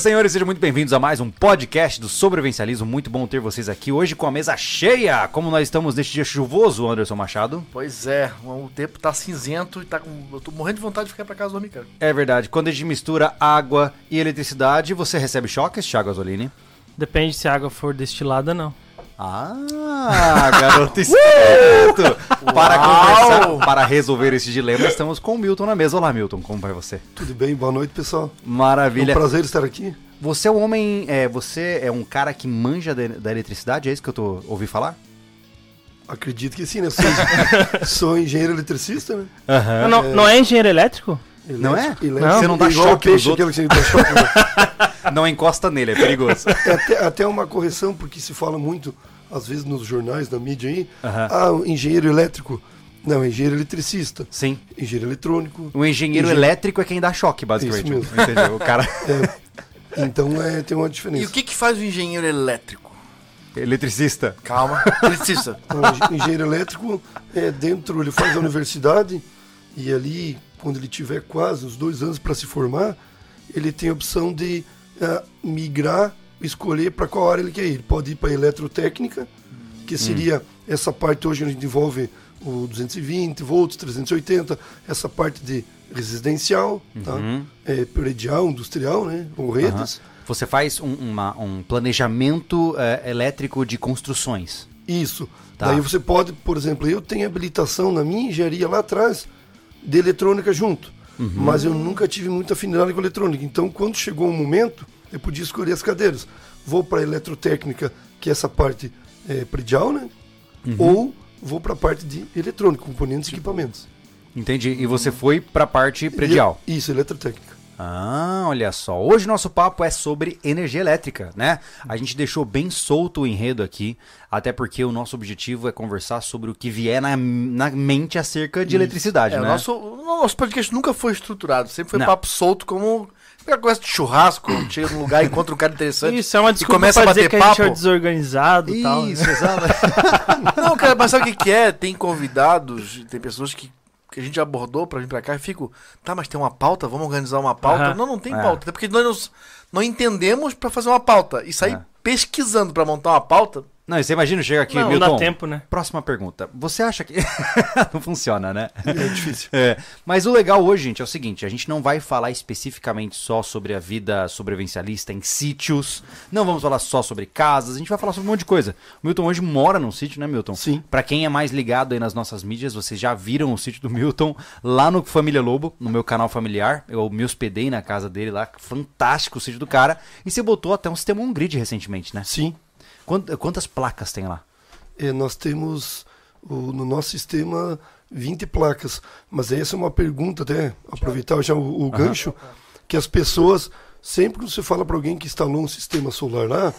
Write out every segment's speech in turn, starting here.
Senhoras e senhores, sejam muito bem-vindos a mais um podcast do Sobrevivencialismo. Muito bom ter vocês aqui hoje com a mesa cheia. Como nós estamos neste dia chuvoso, Anderson Machado. Pois é, o tempo tá cinzento e tá com. Eu tô morrendo de vontade de ficar pra casa dormir, cara. É verdade, quando a gente mistura água e eletricidade, você recebe choques, Thiago Azzolini? Depende se a água for destilada, não. Ah, garoto esperto! para conversar, para resolver esse dilema, estamos com o Milton na mesa. Olá, Milton, como vai você? Tudo bem? Boa noite, pessoal. É Maravilha. um prazer estar aqui. Você é um homem, é, você é um cara que manja da, da eletricidade, é isso que eu tô ouvi falar? Acredito que sim, né? Sou, sou engenheiro eletricista, né? Ah, não, não é engenheiro elétrico? Não é? Elétrico, Não. Você não dá igual choque nos peixe, aquele que você dá choque. né? Não encosta nele, é perigoso. É até, até uma correção, porque se fala muito, às vezes nos jornais, na mídia aí, Aham. ah, o engenheiro elétrico. Não, engenheiro eletricista. Sim. Engenheiro eletrônico. O engenheiro Engen- elétrico é quem dá choque, basicamente. Isso mesmo. Entendeu? O cara Então é, tem uma E diferença. o que que faz o engenheiro elétrico? eletricista. Calma, eletricista. Então, o engenheiro elétrico é dentro, ele faz a universidade e ali, quando ele tiver quase uns dois anos para se formar, ele tem a opção de ah, migrar, escolher para qual área ele quer ir. Ele pode ir para eletrotécnica, que seria essa parte hoje a gente envolve o 220 volts, 380, essa parte de residencial, tá? é, predial, industrial, né? ou redes. Você faz um, uma- um planejamento é, elétrico de construções. Isso. Tá. Daí você pode, por exemplo, eu tenho habilitação na minha engenharia lá atrás de eletrônica junto. Uhum. Mas eu nunca tive muita afinidade com eletrônica. Então, quando chegou o momento, eu podia escolher as cadeiras. Vou para eletrotécnica, que é essa parte é, predial, né? Uhum. Ou vou para a parte de eletrônica, componentes e equipamentos. Entendi. E você foi pra parte predial. E- Isso, eletrotécnica. Ah, olha só. Hoje nosso papo é sobre energia elétrica, né? A gente deixou bem solto o enredo aqui, até porque o nosso objetivo é conversar sobre o que vier na, na mente acerca de eletricidade, É, o né? nosso, o nosso podcast nunca foi estruturado, sempre foi Não. papo solto, como. Aquela coisa de churrasco, chega num lugar, encontra um cara interessante. Isso é uma e desculpa começa pra a bater que a gente é papo. desorganizado e tal. né? Isso, exato. Não, cara, mas sabe o que, é? Tem convidados, tem pessoas que, que a gente abordou pra vir pra cá e fico, tá, mas tem uma pauta? Vamos organizar uma pauta? Aham. Não, não tem É. pauta. Até porque nós nos- não entendemos pra fazer uma pauta. E sair É. pesquisando pra montar uma pauta. Não, você imagina, chega aqui, Não, não Milton. dá tempo, né? Próxima pergunta. Você acha que. não funciona, né? É difícil. É, mas o legal hoje, gente, é o seguinte: a gente não vai falar especificamente só sobre a vida sobrevivencialista em sítios, não vamos falar só sobre casas, a gente vai falar sobre um monte de coisa. O Milton hoje mora num sítio, né, Milton? Sim. Pra quem é mais ligado aí nas nossas mídias, vocês já viram o sítio do Milton lá no Família Lobo, no meu canal familiar. Eu me hospedei na casa dele lá, fantástico o sítio do cara. E você botou até um sistema on-grid recentemente, né? Sim. Quant- Quantas placas tem lá? É, nós temos o- no nosso sistema 20 placas. Mas essa é uma pergunta, até aproveitar já o, o gancho, que as pessoas, sempre que você fala para alguém que instalou um sistema solar lá,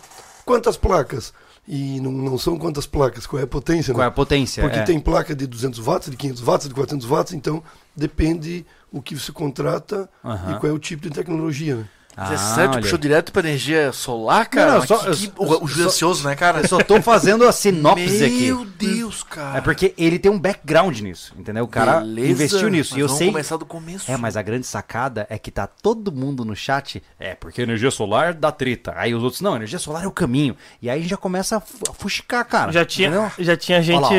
quantas placas? E não, não são quantas placas, qual é a potência? Qual é né? a potência? Porque É. tem placa de 200 watts, de 500 watts, de 400 watts, então depende o que você contrata Aham. e qual é o tipo de tecnologia. Né? Ah, Você é, olha. puxou direto pra energia solar, cara? Não, só- que- eu que- o, o Júlio só- ansioso, né, cara? Eu só tô fazendo a sinopse aqui. Meu Deus, cara. É porque ele tem um background nisso, entendeu? O cara Beleza, investiu nisso. mas E eu vamos sei. começar do começo. É, mas a grande sacada é que tá todo mundo no chat. É, porque energia solar dá treta. Aí os outros, não, energia solar é o caminho. E aí já começa a fu- a fuxicar, cara. Já tinha, entendeu? já tinha gente lá,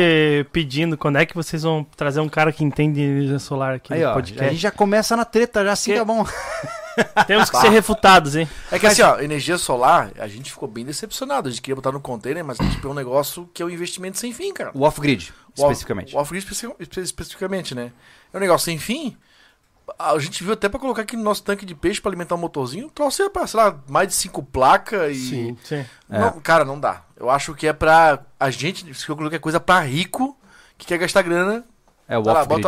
pedindo quando é que vocês vão trazer um cara que entende de energia solar aqui Aí, no ó, a podcast. gente já começa na treta, já assim Que- tá bom. Temos que ser refutados, hein? É que assim, ó, energia solar, a gente ficou bem decepcionado. A gente queria botar no container, mas tipo, é um negócio que é um investimento sem fim, cara. O off-grid, especificamente. O off-grid especi- espe- especificamente, né? É um negócio sem fim. A gente viu até pra colocar aqui no nosso tanque de peixe pra alimentar o motorzinho, trouxe pra, sei lá, mais de cinco placas e. Sim. Sim. Não, Cara, não dá. Eu acho que é pra. A gente, que eu coloquei é coisa pra rico que quer gastar grana. É o off-grid,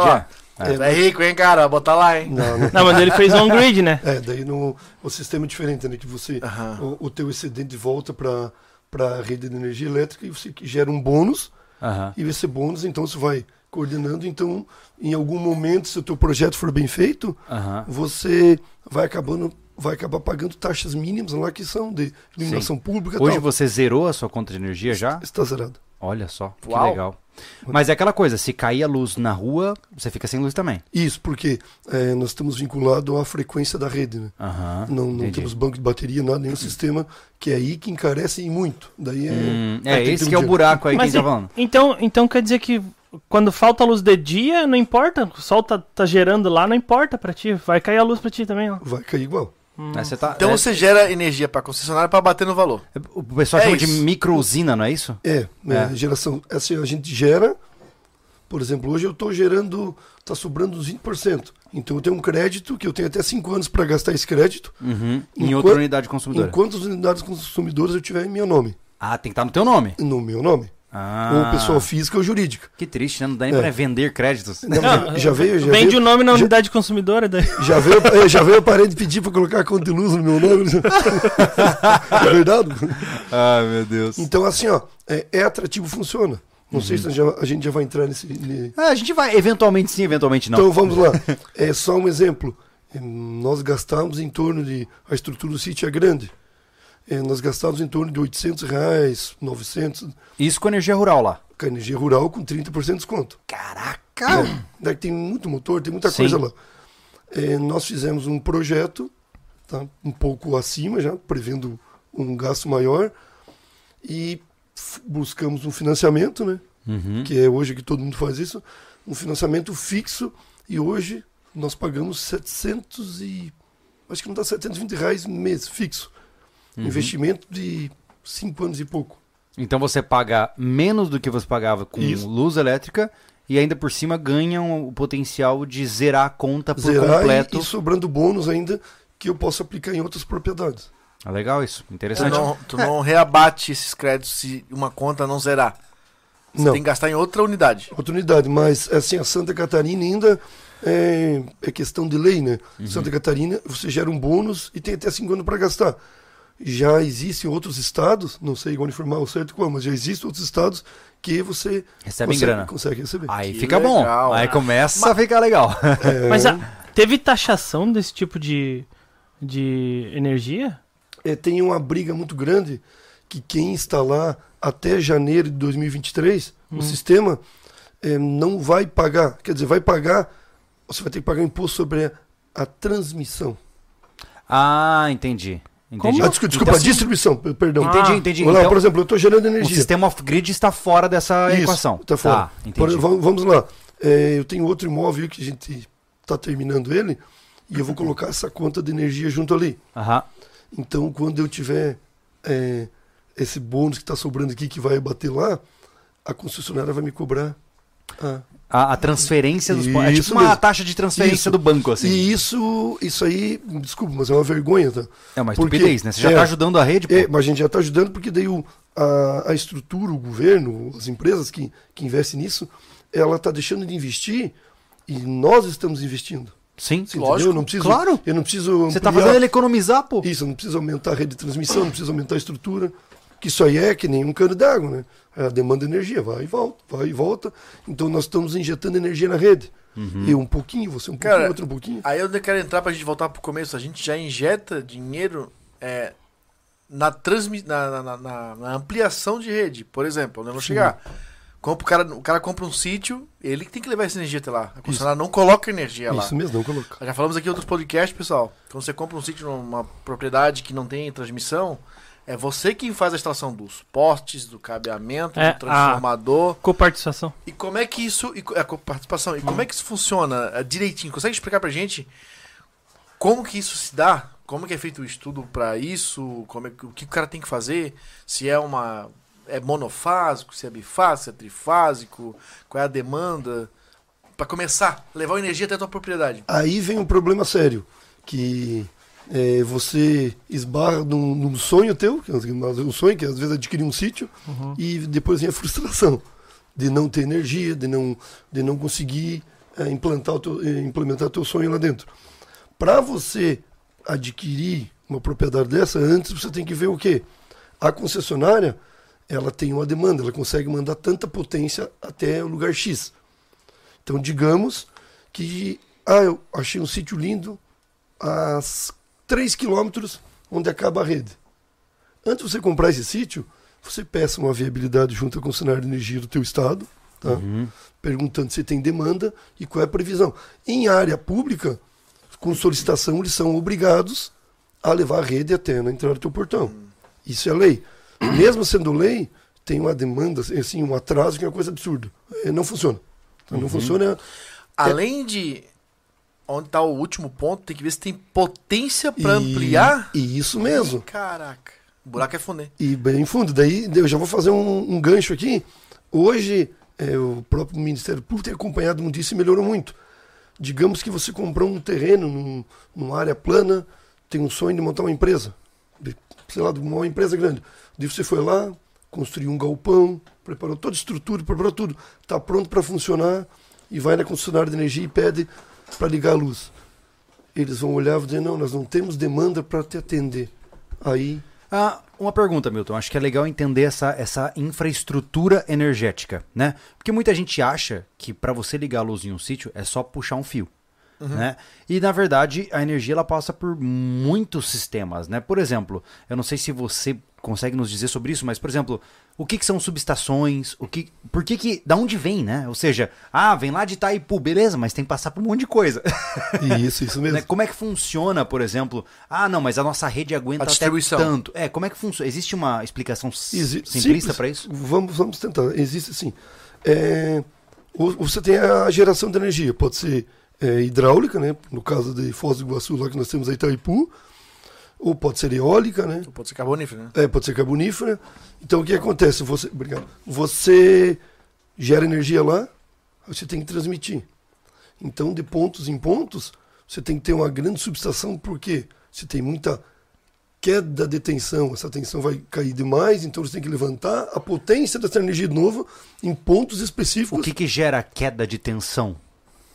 bota lá. é? É, rico, hein, cara? Bota lá, hein? Não, não. Não, mas ele fez on-grid, né? É, daí no, o sistema é diferente, né? Que você, o, o teu excedente volta para a rede de energia elétrica e você gera um bônus, Aham. e esse bônus, então, você vai coordenando. Então, em algum momento, se o teu projeto for bem feito, você vai acabando vai acabar pagando taxas mínimas lá que são de iluminação pública e Hoje tal. você zerou a sua conta de energia já? Está zerado. Olha só, que Uau. legal. Mas é aquela coisa, se cair a luz na rua, você fica sem luz também. Isso, porque é, nós estamos vinculados à frequência da rede, né? Aham. Não, não temos banco de bateria, nada, nenhum sistema, que é aí que encarece e muito. Daí é. Hum, é, que esse que é o buraco aí Mas que a gente tá falando. então, então quer dizer que quando falta luz de dia, não importa. O sol tá, tá gerando lá, não importa pra ti. Vai cair a luz pra ti também, ó. Vai cair igual. É, você tá, Então é, você gera energia pra concessionária pra bater no valor. o pessoal É chama de isso. microusina, não é isso? É, É. é, geração. Assim, a gente gera, por exemplo, hoje eu estou gerando, está sobrando uns 20%. Então eu tenho um crédito que eu tenho até 5 anos para gastar esse crédito, Uhum. Em Enquanto- outra unidade consumidora. enquanto as unidades consumidoras eu tiver em meu nome. Ah, tem que estar no teu nome. No meu nome. Ah, Ou pessoa física ou jurídica. Que triste, né? Não dá nem É. pra vender créditos. Não, já, já veio, já Vende veio, o nome na já- unidade consumidora. Daí. já veio, é, já veio a parede pedir para colocar a conta de luz no meu nome. é verdade? Ai, meu Deus. Então, assim, ó, é, é atrativo, funciona. Não sei se a gente já- a gente já vai entrar nesse. ne- Ah, a gente vai, eventualmente sim, eventualmente não. Então vamos lá. É só um exemplo. Nós gastamos em torno de. A estrutura do sítio é grande. É, nós gastamos em torno de 800 reais, 900, Isso com energia rural lá. com a energia rural com 30% de desconto. Caraca! Daí tem muito motor, tem muita Sim. coisa lá. É, nós fizemos um projeto, tá, um pouco acima já, prevendo um gasto maior, e buscamos um financiamento, né? Uhum. que é hoje que todo mundo faz isso, um financiamento fixo e hoje nós pagamos 700 e acho que não dá 720 reais mês fixo. Uhum. Investimento de 5 anos e pouco. Então você paga menos do que você pagava com Isso. luz elétrica e ainda por cima ganha um- o potencial de zerar a conta por Zerar completo. e, e sobrando bônus ainda que eu posso aplicar em outras propriedades. É legal isso, Tu interessante. não, tu não reabate esses créditos se uma conta não zerar. Você Não, tem que gastar em outra unidade. outra unidade, mas assim, a Santa Catarina ainda é, é questão de lei, né? Uhum. Santa Catarina, você gera um bônus e tem até 5 anos para gastar. Já existem outros estados, não sei igual informar o certo qual, mas já existem outros estados que você Recebe consegue, grana. consegue receber. Aí Que fica bom. legal. Aí começa a ficar legal. É, Mas a- teve taxação desse tipo de, de energia? é, tem uma briga muito grande que quem instalar até janeiro de 2023 Hum. o sistema é, não vai pagar, quer dizer, vai pagar, você vai ter que pagar imposto sobre a, a transmissão. Ah, entendi. Entendi. Ah, desculpa, desculpa, Então, a distribuição, per- perdão. Entendi, Ah, entendi. Vamos lá, Então, por exemplo, eu estou gerando o energia. sistema off-grid está fora dessa Isso, equação. Tá fora. Tá, Por- entendi. vamos, vamos lá. É, eu tenho outro imóvel que a gente está terminando ele e eu vou colocar essa conta de energia junto ali. Aham. Então, quando eu tiver é, esse bônus que está sobrando aqui que vai bater lá, a concessionária vai me cobrar. a- A, a transferência dos pontos. É tipo uma mesmo. taxa de transferência Isso. do banco, assim. E isso, isso aí, desculpa, mas é uma vergonha, tá? É uma Porque- estupidez, né? Você já é. tá ajudando a rede. É, mas a gente já está ajudando porque daí o, a, a estrutura, o governo, as empresas que, que investem nisso, ela está deixando de investir e nós estamos investindo. Sim, Você Lógico, entendeu? Eu não preciso, claro. Eu não preciso Você tá ampliar- fazendo ele economizar, pô. Isso, eu não preciso aumentar a rede de transmissão, não preciso aumentar a estrutura. Que isso aí é que nem um cano d'água, né? A demanda de energia vai e volta, vai e volta. Então nós estamos injetando energia na rede. Uhum. Eu um pouquinho, você um pouquinho, Cara, outro um pouquinho. Aí eu quero entrar pra gente voltar pro começo. A gente já injeta dinheiro é, na, transmi na, na, na- na- ampliação de rede. Por exemplo, onde eu vou chegar. Compra, o, cara, o cara compra um sítio, ele que tem que levar essa energia até lá. A concessionária não coloca energia lá. Isso mesmo, não coloca. Já falamos aqui em outros podcasts, pessoal. Quando você compra um sítio numa propriedade que não tem transmissão, é você quem faz a instalação dos postes, do cabeamento, É, do transformador. Coparticipação. E como é que isso. E, co- a co- participação. E como é que isso funciona é, direitinho? Consegue explicar pra gente como que isso se dá? Como que é feito o estudo pra isso? Como é, que- o que o cara tem que fazer? Se é uma. É monofásico, se é bifásico, se é trifásico, qual é a demanda? Pra começar, levar a energia até a tua propriedade. Aí vem um problema sério, que é, você esbarra num, num sonho teu, que é um sonho que é, às vezes adquirir um sítio, e depois vem a frustração de não ter energia, de não, de não conseguir é, implantar o teu, é, implementar o teu sonho lá dentro. Para você adquirir uma propriedade dessa, antes você tem que ver o quê? A concessionária, ela tem uma demanda, ela consegue mandar tanta potência até o lugar X. Então, digamos que ah, eu achei um sítio lindo às 3 quilômetros onde acaba a rede. Antes de você comprar esse sítio, você peça uma viabilidade junto à concessionária de energia do teu estado, tá? Uhum. perguntando se tem demanda e qual é a previsão. Em área pública, com solicitação, eles são obrigados a levar a rede até na entrada do teu portão. Isso é lei. Mesmo sendo lei, tem uma demanda, assim, um atraso que é uma coisa absurda. É, Não funciona. Então, Não funciona. Além de onde tá o último ponto, tem que ver se tem potência pra E- ampliar. E isso mesmo. Caraca. O buraco é funder. E bem fundo. Daí eu já vou fazer um, um gancho aqui. Hoje, é, o próprio Ministério Público tem acompanhado muito isso e melhorou muito. Digamos que você comprou um terreno num, numa área plana, tem um sonho de montar uma empresa. De, sei lá, de uma empresa grande. Daí você foi lá, construiu um galpão, preparou toda a estrutura, preparou tudo. Está pronto para funcionar e vai na concessionária de energia e pede para ligar a luz. Eles vão olhar e dizer, não, nós não temos demanda para te atender. Aí Ah, uma pergunta, Milton. Acho que é legal entender essa, essa infraestrutura energética, né? Porque muita gente acha que para você ligar a luz em um sítio é só puxar um fio. Né? E na verdade a energia ela passa por muitos sistemas, né? Por exemplo, eu não sei se você consegue nos dizer sobre isso, mas por exemplo, o que, que são subestações? O que, por que que, da onde vem, né? Ou seja, ah, vem lá de Itaipu, beleza, mas tem que passar por um monte de coisa. isso, isso mesmo. Né? Como é que funciona, por exemplo? Ah, não, mas a nossa rede aguenta A até distribuição. tanto. É, como é que funciona? Existe uma explicação Exi- simplista para isso? Vamos, vamos tentar. Existe sim. É, você tem a geração de energia, pode ser é, hidráulica, né? No caso de Foz do Iguaçu, lá que nós temos a Itaipu, ou pode ser eólica, né? Pode ser carbonífero, né? É, pode ser carbonífera. Então o que acontece? Você, obrigado. Você gera energia lá, você tem que transmitir. Então, de pontos em pontos, você tem que ter uma grande subestação, porque você tem muita queda de tensão, essa tensão vai cair demais, então você tem que levantar a potência dessa energia de novo em pontos O específicos. que, que gera queda de tensão?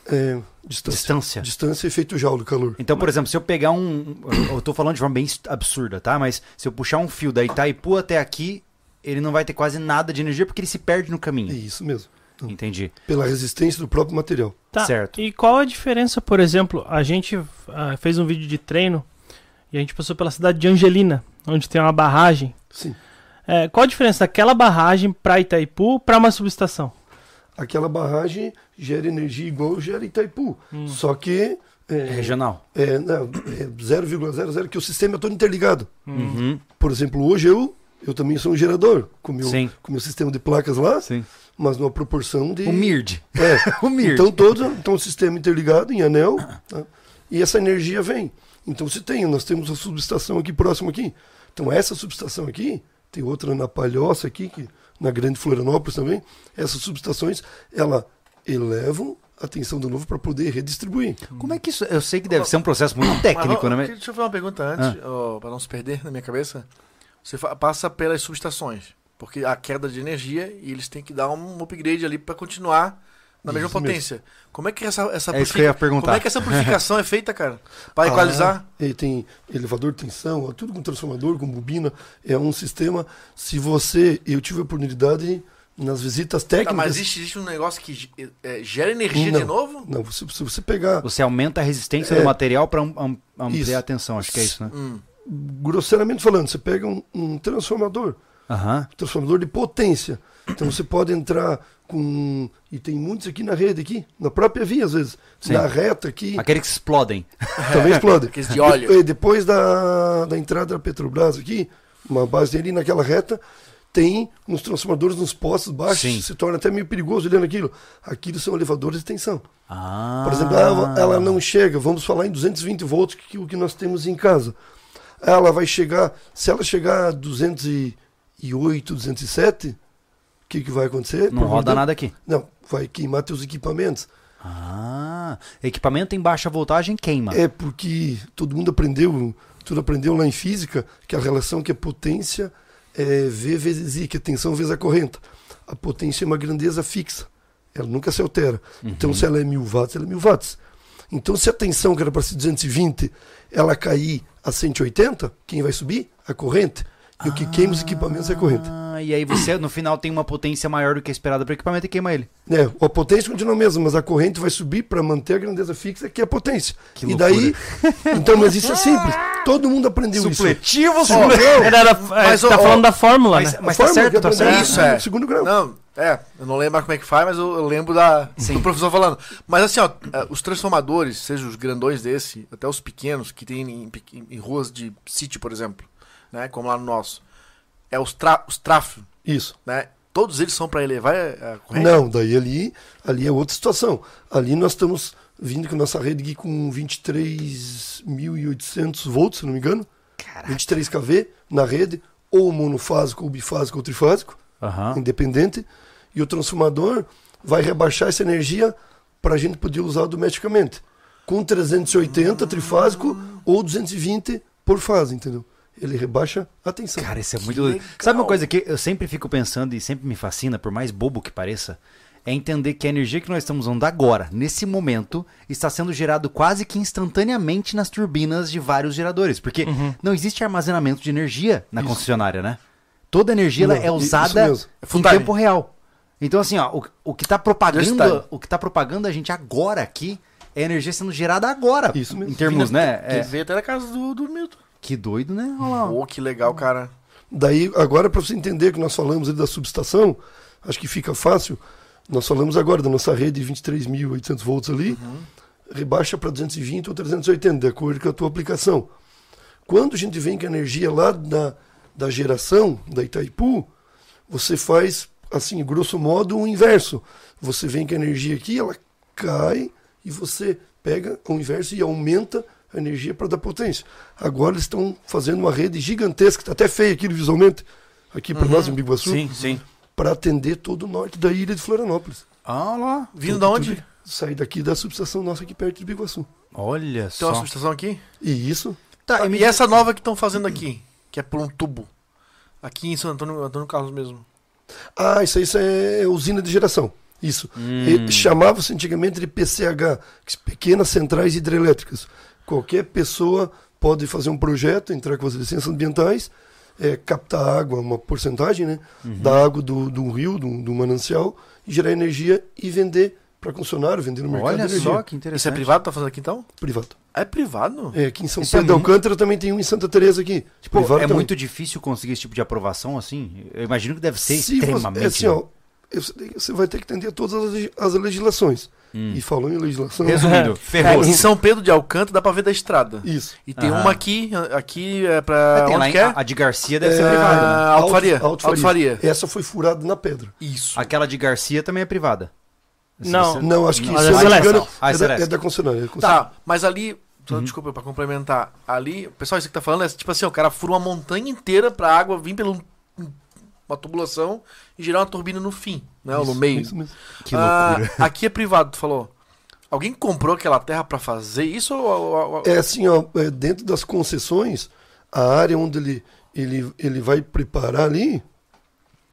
É, distância. Distância. Distância e efeito Joule, calor. Então, por exemplo, se eu pegar um. Eu tô falando de forma bem absurda, tá? Mas se eu puxar um fio da Itaipu até aqui, ele não vai ter quase nada de energia porque ele se perde no É caminho. isso mesmo. Entendi. Pela resistência do próprio material. Tá. Certo. E qual a diferença, por exemplo, a gente ah, fez um vídeo de treino e a gente passou pela cidade de Angelina, onde tem uma barragem. Sim. É, qual a diferença daquela barragem para Itaipu para uma subestação? Aquela barragem gera energia igual gera Itaipu. Só que É é, regional. é, não, é 0,00, que o sistema é todo interligado. Uhum. Por exemplo, hoje eu, eu também sou um gerador, com meu, Sim. com meu sistema de placas lá, Sim. mas numa proporção de... O MIRD. É, O MIRD. então todo então, o sistema interligado em anel, tá? e essa energia vem. Então você tem, nós temos a subestação aqui próximo aqui. Então essa subestação aqui, tem outra na Palhoça aqui, que, na Grande Florianópolis também, essas subestações, ela elevam a tensão de novo para poder redistribuir. Como é que isso. Eu sei que deve ser um processo muito técnico, Mas, ó, né? Deixa eu fazer uma pergunta antes, ó, pra não se perder na minha cabeça. Você passa pelas subestações, porque a queda de energia e eles têm que dar um upgrade ali pra continuar na mesma Isso mesmo. potência. Como é que essa essa É isso que eu ia perguntar. Como é que essa purificação é feita, cara? Equalizar? Ah, ele tem elevador de tensão, ó, tudo com transformador, com bobina. É um sistema. Se você. Eu tive a oportunidade nas visitas Tá, técnicas. mas existe, existe um negócio que é, gera energia Não. de novo? Não, você, se você pegar Você aumenta a resistência É. do material para ampliar Isso. a tensão, acho que é isso, né? Hum. grosseiramente falando, você pega um, um transformador, Aham. transformador de potência. Então você pode entrar com. E tem muitos aqui na rede, aqui, na própria via, às vezes. Sim. Na reta aqui, Aqueles que explodem. também explode. Aqueles de óleo. De- depois da, da entrada da Petrobras aqui, uma base ali naquela reta, tem uns transformadores nos postos baixos, Sim. se torna até meio perigoso olhando aquilo. Aquilo são elevadores de tensão. Ah. Por exemplo, ela, ela não chega, vamos falar em 220 volts, que é o que nós temos em casa. Ela vai chegar, se ela chegar a 208, 207, o que, que vai acontecer? Não roda nada aqui. Não, vai queimar teus equipamentos. Ah. Equipamento em baixa voltagem queima. É porque todo mundo aprendeu, tudo aprendeu lá em física, que a relação que é potência é V vezes I, que é tensão vezes a corrente. A potência é uma grandeza fixa, ela nunca se altera. Então, se ela é mil watts, ela é mil watts. Então, se a tensão, que era para ser 220, ela cair a 180, quem vai subir? A corrente. E o que queima os equipamentos é a corrente. Ah, e aí você, no final, tem uma potência maior do que a esperada para o equipamento e queima ele. É, a potência continua a mesma, mas a corrente vai subir para manter a grandeza fixa, que é a potência. Que e daí, então, mas isso é simples. Todo mundo aprendeu Supletivo, isso. supletivo. Era, era, Mas, é, tá ó, falando da fórmula, Mas, né? mas tá fórmula certo, tá certo. Isso, é. Segundo grau. Não, é, eu não lembro mais como é que faz, mas eu, eu lembro da, do professor falando. Mas assim, ó, é, os transformadores, seja os grandões desse, até os pequenos, que tem em, pequ- em ruas de sítio, por exemplo, né, como lá no nosso, é os, tra os trafos, Isso. né, todos eles são para elevar a a corrente? Não, daí ali, ali é outra situação. Ali nós estamos vindo com nossa rede aqui com 23.800 volts, se não me engano. 23 kV na rede, ou monofásico, ou bifásico, ou trifásico, Aham. independente. E o transformador vai rebaixar essa energia para a gente poder usar domesticamente. Com 380 trifásico ou 220 por fase, entendeu? Ele rebaixa a tensão. Cara, isso é muito. legal. Sabe uma coisa que eu sempre fico pensando e sempre me fascina, por mais bobo que pareça? É entender que a energia que nós estamos usando agora, nesse momento, está sendo gerado quase que instantaneamente nas turbinas de vários geradores. Porque não existe armazenamento de energia na concessionária, né? Toda a energia ela Não, é isso usada. É em tempo real. Então, assim, ó, o, o que está propagando, o que tá propagando a gente agora aqui é energia sendo gerada agora. Isso mesmo. Em termos, né? Que É, veio até na casa do, do Milton. Que doido, né? Olha lá. Pô, que legal, cara. Daí, agora, para você entender que nós falamos ali da subestação, acho que fica fácil. Nós falamos agora da nossa rede de 23.800 volts ali, rebaixa para 220 ou 380, de acordo com a tua aplicação. Quando a gente vem com a energia lá da, da geração, da Itaipu, você faz, assim, grosso modo, o inverso. Você vem com a energia aqui, ela cai e você pega o inverso e aumenta a energia para dar potência. Agora eles estão fazendo uma rede gigantesca, está até feia aqui visualmente, aqui para nós em Biguaçu, Sim, sim. para atender todo o norte da ilha de Florianópolis. Ah, lá. Vindo Tudo- da onde? tudo Sair daqui da subestação nossa aqui perto de Biguaçu. Olha Tem só. uma subestação aqui? E isso, Tá, E essa nova que estão fazendo aqui, que é por um tubo. Aqui em São Antônio, Antônio Carlos mesmo. ah, isso aí isso é usina de geração. Isso. Hum. Chamava-se antigamente de PCH, pequenas centrais hidrelétricas. Qualquer pessoa pode fazer um projeto, entrar com as licenças ambientais, é, captar água, uma porcentagem né, Uhum. da água do, do rio, do, do manancial, e gerar energia e vender para funcionário, vender no mercado Olha só que interessante. Isso é privado? Tá fazendo aqui então? privado. É privado? É, aqui em São Isso é Pedro de muito- Alcântara também tem um em Santa Teresa aqui. Tipo, privado é também. muito difícil conseguir esse tipo de aprovação assim? Eu imagino que deve ser Se você- extremamente. é assim, ó, você vai ter que atender todas as, legi- as legislações. Hum. E falou em legislação. Resumindo, É, em São Pedro de Alcântara dá pra ver da estrada. Isso. E tem Aham. uma aqui, aqui é pra. É, tem lá onde em- que é? a, de Garcia deve ser É, privada. né? Ah, Alto Faria. Alto Alto Faria. Essa foi furada na pedra. Isso. Aquela de Garcia também é privada. Não. Você- Não, acho que Não, se é eu não me Celeste. engano, Ah, é da, é da concessionária. é. Tá, mas ali. só Desculpa, pra complementar. Ali, pessoal, isso que tá falando é tipo assim: o cara fura uma montanha inteira pra água vir pela uma tubulação e gerar uma turbina no fim, né? ou no Isso, meio. isso mesmo. Que Ah, loucura. aqui é privado, tu falou. Alguém comprou aquela terra pra fazer isso ou. ou- É assim, ó, é, dentro das concessões, a área onde ele, ele, ele vai preparar ali,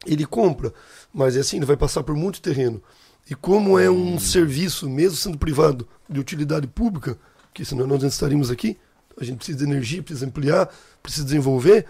ele compra. Mas é assim, ele vai passar por muito terreno. E como é um serviço, mesmo sendo privado, de utilidade pública, que senão nós não estaríamos aqui, a gente precisa de energia, precisa ampliar, precisa desenvolver,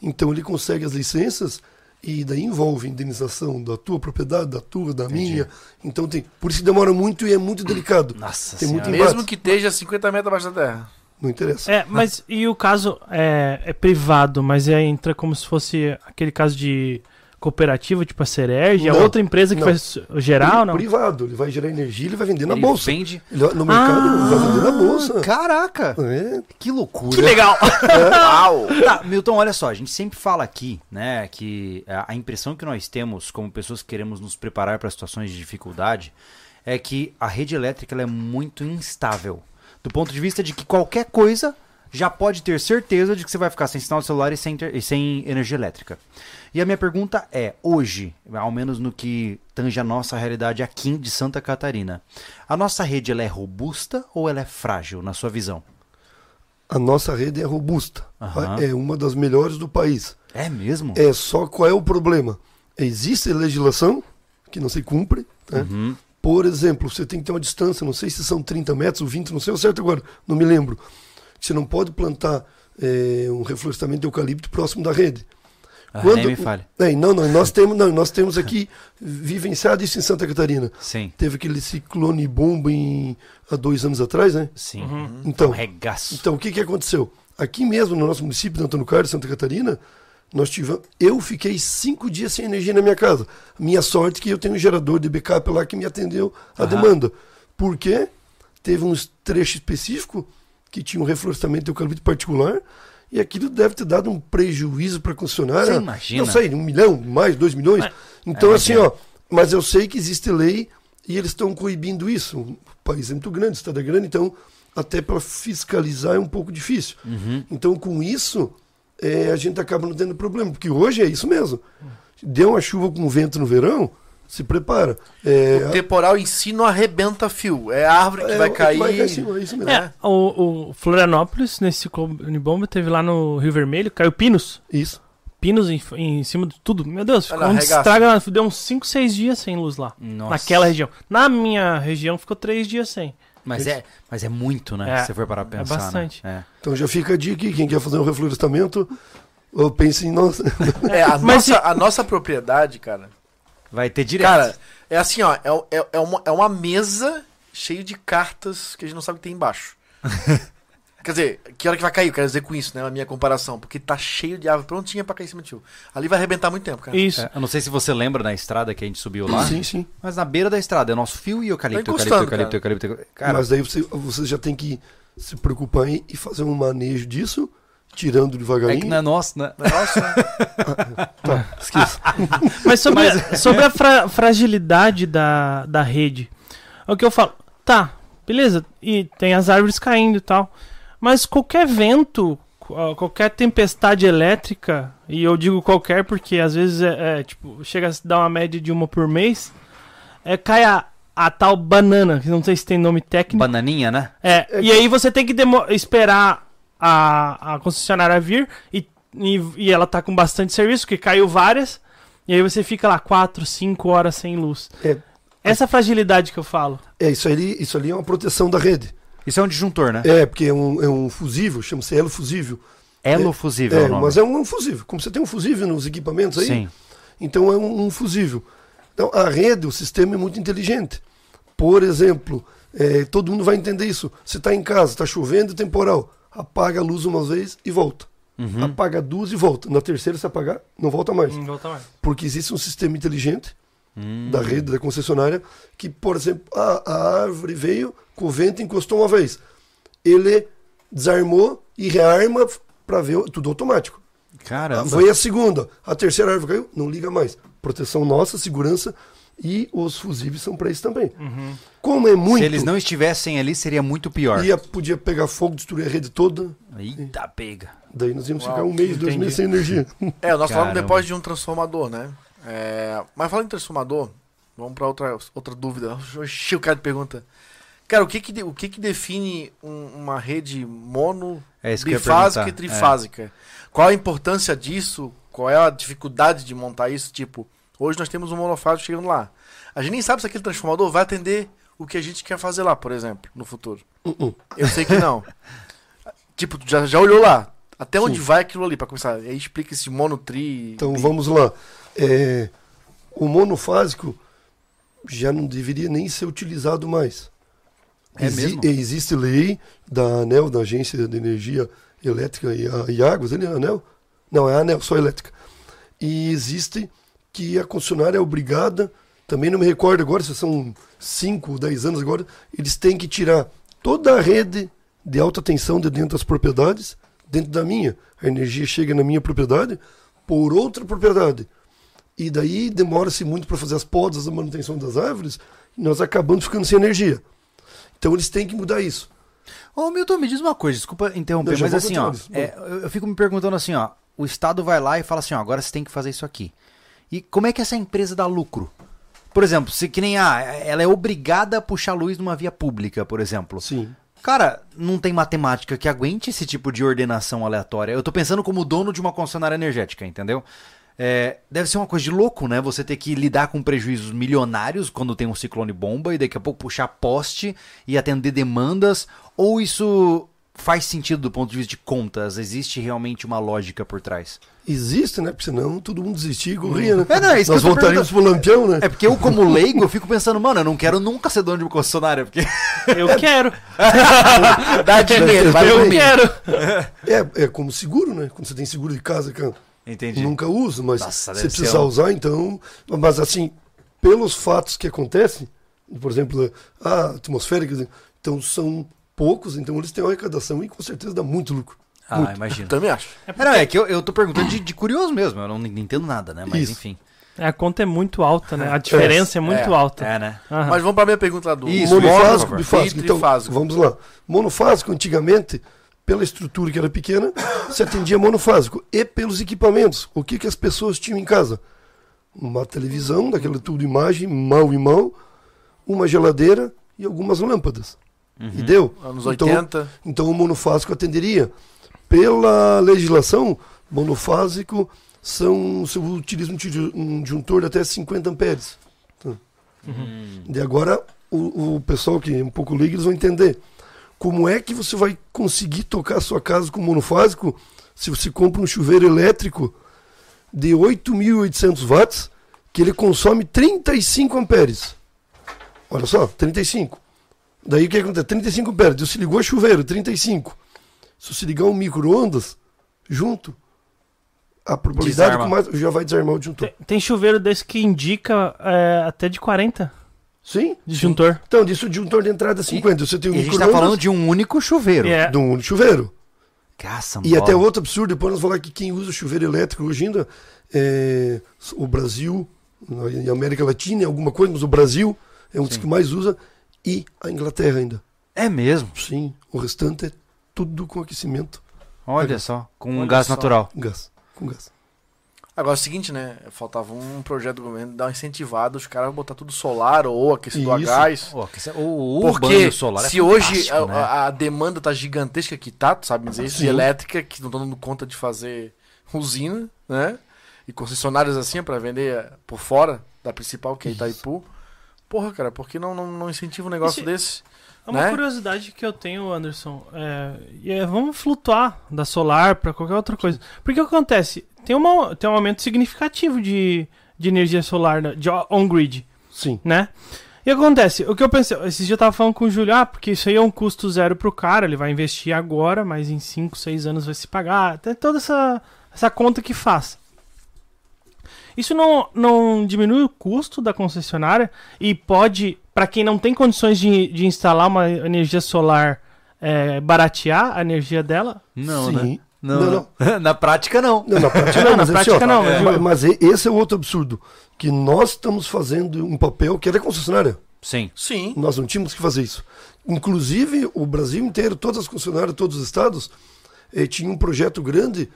então ele consegue as licenças e daí envolve indenização da tua propriedade, da tua, da minha. Então tem. Por isso que demora muito e é muito delicado. Nossa Tem muito senhora. embate. Mesmo que esteja 50 metros abaixo da terra. Não interessa. É, mas e o caso é, é privado, mas é, entra como se fosse aquele caso de cooperativa, tipo a Serege, a Não, outra empresa que não. vai gerar ou não? Privado, ele vai gerar energia, ele vai vender na Ele bolsa. vende. Ele vai- no mercado, ele vai vender na bolsa. Caraca! É, Que loucura. Que legal! Uau! Tá, Milton, olha só, a gente sempre fala aqui, né, que a a impressão que nós temos como pessoas que queremos nos preparar para situações de dificuldade é que a rede elétrica ela é muito instável. Do ponto de vista de que qualquer coisa já pode ter certeza de que você vai ficar sem sinal de celular e sem, e sem energia elétrica. E a minha pergunta é, hoje, ao menos no que tange a nossa realidade aqui de Santa Catarina, a nossa rede ela é robusta ou ela é frágil, na sua visão? a nossa rede é robusta. Aham. É uma das melhores do país. É mesmo? É só qual é o problema? Existe legislação que não se cumpre. né? Uhum. Por exemplo, você tem que ter uma distância, não sei se são 30 metros ou 20, não sei o certo agora, não me lembro. Você não pode plantar é, um reflorestamento de eucalipto próximo da rede. Ah, Quando nem me fale. É, não, não, nós temos, não, nós temos aqui vivenciado isso em Santa Catarina. Sim, Teve aquele ciclone bomba em, há dois anos atrás, né? sim. Uhum. Então, Um regaço. então o que, que aconteceu? Aqui mesmo, no nosso município de Antônio Carlos, Santa Catarina, nós tivemos. Eu fiquei cinco dias sem energia na minha casa. Minha sorte é que eu tenho um gerador de backup lá que me atendeu a Aham. demanda. Porque teve uns trechos específicos que tinha um reflorestamento de eucalipto particular. E aquilo deve ter dado um prejuízo para a concessionária. Você imagina? Não sei, um milhão, mais, dois milhões. Mas- então, É, assim, ó. Mas eu sei que existe lei e eles estão coibindo isso. O país é muito grande, o estado é grande, então até para fiscalizar é um pouco difícil. Uhum. Então, com isso, é, a gente acaba não tendo problema, porque hoje é isso mesmo. Deu uma chuva com vento no verão, se prepara. É, O temporal em si não arrebenta fio. É a árvore que é, vai cair. Vai cair cima, é isso mesmo. É, o, o Florianópolis, nesse bomba, teve lá no Rio Vermelho, caiu pinos. Isso. Pinos em, em cima de tudo. Meu Deus, ficou um estrago. Deu uns 5, 6 dias sem luz lá. Nossa. Naquela região. Na minha região ficou 3 dias sem. Mas é, mas é muito, né? É, se você for parar pra é pensar. bastante. Né? Então já fica a dica quem quer fazer um reflorestamento, ou pense em nós. É, a, Mas nossa, a nossa propriedade, cara. Vai ter direto. Cara, é assim, ó. É, é, é, uma, é uma mesa cheia de cartas que a gente não sabe o que tem embaixo. Quer dizer, que hora que vai cair? Eu quero dizer com isso, né? A minha comparação. Porque tá cheio de árvore prontinha pra cair em cima de tio. Ali vai arrebentar muito tempo, cara. Isso. É, eu não sei se você lembra da estrada que a gente subiu lá. sim, sim. Mas na beira da estrada é nosso fio e eucalipto, Tá eucalipto, encostando, eucalipto, eucalipto, eucalipto. Cara, Mas daí você, você já tem que se preocupar em e fazer um manejo disso, tirando é devagarinho. que não é nosso, né? Nossa, Tá, esqueça. Mas sobre, sobre a fra- fragilidade da, da rede, é o que eu falo. Tá, beleza, e tem as árvores caindo e tal. Mas qualquer vento, qu- qualquer tempestade elétrica, e eu digo qualquer porque às vezes é, é, tipo, chega a se dar uma média de uma por mês, é, cai a, a tal banana, que não sei se tem nome técnico. Bananinha, né? É, e aí você tem que esperar a, a concessionária vir e, e, e ela tá com bastante serviço, que caiu várias, e aí você fica lá 4, 5 horas sem luz. É, Essa fragilidade que eu falo. é isso, ali, isso ali é uma proteção da rede. Isso é um disjuntor, né? É, porque é um, é um fusível, chama-se elo fusível. Elo fusível. É, o nome. mas é um fusível. Como você tem um fusível nos equipamentos aí, Sim. então é um, um fusível. Então a rede, o sistema é muito inteligente. Por exemplo, é, todo mundo vai entender isso. Você está em casa, está chovendo e temporal. Apaga a luz uma vez e volta. Uhum. Apaga duas e volta. Na terceira, se apagar, não volta mais. volta mais. Porque existe um sistema inteligente Hum. da rede, da concessionária, que, por exemplo, a, a árvore veio, com o vento encostou uma vez. Ele desarmou e rearma para ver tudo automático. Caramba. Foi a segunda. A terceira árvore caiu, não liga mais. Proteção nossa, segurança e os fusíveis são para isso também. Como é muito. Se eles não estivessem ali, seria muito pior. ia, podia pegar fogo, destruir a rede toda. Eita, pega. Daí nós íamos Uau, ficar um mês, dois meses sem energia. É, nós falamos Caramba. depois de um transformador, né? É, mas falando em transformador, vamos pra outra, outra dúvida. Oxi, o cara pergunta. Cara, o que que, de- o que, que define um- uma rede mono, É bifásica e perguntar. trifásica? Qual a importância disso? Qual é a dificuldade de montar isso? Tipo, hoje nós temos um monofásico chegando lá. A gente nem sabe se aquele transformador vai atender o que a gente quer fazer lá, por exemplo, no futuro. Uh-uh. Eu sei que não. tipo, tu já, já olhou lá. Até onde Sim. vai aquilo ali, pra começar? Aí explica esse monotri. Então vamos lá. É, o monofásico já não deveria nem ser utilizado mais. É mesmo? Existe lei da ANEL, da Agência de Energia Elétrica e, e Águas, ali, a ANEL? Não, é a ANEL, só elétrica. E existe que a concessionária é obrigada, também não me recordo agora, se são 5 ou 10 anos agora, eles têm que tirar toda a rede de alta tensão de dentro das propriedades, dentro da minha. A energia chega na minha propriedade por outra propriedade. E daí demora-se muito para fazer as podas, a manutenção das árvores, e nós acabamos ficando sem energia. Então eles têm que mudar isso. Ô, Milton, me diz uma coisa, desculpa interromper, Não, mas assim, ó, é, eu, eu fico me perguntando assim, ó, o Estado vai lá e fala assim, ó, agora você tem que fazer isso aqui. E como é que essa empresa dá lucro? Por exemplo, se que nem, ah, ela é obrigada a puxar luz numa via pública, por exemplo. Sim. Cara, não tem matemática que aguente esse tipo de ordenação aleatória. Eu tô pensando como dono de uma concessionária energética, entendeu? É, deve ser uma coisa de louco, né? Você ter que lidar com prejuízos milionários quando tem um ciclone bomba e daqui a pouco puxar poste e atender demandas. Ou isso faz sentido do ponto de vista de contas? Existe realmente uma lógica por trás? Existe, né? Porque senão todo mundo desistia e corria, né? É, não, é isso Nós que voltaríamos pro Lampião, né? É porque eu, como leigo, eu fico pensando, mano, eu não quero nunca ser dono de uma concessionária, porque... Eu quero. Dá dinheiro, vai Eu Eu quero. É, é como seguro, né? Quando você tem seguro de casa, cara, Entendi. nunca usa, mas Nossa, se precisar um- usar, então. Mas assim, pelos fatos que acontecem, por exemplo, a atmosférica, então são poucos, então eles têm uma arrecadação e com certeza dá muito lucro. Ah, Muito. imagino. Também acho. É, não, é que eu, eu tô perguntando de, de curioso mesmo, eu não entendo nada, né? Mas Isso. enfim. É, a conta é muito alta, né? A diferença é, muito É. alta. É, né? Aham. Mas vamos pra minha pergunta lá do Isso, por monofásico, favor. bifásico. E Então, trifásico. vamos lá. Monofásico, antigamente, pela estrutura que era pequena, se atendia monofásico. E pelos equipamentos. O que, que as pessoas tinham em casa? Uma televisão, daquela tudo imagem, mão em mão, uma geladeira e algumas lâmpadas. E deu. Anos Então, 80. Então o monofásico atenderia. Pela legislação, monofásico são, se eu utilizo um disjuntor de até 50 amperes. Tá? E agora o, o pessoal que é um pouco leigo, eles vão entender. Como é que você vai conseguir tocar a sua casa com monofásico se você compra um chuveiro elétrico de 8.800 watts que ele consome 35 amperes? Olha só, 35. Daí o que acontece? 35 amperes. Você ligou o chuveiro, 35. Se você ligar um micro-ondas junto, a probabilidade Desarma. com mais, já vai desarmar o disjuntor. Tem, tem chuveiro desse que indica é, até de 40 Sim? disjuntor. Então, disso o disjuntor de entrada é 50. Você tem um E a gente tá micro-ondas falando de um único chuveiro. É. de um chuveiro. Caça, E até outro absurdo, depois nós vamos falar que quem usa chuveiro elétrico hoje ainda é o Brasil, e a América Latina, é alguma coisa, mas o Brasil é um dos Sim. que mais usa, e a Inglaterra ainda. É mesmo. Sim, o restante é tudo com aquecimento, Olha só, com Olha gás só. natural. com gás. Com gás. Agora é o seguinte, né? Faltava um projeto do governo dar uma incentivada, os caras botar tudo solar ou aquecido a Isso. gás. Pô, que cê- o, o Porque banho solar é se hoje fantástico, a, né? a- a demanda tá gigantesca que tá, tu sabe dizer isso, de elétrica, que não estão dando conta de fazer usina, né? E concessionárias assim para vender eh, por fora da principal, que é Itaipu. Porra, cara, por que não, não, não incentiva um negócio Esse- desse? É uma Né? curiosidade que eu tenho, Anderson. É, e é, vamos flutuar da solar para qualquer outra coisa. Porque o que acontece? Tem, uma, tem um aumento significativo de, de energia solar né, de on-grid, Sim. né? E acontece? O que eu pensei, esses dias eu tava falando com o Júlio, ah, porque isso aí é um custo zero pro cara, ele vai investir agora, mas em 5, 6 anos vai se pagar. Tem toda essa, essa conta que faz. Isso não, não diminui o custo da concessionária e pode, para quem não tem condições de, de instalar uma energia solar, é, baratear a energia dela? Não, Sim. né? Não, Não, não. Na prática, não. Não, na prática Não, não, na mas, prática assim, ó, não, mas é, mas, mas esse é outro absurdo. Que nós estamos fazendo um papel que é da concessionária. Sim. Sim. Nós não tínhamos que fazer isso. Inclusive, o Brasil inteiro, todas as concessionárias, todos os estados, eh, tinham um projeto grande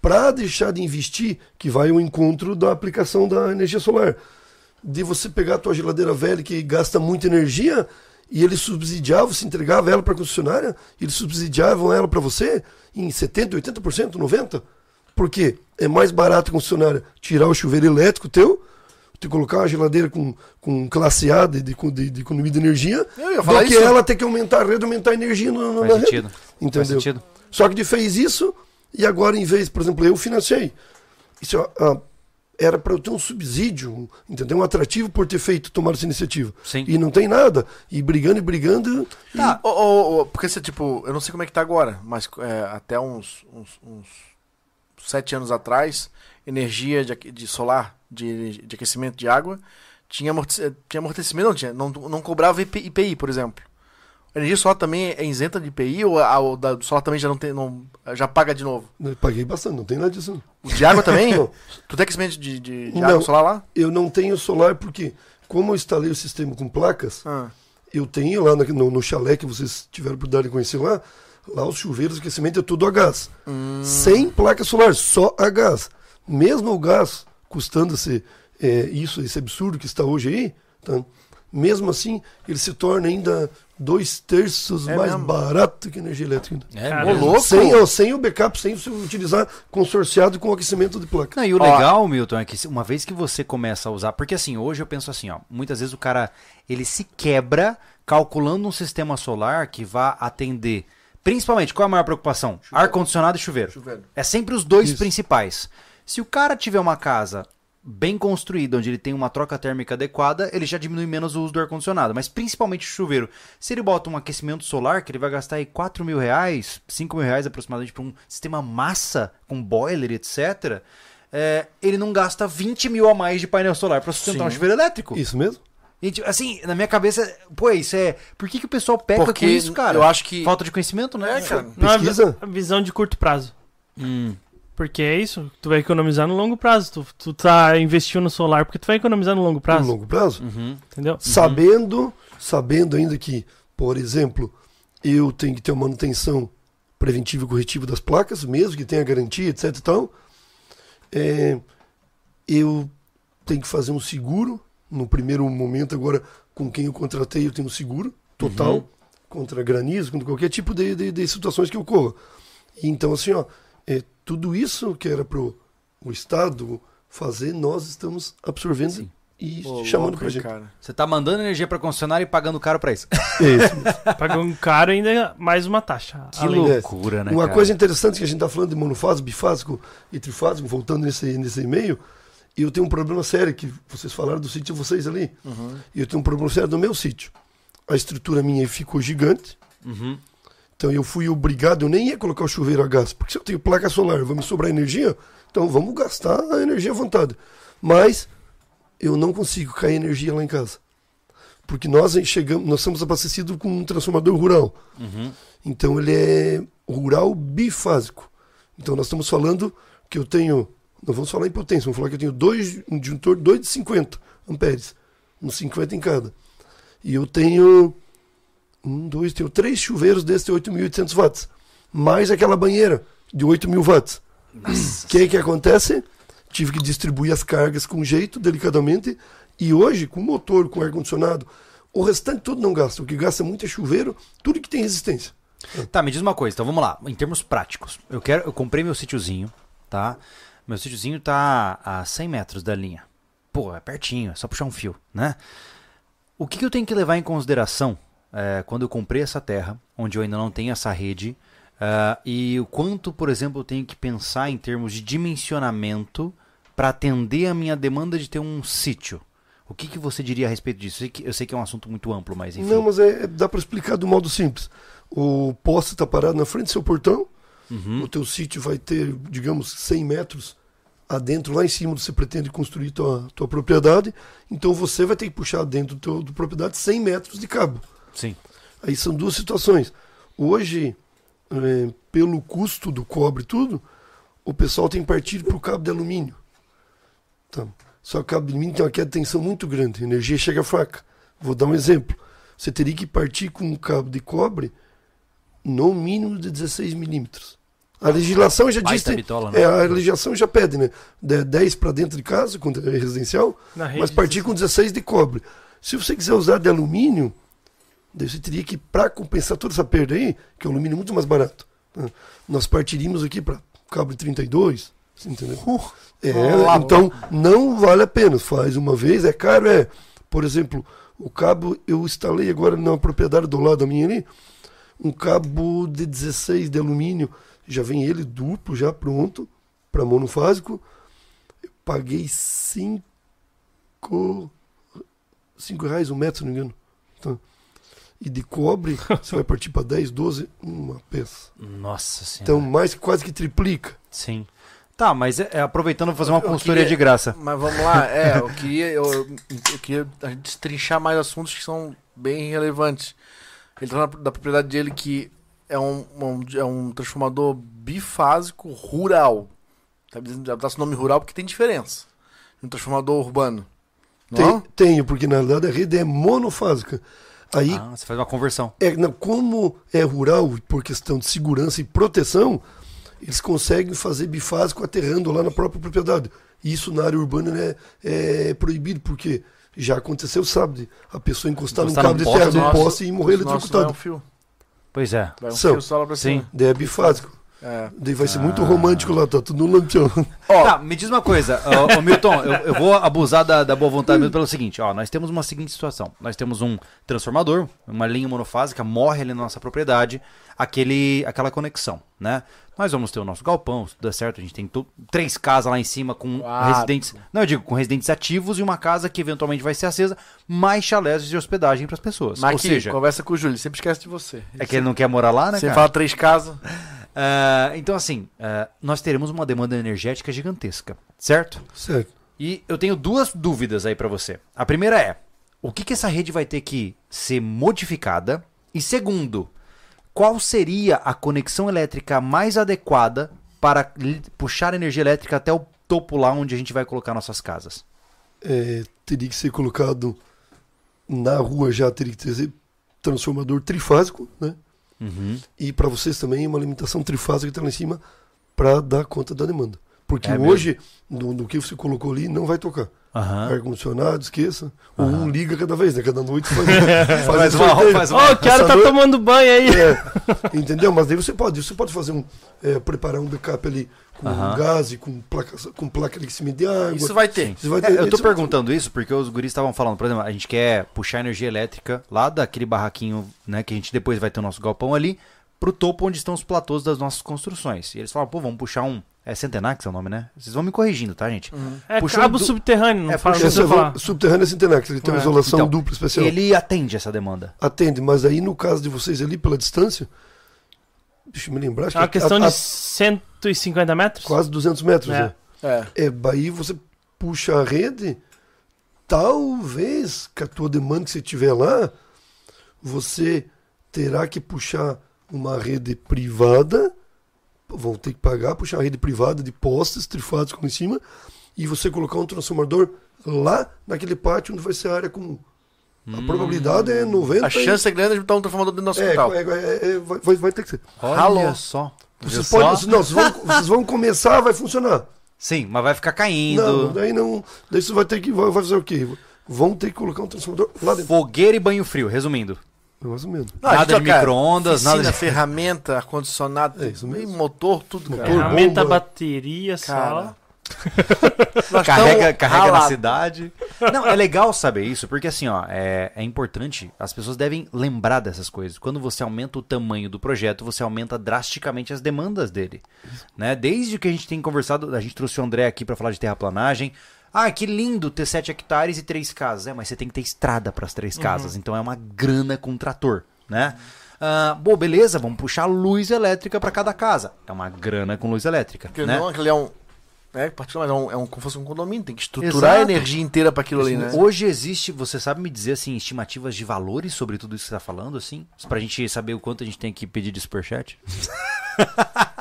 para deixar de investir, que vai ao encontro da aplicação da energia solar. De você pegar a tua geladeira velha que gasta muita energia e eles subsidiavam, se entregava ela para a concessionária, eles subsidiavam ela para você em 70%, 80%, 90%. Por quê? É mais barato a concessionária tirar o chuveiro elétrico teu, te colocar uma geladeira com, com classe A de, de, de, de economia de energia, do que isso. ela ter que aumentar a rede, aumentar a energia no, no, Faz na rede. sentido. Faz Entendeu? sentido. Só que ele fez isso e agora, em vez, por exemplo, eu financiei. Isso ah, era para eu ter um subsídio, entendeu? Um atrativo por ter feito, tomado essa iniciativa. Sim. E não tem nada. E brigando e brigando. Tá. Ô, porque você, tipo, eu não sei como é que tá agora, mas é, até uns, uns, uns sete anos atrás, energia de, de solar, de, de aquecimento de água, tinha, amortece- tinha amortecimento, não tinha, não, não cobrava IP IPI, por exemplo. A energia solar também é isenta de IPI ou a, o da solar também já não tem, não, já paga de novo? Eu paguei bastante, não tem nada disso. não. O de água também? Tu tem aquecimento de, de, de Não. água solar lá? Eu não tenho solar porque, como eu instalei o sistema com placas, Ah. eu tenho lá no, no chalé que vocês tiveram por dar de conhecer lá, lá os chuveiros aquecimento é tudo a gás. Sem placa solar, só a gás. Mesmo o gás custando esse, é, isso, esse absurdo que está hoje aí, tá? Mesmo assim, ele se torna ainda dois terços É mais mesmo? barato que a energia elétrica. É. Ô, louco! Sem, sem o backup, sem você utilizar consorciado com aquecimento de placa. Não, e o Ó. legal, Milton, é que se- uma vez que você começa a usar, porque assim, hoje eu penso assim, ó, muitas vezes o cara ele se quebra calculando um sistema solar que vá atender Principalmente, qual é a maior preocupação? Ar-condicionado e chuveiro. Chuveiro. É sempre os dois Isso. principais. Se o cara tiver uma casa bem construída, onde ele tem uma troca térmica adequada, ele já diminui menos o uso do ar-condicionado. Mas principalmente o chuveiro. Se ele bota um aquecimento solar, que ele vai gastar aí 4 mil reais, 5 mil reais aproximadamente para um sistema massa, com boiler, etc., é, ele não gasta 20 mil a mais de painel solar para sustentar um Sim. chuveiro elétrico. Isso mesmo? E, tipo, assim, na minha cabeça, pô, isso é. Por que, que o pessoal peca Porque com isso, cara? eu acho que- Falta de conhecimento, né? É, cara. Não é Pesquisa? a visão de curto prazo. Hum. Porque é isso, tu vai economizar no longo prazo. Tu, tu tá investindo no solar porque tu vai economizar no longo No prazo. longo prazo? Uhum. Entendeu? Sabendo, sabendo ainda que, por exemplo, eu tenho que ter uma manutenção preventiva e corretiva das placas, mesmo que tenha garantia, etc e tal, é, eu tenho que fazer um seguro. No primeiro momento, agora, com quem eu contratei, eu tenho um seguro total Uhum. contra granizo, contra qualquer tipo de, de, de situações que ocorra. Então, assim, ó, é, tudo isso que era pro o Estado fazer, nós estamos absorvendo Sim. e Pô, chamando hein, gente. cara. Você tá mandando energia pra concessionária e pagando caro pra isso. É isso mesmo. Paga um caro e ainda mais uma taxa. Que além. loucura, né? Uma cara? coisa interessante que a gente está falando de monofásico, bifásico e trifásico, voltando nesse, nesse e-mail, eu tenho um problema sério, que vocês falaram do sítio de vocês ali. Uhum. E eu tenho um problema sério no meu sítio. A estrutura minha ficou gigante, Uhum. Então eu fui obrigado, eu nem ia colocar o chuveiro a gás, porque se eu tenho placa solar, vai me sobrar energia, então vamos gastar a energia à vontade. Mas eu não consigo cair energia lá em casa. Porque nós chegamos, nós somos abastecidos com um transformador rural. Uhum. Então ele é rural bifásico. Então nós estamos falando que eu tenho, não vamos falar em potência, vamos falar que eu tenho dois, um disjuntor 2 de 50 amperes, uns 50 em cada. E eu tenho um, dois, tenho três chuveiros desses de 8.800 watts, mais aquela banheira de 8.000 watts. O que que acontece? Tive que distribuir as cargas com jeito, delicadamente, e hoje, com motor, com ar-condicionado, o restante tudo não gasta. O que gasta muito é chuveiro, tudo que tem resistência. Tá, me diz uma coisa, então vamos lá, em termos práticos. Eu quero, eu comprei meu sítiozinho, tá? Meu sítiozinho tá a 100 metros da linha. Pô, é pertinho, é só puxar um fio, né? O que, que eu tenho que levar em consideração é, quando eu comprei essa terra, onde eu ainda não tenho essa rede, ah, e o quanto, por exemplo, eu tenho que pensar em termos de dimensionamento para atender a minha demanda de ter um sítio? O que, que você diria a respeito disso? Eu sei que, eu sei que é um assunto muito amplo, mas enfim. Não, mas é, é- dá para explicar do modo simples. O poste está parado na frente do seu portão, Uhum. o teu sítio vai ter, digamos, 100 metros adentro, lá em cima você pretende construir tua, tua propriedade, então você vai ter que puxar dentro do teu do propriedade 100 metros de cabo. Sim. Aí são duas situações. Hoje, é, pelo custo do cobre e tudo, o pessoal tem partido para o cabo de alumínio. Então, só que o cabo de alumínio tem uma queda de tensão muito grande, a energia chega fraca. Vou dar um exemplo. Você teria que partir com um cabo de cobre no mínimo de 16 milímetros. A legislação já diz. Bitola, né? É, a legislação já pede, né? De 10 para dentro de casa, quando é residencial, Na rede, mas partir com 16 de cobre. Se você quiser usar de alumínio, daí você teria que, para compensar toda essa perda aí, que o alumínio é muito mais barato, né? nós partiríamos aqui para cabo de 32, você entendeu? É, Lá, então não vale a pena. Faz uma vez, é caro, é. Por exemplo, o cabo eu instalei agora na propriedade do lado da minha ali, um cabo de 16 de alumínio, já vem ele duplo, já pronto, para monofásico. Eu paguei 5 cinco reais um metro, se não me engano. Então, e de cobre, você vai partir para 10, 12, uma peça. Nossa senhora. Então, mais que quase que triplica. Sim. Tá, mas é, é, aproveitando vou fazer uma Eu consultoria queria- de graça. Mas vamos lá, é, eu queria, eu, eu queria a gente destrinchar mais assuntos que são bem relevantes. Ele tá na, da propriedade dele que é um, um- é um transformador bifásico rural. Tá dizendo- dá esse nome rural porque tem diferença. Um transformador urbano. Não? Tem, tenho, porque na verdade a rede é monofásica. Aí, Ah, você faz uma conversão. é, não, como é rural, por questão de segurança e proteção, eles conseguem fazer bifásico aterrando lá na própria propriedade. E isso na área urbana né, é proibido, porque já aconteceu, sabe? A pessoa encostar, Encostar num cabo de terra né? poste e morrer Nosso vai um eletrocutado. fio. Pois é. Vai um São. fio só lá pra Sim. cima. Daí é bifásico. É. Daí vai ser muito romântico lá, tá tudo no lampião. Ó, Tá, me diz uma coisa, ô, ô, Milton, eu, eu vou abusar da, da boa vontade mesmo pelo seguinte, ó, nós temos uma seguinte situação, nós temos um transformador, uma linha monofásica, morre ali na nossa propriedade, aquele, aquela conexão, né? Nós vamos ter o nosso galpão, se tudo der certo, a gente tem três casas lá em cima com Quatro. residentes, não, eu digo, com residentes ativos e uma casa que eventualmente vai ser acesa, mais chalés de hospedagem para as pessoas. mas Ou aqui, seja, conversa com o Júlio, ele sempre esquece de você. é que ele não quer morar lá, né, Você cara? fala três casas. Ah, então, assim, ah, nós teremos uma demanda energética gigantesca, certo? Certo. E eu tenho duas dúvidas aí pra você. A primeira é: o que, que essa rede vai ter que ser modificada? E segundo, qual seria a conexão elétrica mais adequada para puxar energia elétrica até o topo lá onde a gente vai colocar nossas casas? É, teria que ser colocado na rua já, teria que ter transformador trifásico, né? Uhum. E para vocês também uma alimentação trifásica que tá lá em cima para dar conta da demanda. Porque É hoje, no, no que você colocou ali, não vai tocar. Aham. Ar-condicionado, esqueça. Ou um liga cada vez, né? Cada noite faz, faz Faz um uma, faz Ó, uma. o cara tá noite- tomando banho aí. É, entendeu? Mas daí você pode, você pode fazer um, é, preparar um backup ali com Aham. gás e com placa, com placa de cima de água. Isso vai ter. Você vai É, ter- eu tô perguntando isso porque os guris estavam falando, por exemplo, a gente quer puxar energia elétrica lá daquele barraquinho, né, que a gente depois vai ter o nosso galpão ali, pro topo onde estão os platôs das nossas construções. E eles falaram, pô, vamos puxar um. É Centenax é o nome, né? Vocês vão me corrigindo, tá, gente? É Puxando cabo do- subterrâneo, não É, fala, puxando- é falar. subterrâneo Centenax, ele tem uma É. isolação Então, dupla especial. Ele atende essa demanda. Atende, mas aí no caso de vocês ali pela distância, deixa eu me lembrar, acho É uma que questão a- de a- 150 metros? quase 200 metros. É. né? É. É, aí você puxa a rede, talvez com a tua demanda que você tiver lá, você terá que puxar uma rede privada, vão ter que pagar, puxar uma rede privada de postes trifados com em cima, e você colocar um transformador lá naquele pátio onde vai ser a área comum. A probabilidade é 90. A chance é grande de botar um transformador dentro do nosso é, quintal. é, é, é, vai, vai- vai ter que ser. Olha só. Vocês, Viu podem, só? não, vocês, vão, vocês vão começar, vai funcionar. Sim, mas vai ficar caindo. Não, daí não. Daí você vai ter que. Vai, vai fazer o quê? Vão ter que colocar um transformador lá dentro. Fogueira e banho frio, resumindo. Mais ou menos. Não, a Nada de micro-ondas, nada de- ferramenta, ar-condicionado, É motor, tudo. Motor. Ferramenta, bomba. bateria. Cara. Nós Carrega, carrega na cidade. Não, é legal saber isso, porque assim, ó, é, é importante, as pessoas devem lembrar dessas coisas. Quando você aumenta o tamanho do projeto, você aumenta drasticamente as demandas dele. Né? Desde que a gente tem conversado, a gente trouxe o André aqui pra falar de terraplanagem. Ah, que lindo ter 7 hectares e três casas. É, mas você tem que ter estrada para as três casas. Então é uma grana com trator, né? Ah, bom, beleza, vamos puxar luz elétrica para cada casa. É uma grana com luz elétrica, Porque né? não, aquele é um. É, particular, mas é, um, é um, como se fosse um condomínio, tem que estruturar Exato. a energia inteira para aquilo ali, né? Hoje existe, você sabe me dizer assim, estimativas de valores sobre tudo isso que você tá falando, assim? Pra gente saber o quanto a gente tem que pedir de superchat?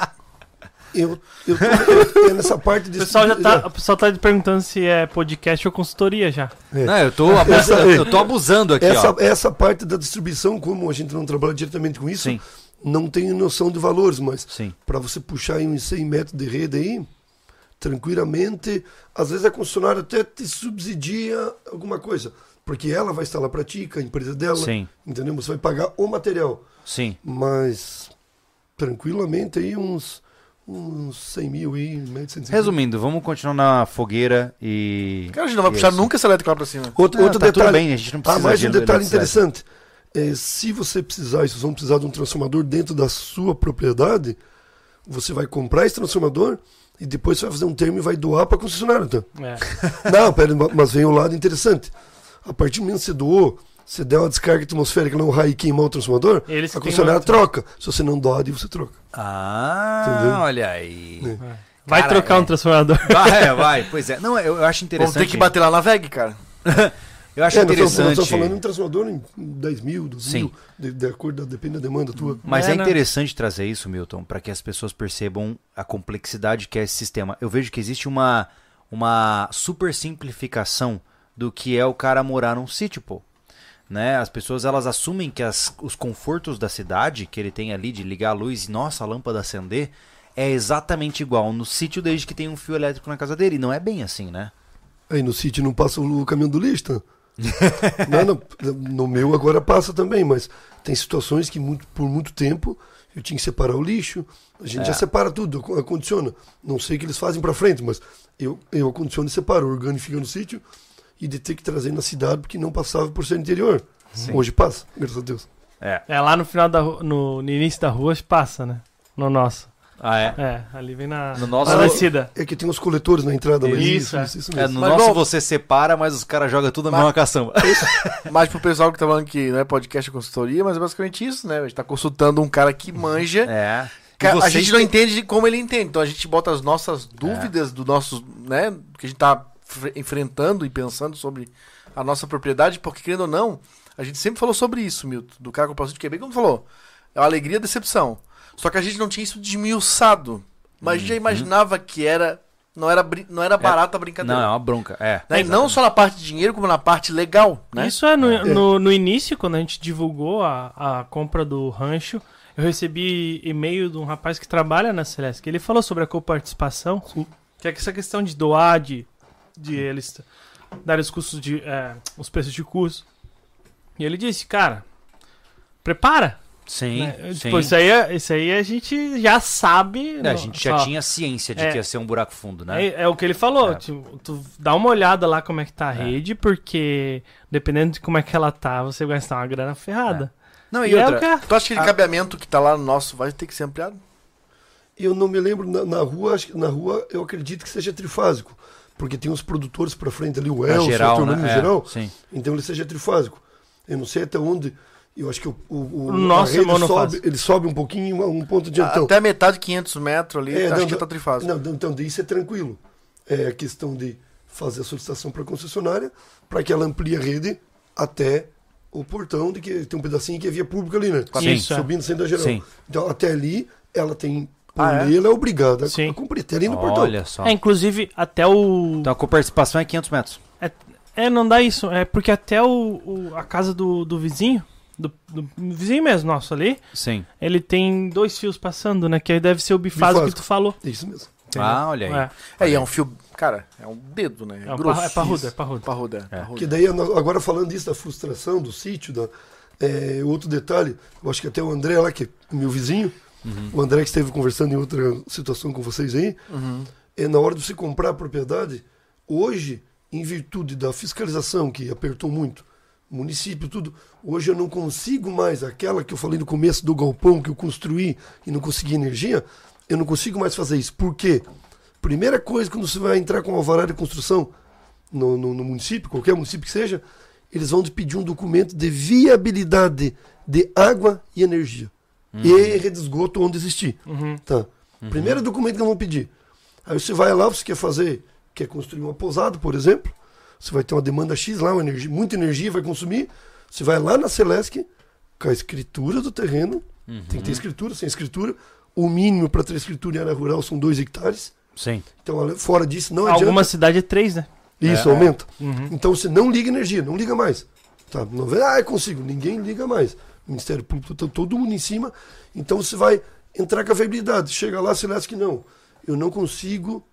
Eu, eu, tô, eu, é nessa parte O de. pessoal, já tá, o pessoal tá perguntando se é podcast ou consultoria já. É. Não, eu tô abusando, eu tô abusando aqui, Essa, ó. essa parte da distribuição, como a gente não trabalha diretamente com isso, Sim. não tenho noção de valores, mas para você puxar uns 100 metros de rede aí, tranquilamente, às vezes a concessionária até te subsidia alguma coisa, porque ela vai instalar para ti, com a empresa dela, Sim. entendeu? Você vai pagar o material, Sim. mas tranquilamente aí uns, uns 100 mil aí, médio 150. Resumindo, vamos continuar na fogueira e. Cara, a gente não vai e puxar assim. nunca essa elétrica lá pra cima. Outro, Não, outro tá tudo detalhe, bem, a gente não Ah, precisa mais de um detalhe interessante. É, se você precisar, se vocês vão precisar de um transformador dentro da sua propriedade, você vai comprar esse transformador e depois você vai fazer um termo e vai doar para a concessionária. Tá? É. Não, pera, ma- mas vem o lado interessante. A partir do momento que você doou, você der uma descarga atmosférica no raio e queimar o transformador, Eles a concessionária uma- troca. Se você não aí você troca. Ah, Entendeu? olha aí. Vai Cara, trocar é. um transformador. Vai, vai, pois é. Não, eu, eu acho interessante. Vamos ter que bater lá na VEG, cara. Eu acho É, estamos- nós interessante. estamos falando em transformador em 10 mil, 12 Sim. mil, de, de acordo, depende da demanda tua. Mas É, é, né? interessante trazer isso, Milton, para que as pessoas percebam a complexidade que é esse sistema. Eu vejo que existe uma, uma super simplificação do que é o cara morar num sítio, pô. Né? As pessoas elas assumem que as- os confortos da cidade que ele tem ali de ligar a luz e nossa a lâmpada acender é exatamente igual no sítio desde que tem um fio elétrico na casa dele. E não é bem assim, né? Aí no sítio não passa o caminhão do lixo, tá? não, não, no meu agora passa também, mas tem situações que muito, por muito tempo eu tinha que separar o lixo. A gente É. já separa tudo, ac- acondiciona. Não sei o que eles fazem pra frente, mas eu, eu acondiciono e separo. O orgânico fica no sítio e de ter que trazer na cidade porque não passava por ser interior. Hoje passa, graças a Deus. É. É lá no final da no, no início da rua passa, né? No nosso. Ah, é. É, ali vem na, No nosso- na descida. É que tem os coletores na entrada, mas Isso, isso, é. isso, isso É, mesmo. no Mas nosso igual- você separa, mas os caras jogam tudo na Mas- mesma caçamba. Mas pro pessoal que tá falando que não é podcast é consultoria, mas é basicamente isso, né? A gente tá consultando um cara que manja. É. Ca- a gente não entende de como ele entende. Então a gente bota as nossas dúvidas do nosso, né? Que a gente tá enfrentando e pensando sobre a nossa propriedade, porque querendo ou não, a gente sempre falou sobre isso, Milton. Do cara com o de quebrar, como falou. É uma alegria e decepção. Só que a gente não tinha isso desmiuçado. Mas a gente já imaginava que era. Não era, não era barata a brincadeira. Não, é uma bronca. É. Né? E não só na parte de dinheiro, como na parte legal, né? Isso é no, no, no início, quando a gente divulgou a, a compra do rancho, eu recebi e-mail de um rapaz que trabalha na Celeste, que ele falou sobre a coparticipação, que é essa questão de doar, de, de eles darem os custos de. é, os preços de curso. E ele disse, cara, prepara. Sim, né? sim. Tipo, isso aí, é- isso aí a gente já sabe. É, a gente já só- tinha ciência de É. que ia ser um buraco fundo, né? É, é o que ele falou. É. tipo, tu dá uma olhada lá como é que tá a rede, porque dependendo de como é que ela tá, você vai gastar uma grana ferrada. Não, E é o que é. Tu acha que aquele cabeamento que tá lá no nosso vai ter que ser ampliado? Eu não me lembro, na, na rua, acho que na rua eu acredito que seja trifásico. Porque tem os produtores pra frente ali, o Elcio, geral, né? no É, geral. Sim. Então ele seja trifásico. Eu não sei até onde. Eu acho que o, o, o- O nosso a rede é monofásico. sobe, ele sobe um pouquinho, um ponto de então. Até metade, 500 metros ali, É, acho não, que não, tá trifásico. Não, então isso é tranquilo. É a questão de fazer a solicitação para a concessionária para que ela amplie a rede até o portão, de que tem um pedacinho que é via pública ali, né? Sim. É. Subindo sem da geral. Sim. Então até ali ela tem. Por Ah, é? lei, ela é obrigada Sim. a cumprir até ali no portão. Olha só. É, inclusive, até o. Então a coparticipação é 500 metros. É, não dá isso. É porque até o, o- a casa do, do vizinho, do, do vizinho mesmo nosso ali, Sim. ele tem dois fios passando, né? Que aí deve ser o bifásico que Bifásico. tu falou. Isso mesmo. Ah, olha aí. É, É, e é um fio. Cara, é um dedo, né? é, um grosso. é parruda, é parruda. Parruda, É. parruda. Que daí, agora falando disso da frustração do sítio, da, é, outro detalhe, eu acho que até o André lá, que é meu vizinho, o André que esteve conversando em outra situação com vocês aí, Uhum. é na hora de você comprar a propriedade, hoje, em virtude da fiscalização que apertou muito, município, tudo, hoje eu não consigo mais, aquela que eu falei no começo do galpão que eu construí e não consegui energia, eu não consigo mais fazer isso. Por quê? Primeira coisa, quando você vai entrar com alvará de construção no, no, no município, qualquer município que seja, eles vão te pedir um documento de viabilidade de água e energia. E rede de esgoto onde existir. Uhum. Tá. Primeiro documento que vão pedir. Aí você vai lá, você quer fazer, quer construir uma pousada, por exemplo. Você vai ter uma demanda X lá, uma energia, muita energia vai consumir. Você vai lá na Celesc, com a escritura do terreno. Tem que ter escritura, sem escritura. O mínimo para ter escritura em área rural são 2 hectares. Sim. Então, fora disso, não adianta. Alguma cidade é três, né? Isso, É. aumenta. Uhum. Então você não liga energia, não liga mais. Tá? Não vê, ah, eu consigo. Ninguém liga mais. Ministério Público está todo mundo em cima. Então você vai entrar com a viabilidade. Chega lá, você lê que não. Eu não consigo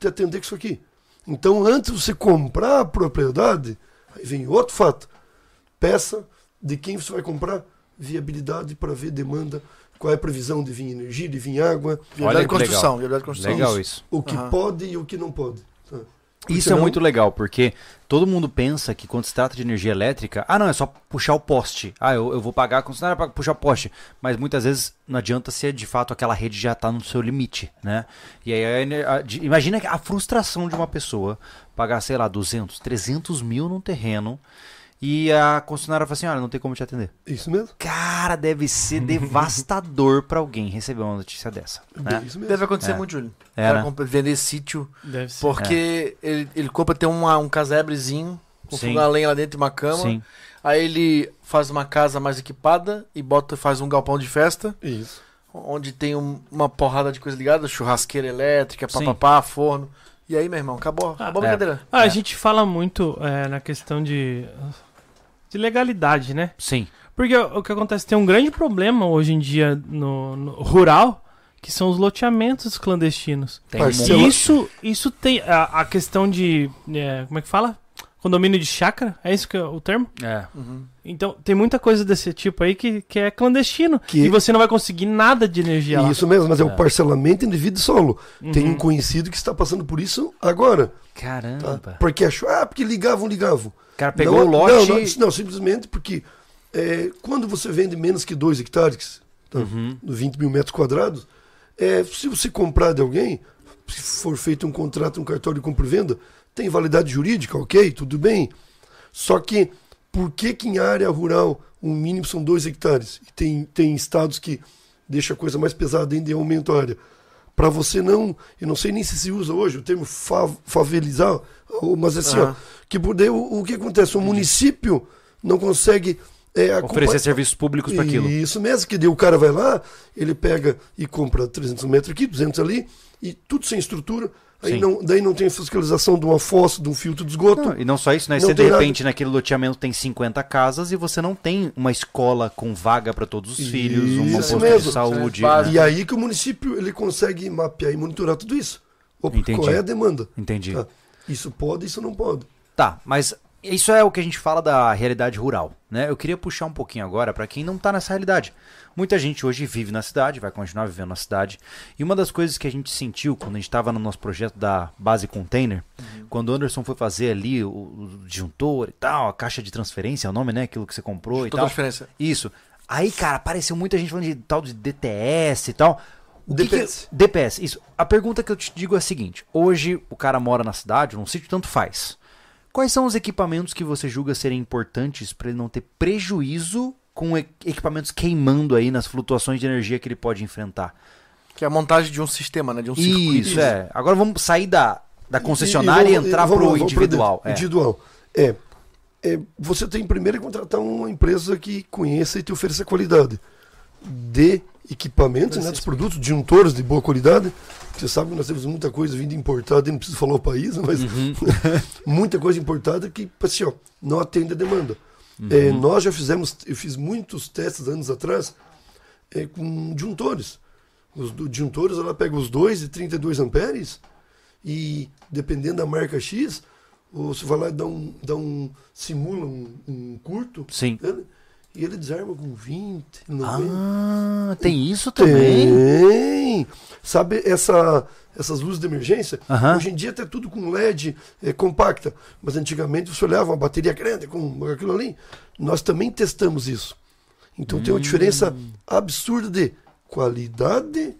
te atender com isso aqui. Então, antes de você comprar a propriedade, aí vem outro fato. Peça de quem você vai comprar viabilidade para ver demanda, qual é a previsão de vir energia, de vir água, Olha Viabilidade de construção. legal. Viabilidade de construção. Legal isso. o que Aham. pode e o que não pode. tá? Porque Isso é senão- muito legal, porque todo mundo pensa que quando se trata de energia elétrica, ah, não, é só puxar o poste. Ah, eu, eu vou pagar a concessionária para puxar o poste. Mas muitas vezes não adianta se de fato aquela rede já está no seu limite, né? E aí, a a- de- imagina a frustração de uma pessoa pagar, sei lá, 200, 300 mil num terreno e a concessionária fala assim, olha, não tem como te atender. Isso mesmo? Cara, deve ser devastador para alguém receber uma notícia dessa, né? Isso mesmo. Deve acontecer É. muito, Júlio. O É, cara né? compra- vender sítio. Deve ser. Porque ele, ele compra tem uma, um casebrezinho, com Sim. uma lenha lá dentro e uma cama. Sim. Aí ele faz uma casa mais equipada e bota, faz um galpão de festa, Isso. onde tem um- uma porrada de coisa ligada, churrasqueira elétrica, papapá, forno. E aí, meu irmão, acabou, acabou a é. brincadeira. Ah, a É. gente fala muito é, na questão de, de legalidade, né? Sim. Porque o que acontece, tem um grande problema hoje em dia no, no rural, que são os loteamentos clandestinos. Tem um Parcela- E isso, isso tem a, a questão de. é, como é que fala? condomínio de chácara, é isso que é o termo? É. Uhum. Então, tem muita coisa desse tipo aí que, que é clandestino. Que- E você não vai conseguir nada de energia lá. Isso mesmo, mas é, o parcelamento indivíduo solo. Tem Uhum. um conhecido que está passando por isso agora. Tá? Caramba. Porque achou, ah, porque ligavam, ligavam. O cara pegou não, o lote. Não, não, não, simplesmente porque é, quando você vende menos que 2 hectares, tá, Uhum. 20 mil metros quadrados, é, se você comprar de alguém, se for feito um contrato, um cartório de compra e venda, tem validade jurídica, ok, tudo bem. Só que por que, que em área rural o mínimo são 2 hectares? E tem, tem estados que deixa a coisa mais pesada ainda e aumenta a área. Para você não, eu não sei nem se se usa hoje o termo fa- favelizar, mas assim, ó, Aham. que por daí o, o que acontece? O município não consegue é, Oferecer serviços públicos para aquilo. Isso mesmo, que daí o cara vai lá, ele pega e compra 300 metros aqui, 200 ali, e tudo sem estrutura. Aí Sim. não, daí não tem fiscalização de uma fossa, de um filtro de esgoto. Não, e não só isso, né? Não Você de tem nada. repente naquele loteamento tem 50 casas e você não tem uma escola com vaga para todos os filhos, um Isso posto mesmo. de saúde. Isso é básico. E aí que o município ele consegue mapear e monitorar tudo isso. Opa, Entendi. qual é a demanda? Entendi. Tá. Isso pode, isso não pode. Tá, mas isso é o que a gente fala da realidade rural, né? Eu queria puxar um pouquinho agora para quem não tá nessa realidade. Muita gente hoje vive na cidade, vai continuar vivendo na cidade. E uma das coisas que a gente sentiu quando a gente estava no nosso projeto da base container, quando o Anderson foi fazer ali o, o disjuntor e tal, a caixa de transferência, é o nome, né? Aquilo que você comprou e Toda tal. diferença. Isso. Aí, cara, apareceu muita gente falando de tal de DTS e tal. O que que- DPS. DPS, isso. A pergunta que eu te digo é a seguinte: hoje o cara mora na cidade, num sítio, tanto faz. Quais são os equipamentos que você julga serem importantes para ele não ter prejuízo com e- equipamentos queimando aí nas flutuações de energia que ele pode enfrentar? Que é a montagem de um sistema, né? De um circuito. Isso, é. Agora vamos sair da, da concessionária e, vamos- entrar vamos pro lá, vamos individual. dentro. É. Individual. É, é, Você tem primeiro que contratar uma empresa que conheça e te ofereça qualidade de equipamentos, né, dos produtos, disjuntores de boa qualidade. Você sabe que nós temos muita coisa vindo importada, não preciso falar o país, mas Uhum. muita coisa importada que assim, ó, não atende a demanda. Uhum. É, nós já fizemos, eu fiz muitos testes anos atrás é, com disjuntores. Os disjuntores, ela pega os 2 e 32 amperes e dependendo da marca X, você vai lá e dá um, dá um simula um, um curto Sim. né, e ele desarma com 20, 90. Ah, tem isso também? Tem! Sabe essa, essas luzes de emergência? Aham. Hoje em dia tá tudo com LED é, compacta, mas antigamente você olhava uma bateria grande com aquilo ali. Nós também testamos isso. Então tem uma diferença absurda de qualidade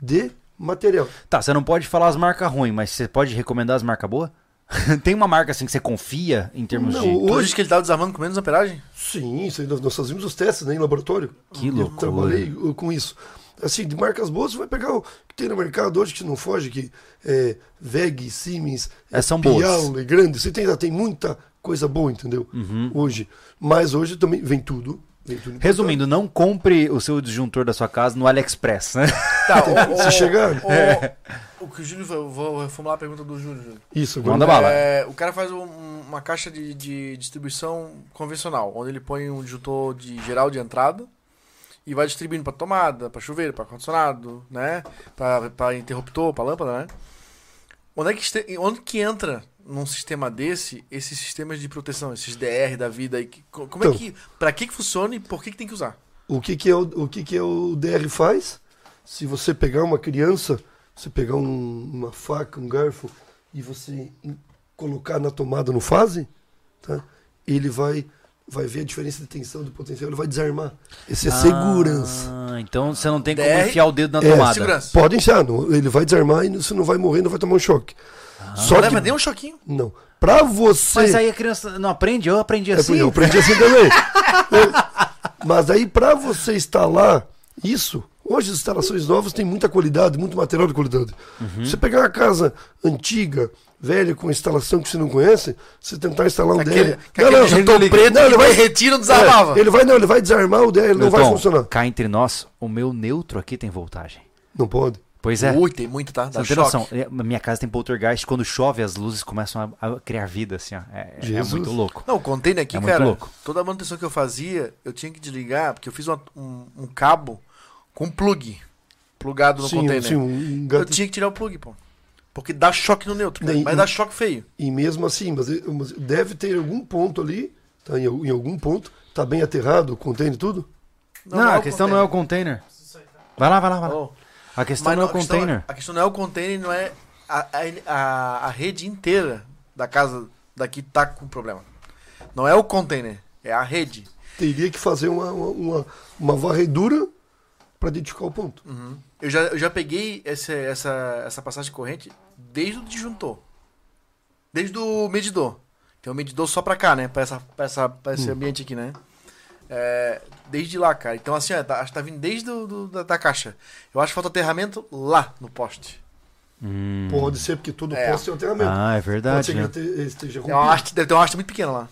de material. Tá, você não pode falar as marcas ruins, mas você pode recomendar as marcas boas? Tem uma marca assim que você confia em termos Não, de. Hoje que ele tava desarmando com menos amperagem? Sim, isso aí nós, nós fazíamos os testes né, em laboratório. Que Eu loucura. trabalhei uh, com isso. Assim, de marcas boas, você vai pegar o que tem no mercado hoje, que não foge, que é VEG, Siemens, É, são boas. Piau, é grande. Você tem, tem muita coisa boa, entendeu? Uhum. Hoje. Mas hoje também vem tudo. Vem tudo Resumindo, não compre o seu disjuntor da sua casa no AliExpress, né? Tá, importado. Se chegar. O, o que o Júlio. eu Vou reformular a pergunta do Júlio. Júlio. Isso. Manda bala. É, o cara faz um- uma caixa de, de distribuição convencional, onde ele põe um disjuntor de geral de entrada e vai distribuindo para tomada, para chuveiro, para condicionado, né? Para interruptor, para lâmpada, né? Onde é que, onde que entra num sistema desse esses sistemas de proteção, esses DR da vida Como é Então. que, para que que funciona e por que que tem que usar? O que que, é o, o que que é o DR faz? Se você pegar uma criança, você pegar um- uma faca, um garfo e você colocar na tomada no fase, tá? ele vai, vai ver a diferença de tensão do potencial, ele vai desarmar. Esse é segurança. Ah, então você não tem como DR? enfiar o dedo na É, tomada. Segurança. Pode enxar, não- ele vai desarmar e você não vai morrer, não vai tomar um choque. Só Só que, leva nem um choquinho. não. Pra você... Mas aí a criança não aprende? Eu aprendi É, assim. eu aprendi assim também. É. Mas aí, para você instalar isso, hoje as instalações novas têm muita qualidade, muito material de qualidade. Uhum. Você pegar uma casa antiga, velha, com instalação que você não conhece, você tentar instalar um Aquele, DR. com aquele disjuntor preto não, ele vai não desarmava. é, ele vai, não, ele vai desarmar o DR, ele não vai Milton, funcionar. Cá entre nós, o meu neutro aqui tem voltagem. Não pode. Pois é. Ui, tem muito, tá? Você Dá não tem noção. É, Minha casa tem poltergeist. Quando chove, as luzes começam a, a criar vida, assim, ó. É, é muito louco. Não, o container aqui, É muito cara, louco. toda a manutenção que eu fazia, eu tinha que desligar, porque eu fiz uma- um, um cabo com plug plugado no Sim, container. sim, um Eu gato. tinha que tirar o plug, pô. Porque dá choque no neutro, cara. Nem- mas dá choque feio. E mesmo assim, mas, mas deve ter algum ponto ali, tá, em, em algum ponto, tá bem aterrado, o container e tudo? Não, é a questão não é o container. Vai lá, vai lá, vai lá. Oh, A questão mas não é o questão- container. a questão não é o container, não é a, a, a, a rede inteira da casa daqui tá com problema. Não é o container, é a rede. Teria que fazer uma, uma, uma, uma varredura para identificar o ponto. Uhum. Eu, já, eu já peguei essa, essa, essa passagem de corrente desde o disjuntor. Desde o medidor. Tem um medidor só pra cá, né? Pra, essa, pra, essa, pra esse ambiente aqui, né? É, desde lá, cara. Então, assim, ó, tá, acho que tá vindo desde do, do- da, da caixa. Eu acho que falta aterramento lá no poste. Hum. Pode ser, porque todo É. poste é um aterramento. Ah, é Pode verdade. ser que né? ele esteja É uma rompido. haste, deve ter uma haste muito pequena lá.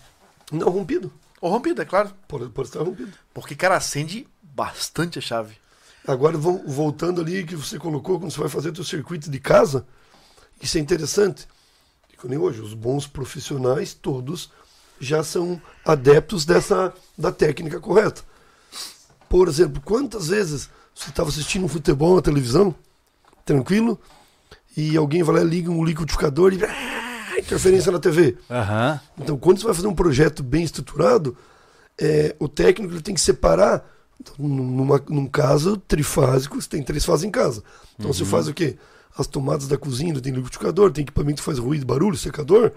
Não rompido. Ou rompida, é claro. Pode, pode estar rompido. Porque, cara, acende bastante a chave. Agora, vo- voltando ali que você colocou, quando você vai fazer o seu circuito de casa, isso é interessante. Que nem hoje, os bons profissionais, todos, já são adeptos dessa da técnica correta. Por exemplo, quantas vezes você estava assistindo um futebol na televisão, tranquilo, e alguém vai lá e liga um liquidificador e ah, interferência na TV. Aham. Então, quando você vai fazer um projeto bem estruturado, é, o técnico ele tem que separar. Então, numa, num caso trifásico, você tem três fases em casa. Então, você faz o quê? As tomadas da cozinha, tem liquidificador, tem equipamento que faz ruído, barulho, secador.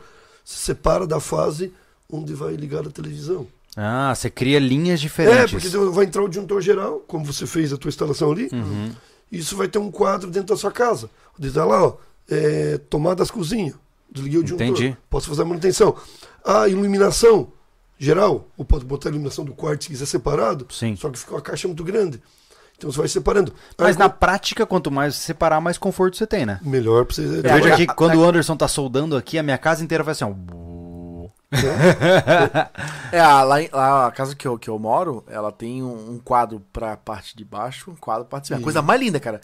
Você separa da fase onde vai ligar a televisão. Ah, você cria linhas É, diferentes. porque daí vai entrar o disjuntor geral, como você fez a tua instalação ali. Uhum. Isso vai ter um quadro dentro da sua casa. Tá lá, ó, é, tomadas cozinha. Desliguei o disjuntor. Entendi. Posso fazer a manutenção. A iluminação geral, ou pode botar a iluminação do quarto se quiser separado. Sim. Só que fica uma caixa muito grande. Então você vai separando. Mas Aí, na prática, quanto mais você separar, mais conforto você tem, né? Melhor pra você. Eu É, vejo aqui que quando o Anderson tá soldando aqui, a minha casa inteira vai assim, ó. É, a- lá, lá a casa que eu, que eu moro, ela tem um, um quadro pra parte de baixo, um quadro pra parte de cima. A coisa mais linda, cara.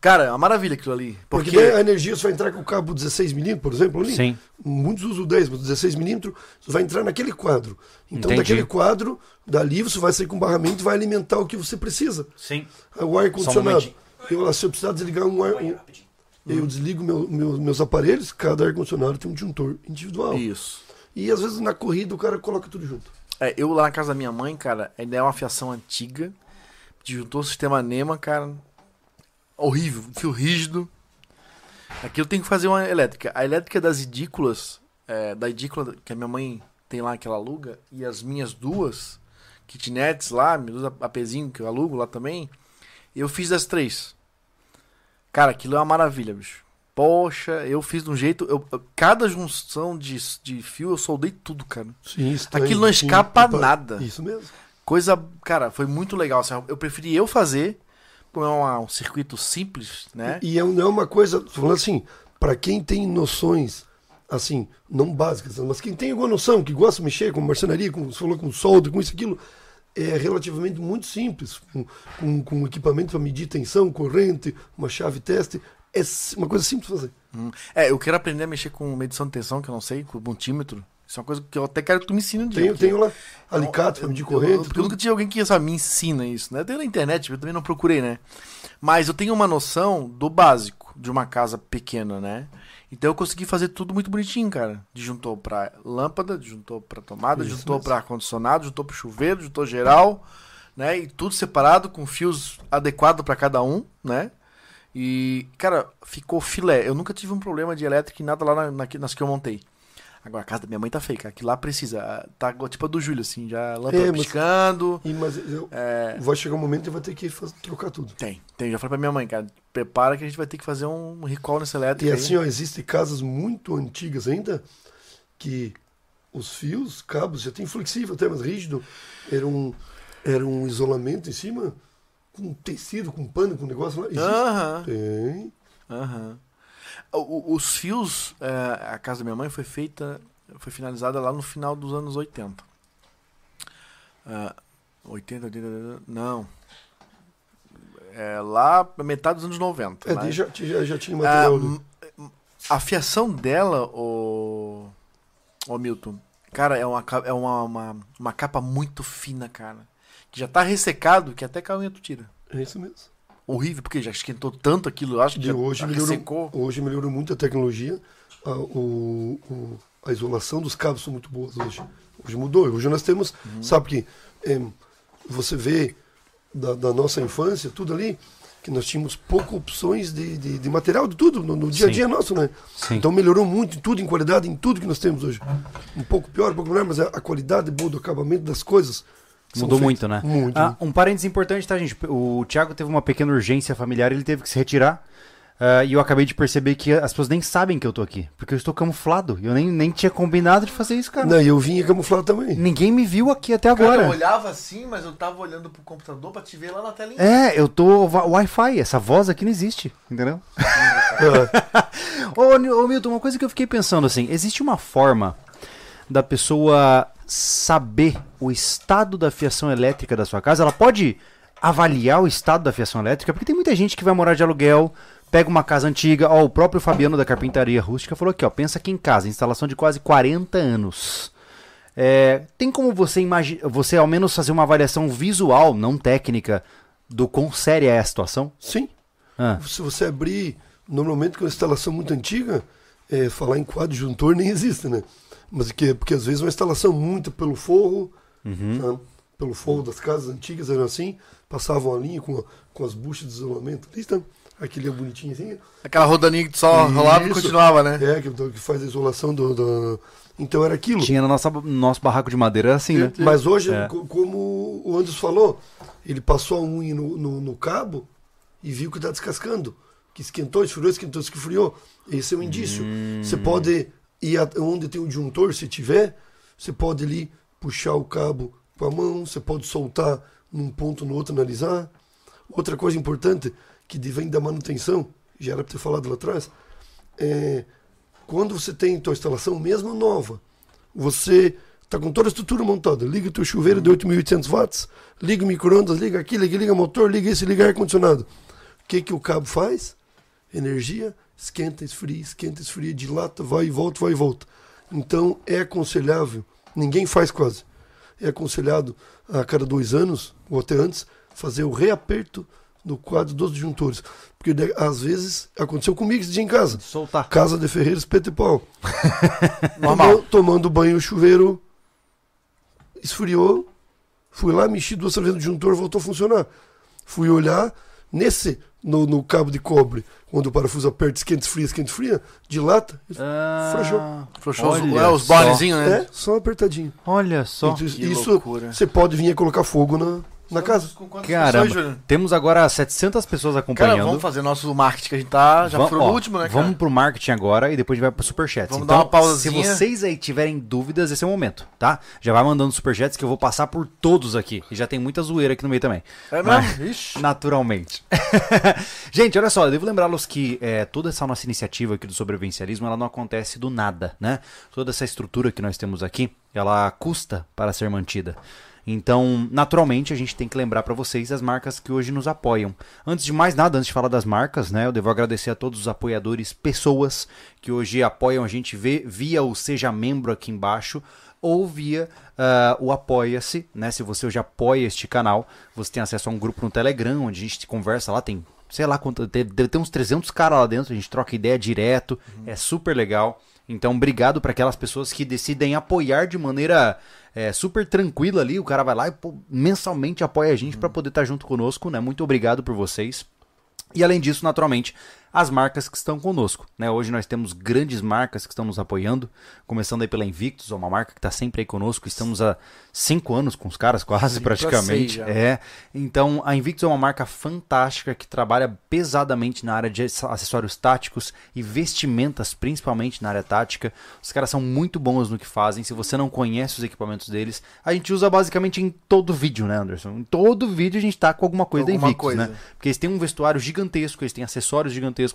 Cara, é uma maravilha aquilo ali. Porque Porque. a energia você vai entrar com o cabo 16mm, por exemplo, ali. Sim. Muitos usam o 10, mas 16mm você vai entrar naquele quadro. Então, Entendi. daquele quadro, dali você vai sair com barramento e vai alimentar o que você precisa. Sim. O ar condicionado. momentinho. Eu lá, se eu precisar desligar um ar. Um, eu desligo meu, meu- meus aparelhos, cada ar-condicionado tem um disjuntor individual. Isso. E às vezes na corrida o cara coloca tudo junto. É, eu lá na casa da minha mãe, cara, ainda é uma fiação antiga. Disjuntou o sistema NEMA, cara. Horrível, fio rígido. Aqui eu tenho que fazer uma elétrica. A elétrica das edículas, é, da edícula que a minha mãe tem lá, que ela aluga, e as minhas duas kitnets lá, meus dois apezinhos que eu alugo lá também, eu fiz das três. Cara, aquilo é uma maravilha, bicho. Poxa, eu fiz de um jeito. eu- cada junção de, de fio eu soldei tudo, cara. Sim, isso Aquilo não sim, escapa opa, nada. Isso mesmo. Coisa, cara, foi muito legal. assim, eu preferi eu fazer, como é uma- um circuito simples, né? E é, não é uma coisa, falando assim, para quem tem noções, assim, não básicas, mas quem tem alguma noção, que gosta de mexer com marcenaria, com, você falou com solda, com isso aquilo, é relativamente muito simples, com, com, com equipamento para medir tensão, corrente, uma chave teste, é uma coisa simples de fazer. Hum. É, eu quero aprender a mexer com medição de tensão, que eu não sei, com multímetro. Isso é uma coisa que eu até quero que tu me ensine um dia. Tenho, tenho lá alicate para medir corrente, Porque eu nunca tive alguém que sabe, me ensina isso, né? Eu tenho na internet, eu também não procurei, né? Mas eu tenho uma noção do básico de uma casa pequena, né? Então eu consegui fazer tudo muito bonitinho, cara. Disjuntor pra lâmpada, disjuntor pra tomada, Isso mesmo. pra ar-condicionado, disjuntor pro chuveiro, disjuntor geral, né? E tudo separado, com fios adequados pra cada um, né? E, cara, ficou filé. Eu nunca tive um problema de elétrica e nada lá na- na- nas que eu montei. Agora, a casa da minha mãe tá feia, cara. Que lá precisa. Tá igual tipo a do Júlio, assim, já lâmpada É, mas- piscando. E, mas eu- É, vai chegar um momento que vai ter que faz- trocar tudo. tem, tem. Já falei pra minha mãe, cara. Prepara que a gente vai ter que fazer um recall nessa E elétrica. aí. assim, ó, existem casas muito antigas ainda que os fios, cabos, já tem flexível até, mas rígido, era um, era um isolamento em cima, com tecido, com pano, com negócio lá. Existe. Tem. aham. Os fios, é, a casa da minha mãe foi feita, foi finalizada lá no final dos anos 80. Ah, 80, 80, 80, não. É, lá metade dos anos 90. É, né? já, já, já tinha Ah, material. m- a fiação dela, o, o Milton, cara, é, uma, é uma, uma, uma capa muito fina, cara. Que já tá ressecado, que até com a unha tu tira. É isso mesmo. Horrível, porque já esquentou tanto aquilo, acho que já hoje já melhorou, secou. hoje melhorou muito a tecnologia. A, o, o- a isolação dos cabos são muito boas hoje. Hoje mudou. Hoje nós temos, Uhum. sabe que em, você vê da, da nossa infância, tudo ali, que nós tínhamos poucas opções de, de, de material, de tudo, no, no dia a dia nosso, né? Sim. Então melhorou muito em tudo, em qualidade, em tudo que nós temos hoje. Um pouco pior, um pouco melhor, mas a, a qualidade boa do acabamento das coisas. Mudou muito, né? Muito. Ah, um parênteses importante, tá, gente? O Thiago teve uma pequena urgência familiar, ele teve que se retirar. Ah, e eu acabei de perceber que as pessoas nem sabem que eu tô aqui. Porque eu estou camuflado. E eu nem, nem tinha combinado de fazer isso, cara. Não, e eu vinha camuflado também. Ninguém me viu aqui até Cara, eu agora. olhava assim, mas eu tava olhando pro computador pra te ver lá na telinha. É, eu tô Wi-Fi. Essa voz aqui não existe. Entendeu? Ô, ô, Milton, uma coisa que eu fiquei pensando assim: existe uma forma da pessoa saber o estado da fiação elétrica da sua casa? Ela pode avaliar o estado da fiação elétrica? Porque tem muita gente que vai morar de aluguel, pega uma casa antiga. Ó, o próprio Fabiano da Carpintaria Rústica falou aqui: ó, pensa aqui em casa, instalação de quase 40 anos. É, tem como você imaginar, você ao menos fazer uma avaliação visual, não técnica, do quão séria é a situação? sim. Ah, Se você abrir, normalmente com uma instalação muito antiga, é, falar em coadjuntor nem existe, né? Mas que, porque às vezes uma instalação muito pelo forro, né? pelo forro das casas antigas eram assim, passavam a linha com, a- com as buchas de isolamento. Ali está, aquele é bonitinho assim. Aquela rodaninha que só rolava e continuava, né? É, que, que faz a isolação do, do- Então era aquilo. tinha no nosso, no nosso barraco de madeira assim, né? Mas hoje, É. co- como o Anderson falou, ele passou a unha no, no, no cabo e viu que está descascando. Que esquentou, esfriou, esquentou, esfriou. Esse é um indício. Você pode ir a- onde tem o disjuntor, se tiver, você pode ali puxar o cabo com a mão, você pode soltar num ponto no outro, analisar. Outra coisa importante, que vem da manutenção, já era para ter falado lá atrás, é quando você tem tua instalação mesmo nova, você está com toda a estrutura montada, liga o teu chuveiro de 8.800 watts, liga o micro-ondas, liga aquilo, liga, liga motor, liga esse, liga ar-condicionado. O que, que o cabo faz? Energia, esquenta, esfria, esquenta, esfria, dilata, vai e volta, vai e volta. Então é aconselhável, ninguém faz quase, é aconselhado a cada dois anos, ou até antes, fazer o reaperto do quadro dos disjuntores. Porque de- às vezes aconteceu comigo esse dia em casa. Soltar. Casa de Ferreira, espeto e pau. Normal. Tomando banho, o chuveiro esfriou. Fui lá, mexi duas vezes no disjuntor, voltou a funcionar. Fui olhar, nesse, no, no cabo de cobre, quando o parafuso aperta, esquenta, esfria, esquenta, esfria, dilata, Ah, Frajou. Frouxou os, é, os só. bonezinhos, né? é só apertadinho. Olha só. Então, Que isso loucura. você pode vir a colocar fogo na, na casa. Com quantas Caramba. pessoas, Júlio? Temos agora 700 pessoas Cara, acompanhando. vamos fazer nosso marketing que a gente tá. Já Vam- foi ó, no último, né, cara? Vamos pro marketing agora e depois a gente vai pro superchats. Vamos então, dar uma pausazinha. se vocês aí tiverem dúvidas, esse é o momento, tá? Já vai mandando superchats que eu vou passar por todos aqui. E já tem muita zoeira aqui no meio também. É Mas- mesmo? Ixi. Naturalmente. Gente, olha só, eu devo lembrá-los que é, toda essa nossa iniciativa aqui do sobrevivencialismo, ela não acontece do nada, né? Toda essa estrutura que nós temos aqui, ela custa para ser mantida. Então, naturalmente, a gente tem que lembrar para vocês as marcas que hoje nos apoiam. Antes de mais nada, antes de falar das marcas, né, eu devo agradecer a todos os apoiadores, pessoas que hoje apoiam a gente via o Seja Membro aqui embaixo ou via ah, o Apoia-se, né? Se você hoje apoia este canal, você tem acesso a um grupo no Telegram, onde a gente conversa lá, tem, sei lá quanto, deve, ter uns 300 caras lá dentro, a gente troca ideia direto, é super legal. Então, obrigado para aquelas pessoas que decidem apoiar de maneira é, super tranquila ali. O cara vai lá e pô, mensalmente apoia a gente para poder estar junto conosco, né? Muito obrigado por vocês. E além disso, naturalmente, as marcas que estão conosco. Né? Hoje nós temos grandes marcas que estão nos apoiando, começando aí pela Invictus, uma marca que está sempre aí conosco. Estamos há cinco anos com os caras, quase pra praticamente. É. Então a Invictus é uma marca fantástica que trabalha pesadamente na área de acessórios táticos e vestimentas, principalmente na área tática. Os caras são muito bons no que fazem. Se você não conhece os equipamentos deles, a gente usa basicamente em todo vídeo, né, Anderson? Em todo vídeo a gente tá com alguma coisa Alguma da Invictus, coisa. né? Porque eles têm um vestuário gigantesco, eles têm acessórios gigantescos.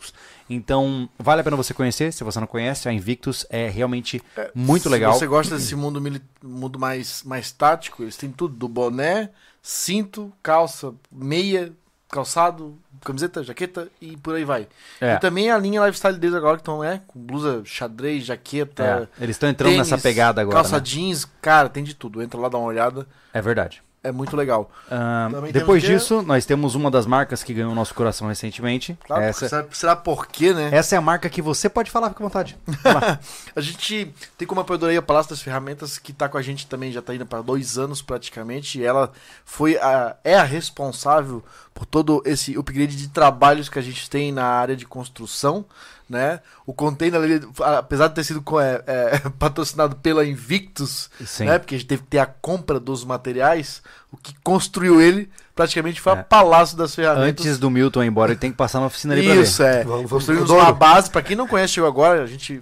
Então, vale a pena você conhecer. Se você não conhece, a Invictus é realmente muito legal. Se você gosta desse mundo, mundo mais, mais tático, eles têm tudo: do boné, cinto, calça, meia, calçado, camiseta, jaqueta e por aí vai. É. E também a linha lifestyle deles agora que estão, né? Com blusa, xadrez, jaqueta. É, eles estão entrando tênis, nessa pegada agora. Calça né? jeans, cara, tem de tudo. Entra lá, dá uma olhada. É verdade. É muito legal. Também depois temos que- disso, nós temos uma das marcas que ganhou nosso coração recentemente. Claro, essa, será, será por quê, né? essa é a marca que você pode falar, fica à vontade. A gente tem como apoiadora a Palácio das Ferramentas, que tá com a gente também, já tá indo para dois anos praticamente. E ela foi a, é a responsável por todo esse upgrade de trabalhos que a gente tem na área de construção. Né? O container, ele, apesar de ter sido é, é, patrocinado pela Invictus, Sim. né? porque a gente teve que ter a compra dos materiais, o que construiu ele praticamente foi É. a Palácio das Ferramentas. Antes do Milton ir embora, ele tem que passar na oficina ali pra ver. Isso, é. Vamos, Construímos uma base, pra quem não conhece, chegou agora, a gente.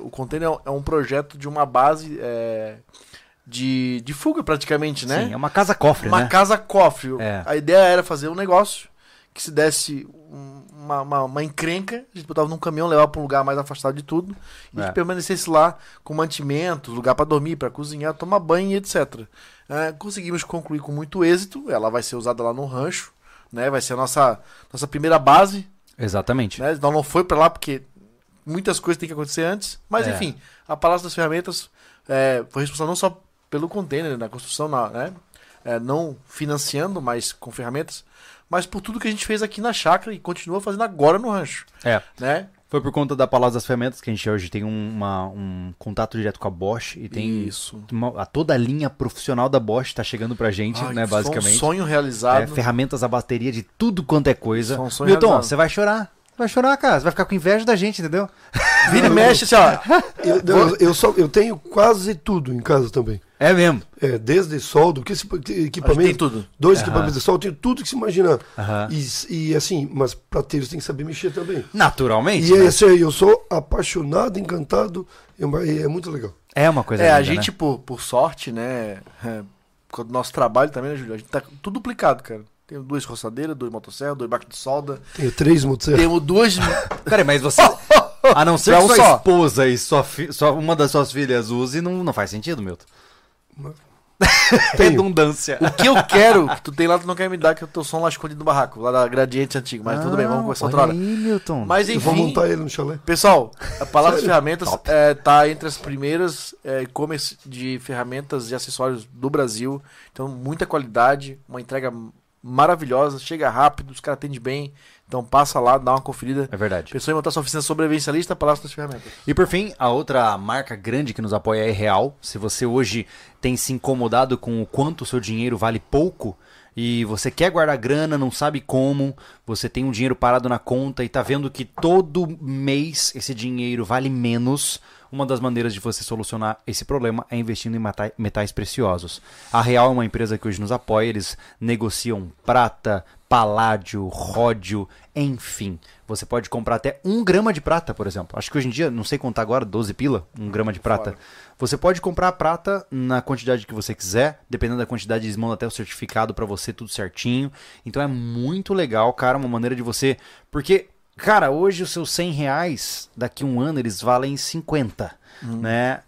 O container é um projeto de uma base é, de, de fuga, praticamente, né? Sim, é uma casa cofre, uma né? casa cofre. É. A ideia era fazer um negócio que se desse um- uma, uma, uma encrenca, a gente botava num caminhão, levava pra um lugar mais afastado de tudo, e É. que permanecesse lá com mantimentos, lugar pra dormir, pra cozinhar, tomar banho e etc. É, conseguimos concluir com muito êxito, ela vai ser usada lá no rancho, né? Vai ser a nossa, nossa primeira base, Exatamente. né? Então não foi pra lá porque muitas coisas têm que acontecer antes. Mas É. enfim, a Palácio das Ferramentas é, foi responsável não só pelo container, na construção, na, né? É, não financiando, mas com ferramentas, mas por tudo que a gente fez aqui na chácara e continua fazendo agora no rancho, É. né? Foi por conta da Palácio das Ferramentas que a gente hoje tem um, uma- um contato direto com a Bosch e tem Isso. uma- a, toda a linha profissional da Bosch tá chegando pra gente, Ai, né, basicamente. um sonho É, realizado. ferramentas a bateria de tudo quanto é coisa. Um Milton, realizado. você vai chorar. Vai chorar, cara. Você vai ficar com inveja da gente, entendeu? Vira e mexe assim, ó. Eu, eu, eu só, eu tenho quase tudo em casa também. É mesmo. É, desde soldo, que esse A gente tem equipamento, tudo. dois Aham. equipamentos de soldo, eu tenho tudo que se imaginar. Aham. E, e assim, mas pra ter, você tem que saber mexer também. Naturalmente. E é né? esse aí, eu sou apaixonado, encantado, é, uma- é muito legal. É uma coisa É, a linda, gente, né? por, por sorte, né? É, com o nosso trabalho também, né, Júlio? A gente tá tudo duplicado, cara. Tenho duas roçadeiras, dois motosserras, dois barcos de solda. Tenho três motosserras. Temos duas. Peraí, mas você... A não ser Pra que um sua só. esposa e sua, fi- sua- uma das suas filhas use, não, não faz sentido, Milton. Tenho. Redundância. O que eu quero, que tu tem lá, tu não quer me dar, que eu tô som lá escondido no barraco, lá da Gradiente Antigo. Mas tudo bem, vamos conversar outra hora. Aí, Milton. Mas Eu vou enfim, montar ele no chalé. pessoal, a Palavra Sério? Ferramentas é, tá entre as primeiras é, e-commerce de ferramentas e acessórios do Brasil. Então, muita qualidade, uma entrega maravilhosa, chega rápido, os caras atendem bem. Então, passa lá, dá uma conferida. É verdade. Pensou em montar sua oficina sobrevivencialista, Palácio das Ferramentas. E por fim, a outra marca grande que nos apoia é Real. Se você hoje tem se incomodado com o quanto o seu dinheiro vale pouco e você quer guardar grana, não sabe como, você tem um dinheiro parado na conta e tá vendo que todo mês esse dinheiro vale menos, uma das maneiras de você solucionar esse problema é investindo em metais preciosos. A Real é uma empresa que hoje nos apoia, eles negociam prata, paládio, ródio, enfim. Você pode comprar até um grama de prata, por exemplo. Acho que hoje em dia, não sei contar agora, 12 pila, um grama de prata. Você pode comprar a prata na quantidade que você quiser, dependendo da quantidade, eles mandam até o certificado pra você, tudo certinho. Então é muito legal, cara, uma maneira de você. Porque, cara, hoje os seus 100 reais, daqui a um ano, eles valem 50, né?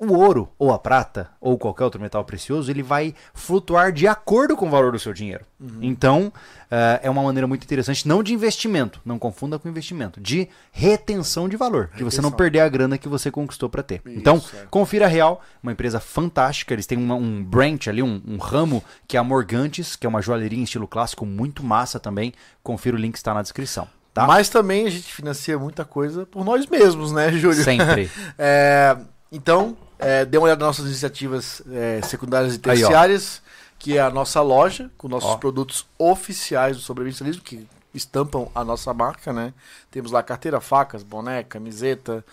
O ouro, ou a prata, ou qualquer outro metal precioso, ele vai flutuar de acordo com o valor do seu dinheiro. Então, eh, é uma maneira muito interessante, não de investimento, não confunda com investimento, de retenção de valor, de você não perder a grana que você conquistou para ter. então, Isso, é. confira a Real, uma empresa fantástica, eles têm uma- um branch ali, um, um ramo, que é a Morgantes, que é uma joalheria em estilo clássico, muito massa também. Confira o link que está na descrição. Tá? Mas também a gente financia muita coisa por nós mesmos, né, Júlio? Sempre. É, então, é, dê uma olhada nas nossas iniciativas é, secundárias e Aí, terciárias, que é a nossa loja, com nossos Ó. produtos oficiais do sobrevivencialismo, que estampam a nossa marca, né? Temos lá carteira, facas, boné, camiseta,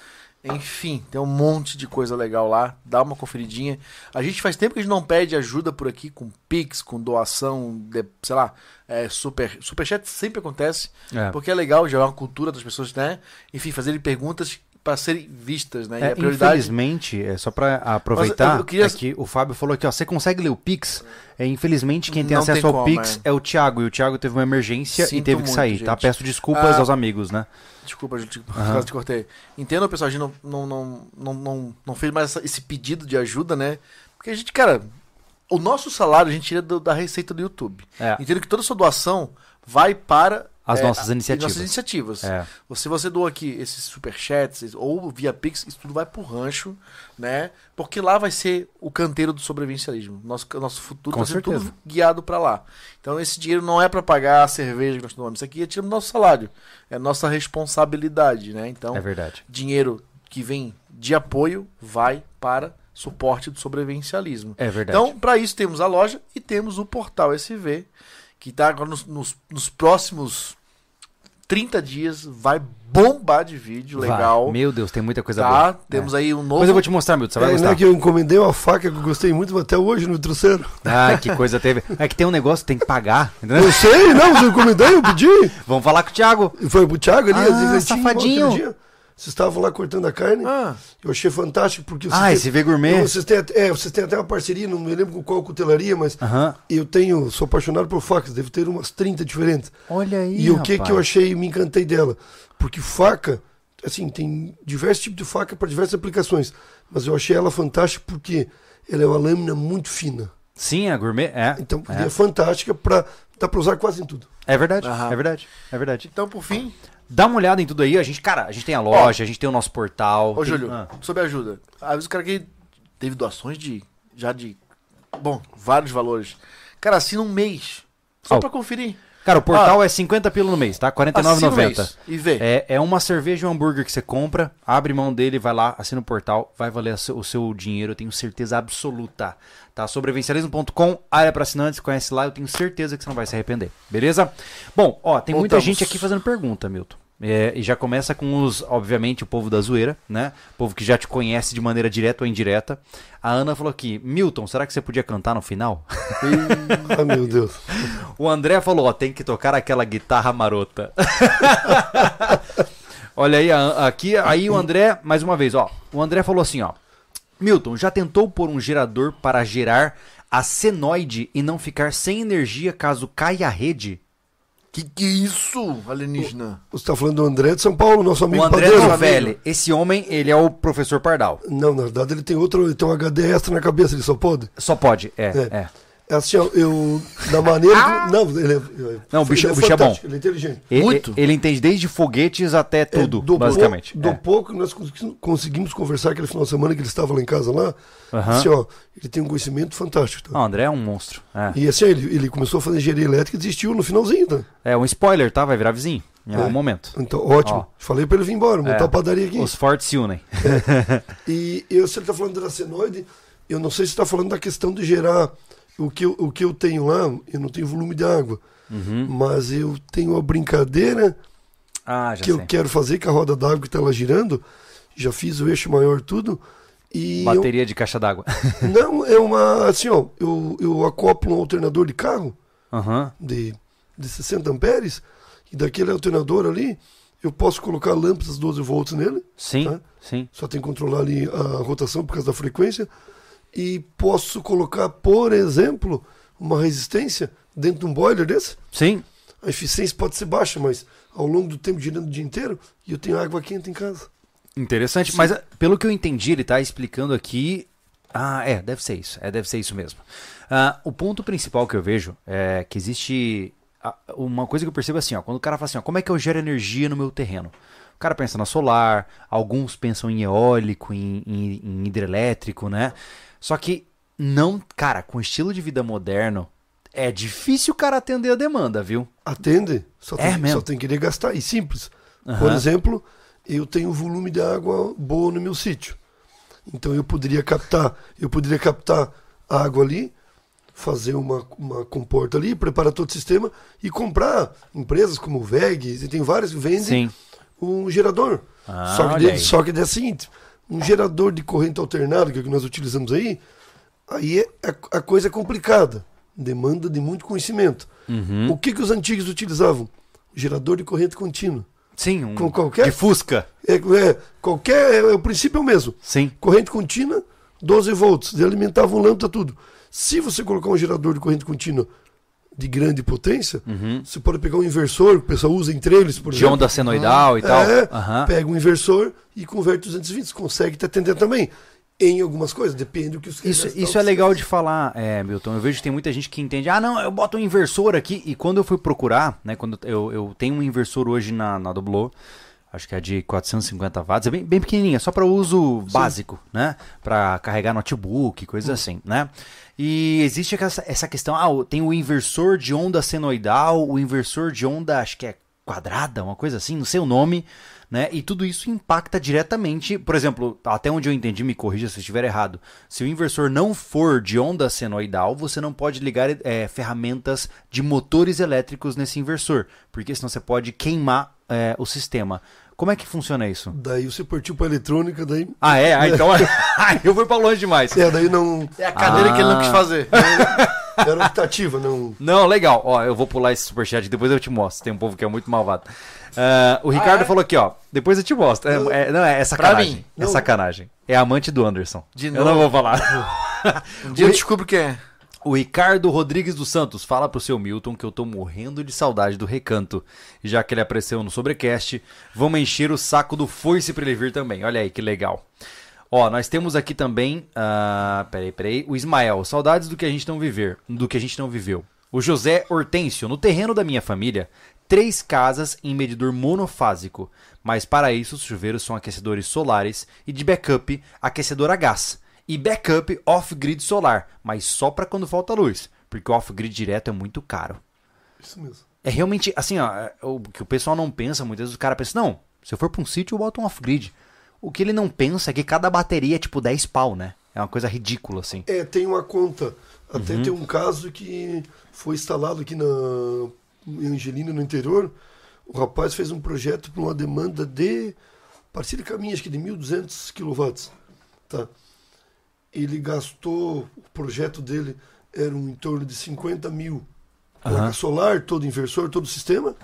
enfim, tem um monte de coisa legal lá. Dá uma conferidinha. A gente faz tempo que a gente não pede ajuda por aqui com Pix, com doação, de, sei lá, é, super, superchat sempre acontece. É. Porque é legal, já é uma cultura das pessoas, né? Enfim, fazerem perguntas para serem vistas, né? É, e prioridade. Infelizmente, é só pra aproveitar, Mas eu- queria- é que o Fábio falou aqui, ó, você consegue ler o Pix? É, infelizmente, quem tem Não acesso tem ao como, Pix é. é. o Thiago, e o Thiago teve uma emergência e Sinto teve que muito, sair, tá? gente. Peço desculpas Ah, aos amigos, né? Desculpa, gente, por causa te cortei. Entendo, pessoal, a gente não, não, não, não, não, não fez mais esse pedido de ajuda, né? Porque a gente, cara, o nosso salário a gente tira do- da receita do YouTube. É. Entendo que toda sua doação vai para As É, nossas iniciativas. Nossas iniciativas. É. Se você doa aqui esses superchats ou via Pix, isso tudo vai pro rancho, né? Porque lá vai ser o canteiro do sobrevivencialismo. Nosso, nosso futuro Com vai ser certeza. tudo guiado pra lá. Então esse dinheiro não é pra pagar a cerveja que nós tomamos. Isso aqui é tiro do nosso salário. É nossa responsabilidade, né? Então, É verdade. dinheiro que vem de apoio vai para suporte do sobrevivencialismo. É verdade. Então, para isso temos a loja e temos o portal SV, que tá agora nos, nos- nos próximos 30 dias, vai bombar de vídeo Vai. legal. Meu Deus, tem muita coisa tá? boa. Temos É. aí um novo. Depois eu vou te mostrar, Milton. Você vai É, gostar. né, que eu encomendei uma faca que eu gostei muito, mas até hoje não me trouxeram. Ah, que coisa teve. É que tem um negócio que tem que pagar. entendeu? Eu sei, não, mas eu encomendei, eu pedi. Vamos falar com o Thiago. Foi pro Thiago ali, Ah, safadinho. Vocês estavam lá cortando a carne. Ah, Eu achei fantástico, porque vocês Ah, têm- esse V Gourmet. Vocês têm, é, vocês têm até uma parceria, não me lembro com qual cutelaria, mas eu tenho, sou apaixonado por facas, devo ter umas 30 diferentes. Olha aí. E o que rapaz. que eu achei, me encantei dela? Porque faca, assim, tem diversos tipos de faca para diversas aplicações, mas eu achei ela fantástica porque ela é uma lâmina muito fina. Sim, a gourmet. É. Então, é. é, fantástica para dá para usar quase em tudo. É verdade. Aham. É verdade. É verdade. então, por fim, Dá uma olhada em tudo aí. A gente, cara, a gente tem a loja, a gente tem o nosso portal. ô tem- Júlio, Ah. sobre ajuda. Às vezes o cara que teve doações de. já de. Bom, vários valores. Cara, assina um mês. Só Oh. pra conferir. Cara, o portal é 50 pila no mês, tá? R$ Assina um 49,90. mês E vê. É, é uma cerveja e um hambúrguer que você compra, abre mão dele, vai lá, assina o portal, vai valer o seu dinheiro, eu tenho certeza absoluta. Tá? Sobrevencialismo.com, área para assinantes, conhece lá, eu tenho certeza que você não vai se arrepender. Beleza? Bom, ó, tem muita Voltamos. gente aqui fazendo pergunta, Milton. É, e já começa com os, obviamente, o povo da zoeira, né? O povo que já te conhece de maneira direta ou indireta. A Ana falou aqui, Milton, será que você podia cantar no final? ah, meu Deus. O André falou, ó, tem que tocar aquela guitarra marota. Olha aí, a- aqui, aí o André, mais uma vez, ó. O André falou assim, ó. Milton, já tentou pôr um gerador para gerar a senoide e não ficar sem energia caso caia a rede? Que que é isso, alienígena? Você está falando do André de São Paulo, nosso amigo o André padeiro. Novelli, esse homem, ele é o professor Pardal. Não, na verdade ele tem outro, ele tem um HD extra na cabeça, ele só pode. Só pode, é, É. é. É assim, ó, eu. Da maneira. que- não, ele é. Não, o bicho- ele o bicho é bom. Ele é inteligente. Ele, Muito. ele entende desde foguetes até É, tudo, do basicamente. Pouco, do É. pouco que nós cons- conseguimos conversar aquele final de semana que ele estava lá em casa lá. Aham. Assim, ó, ele tem um conhecimento fantástico. Ah, Tá? o André é um monstro. É. E assim, ele, ele começou a fazer engenharia elétrica e desistiu no finalzinho, tá? É um spoiler, tá? Vai virar vizinho em algum É. momento. Então, ótimo. Ó. Falei pra ele vir embora, montar É. a padaria aqui. Os fortes se unem. E eu, se ele está falando da senoide, eu não sei se está falando da questão de gerar o que, eu, o que eu tenho lá, eu não tenho volume de água, Uhum. mas eu tenho uma brincadeira Ah, que sei. eu quero fazer com a roda d'água que está lá girando, já fiz o eixo maior tudo, e eu- Bateria de caixa d'água. não, é uma, assim ó, eu, eu acoplo um alternador de carro Aham. de, de 60 amperes, e daquele alternador ali, eu posso colocar lâmpadas 12 volts nele, Sim, Tá. sim. só tem que controlar ali a rotação por causa da frequência. E posso colocar, por exemplo, uma resistência dentro de um boiler desse. Sim. A eficiência pode ser baixa, mas ao longo do tempo girando o dia inteiro, e eu tenho água quente em casa. Interessante. Mas ah, pelo que eu entendi, ele tá explicando aqui. Ah, é, deve ser isso. É, deve ser isso mesmo. Ah, o ponto principal que eu vejo é que existe. ah, Uma coisa que eu percebo assim, ó. Quando o cara fala assim, ó, como é que eu gero energia no meu terreno? O cara pensa na solar, alguns pensam em eólico, em, em- em hidrelétrico, né? Só que não, cara, com o estilo de vida moderno, é difícil o cara atender a demanda, viu? Atende, só É tem, mesmo? só tem que gastar. E simples. Por Aham. exemplo, eu tenho um volume de água boa no meu sítio. Então eu poderia captar, eu poderia captar a água ali, fazer uma, uma comporta ali, preparar todo o sistema e comprar empresas como o VEG, e tem várias que vendem Sim. um gerador. Ah, só, que de, só que é o seguinte, um gerador de corrente alternada, que é o que nós utilizamos aí, aí é, a, a coisa é complicada. Demanda de muito conhecimento. Uhum. O que, que os antigos utilizavam? Gerador de corrente contínua. Sim, um Com qualquer- de Fusca. É, é, qualquer, é, o princípio é o mesmo. Sim. Corrente contínua, 12 volts. Eles alimentavam lâmpada, tudo. Se você colocar um gerador de corrente contínua de grande potência, você pode pegar um inversor, que o pessoal usa em trailers, por De exemplo. onda senoidal e tal. É, Aham. pega um inversor e converte 220, você consegue te atender também. em algumas coisas, depende do que os Isso, isso é legal de falar, é, Milton. Eu vejo que tem muita gente que entende, ah, não, eu boto um inversor aqui. E quando eu fui procurar, né, quando eu, eu tenho um inversor hoje na, na Doblo, acho que é de 450 watts, é bem, bem pequenininha, só para uso básico, né? Para carregar notebook, coisas assim, né? E existe essa, essa questão, ah, tem o inversor de onda senoidal, o inversor de onda, acho que é quadrada, uma coisa assim, não sei o nome, né? E tudo isso impacta diretamente, por exemplo, até onde eu entendi, me corrija se eu estiver errado. Se o inversor não for de onda senoidal, você não pode ligar eh, ferramentas de motores elétricos nesse inversor, porque senão você pode queimar eh, o sistema. Como é que funciona isso? Daí você partiu pra eletrônica, daí. Ah, é? Ah, então eu fui pra longe demais. É, daí não. É a cadeira que ele não quis Ah. fazer. Era optativa, não. Não, legal. Ó, eu vou pular esse superchat, depois eu te mostro. Tem um povo que é muito malvado. Ah, o Ricardo falou aqui, ó. Depois eu te mostro. É, é- não, é, sacanagem. mim. É Não. sacanagem. É amante do Anderson. De eu novo. não vou falar. Um dia eu descubro que é. O Ricardo Rodrigues dos Santos fala pro seu Milton que eu tô morrendo de saudade do recanto. Já que ele apareceu no Sobrecast, vamos encher o saco do foice pra ele vir também. Olha aí que legal. Ó, nós temos aqui também. ah, peraí, peraí. O Ismael, saudades do que a gente não viver, do que a gente não viveu. O José Hortêncio, no terreno da minha família, três casas em medidor monofásico. Mas para isso, os chuveiros são aquecedores solares e de backup, aquecedor a gás. E backup off-grid solar, mas só para quando falta luz, porque o off-grid direto é muito caro. Isso mesmo. É realmente, assim, ó, é, o que o pessoal não pensa, muitas vezes o cara pensa, não, se eu for pra um sítio eu boto um off-grid. O que ele não pensa é que cada bateria é tipo 10 pau, né? É uma coisa ridícula, assim. É, tem uma conta. Até Uhum. tem um caso que foi instalado aqui na em Angelina, no interior. O rapaz fez um projeto para uma demanda de parecida com a minha, acho que de 1.200 kW. Tá? Ele gastou, o projeto dele era um em torno de 50 mil. Placa solar, todo inversor, todo sistema.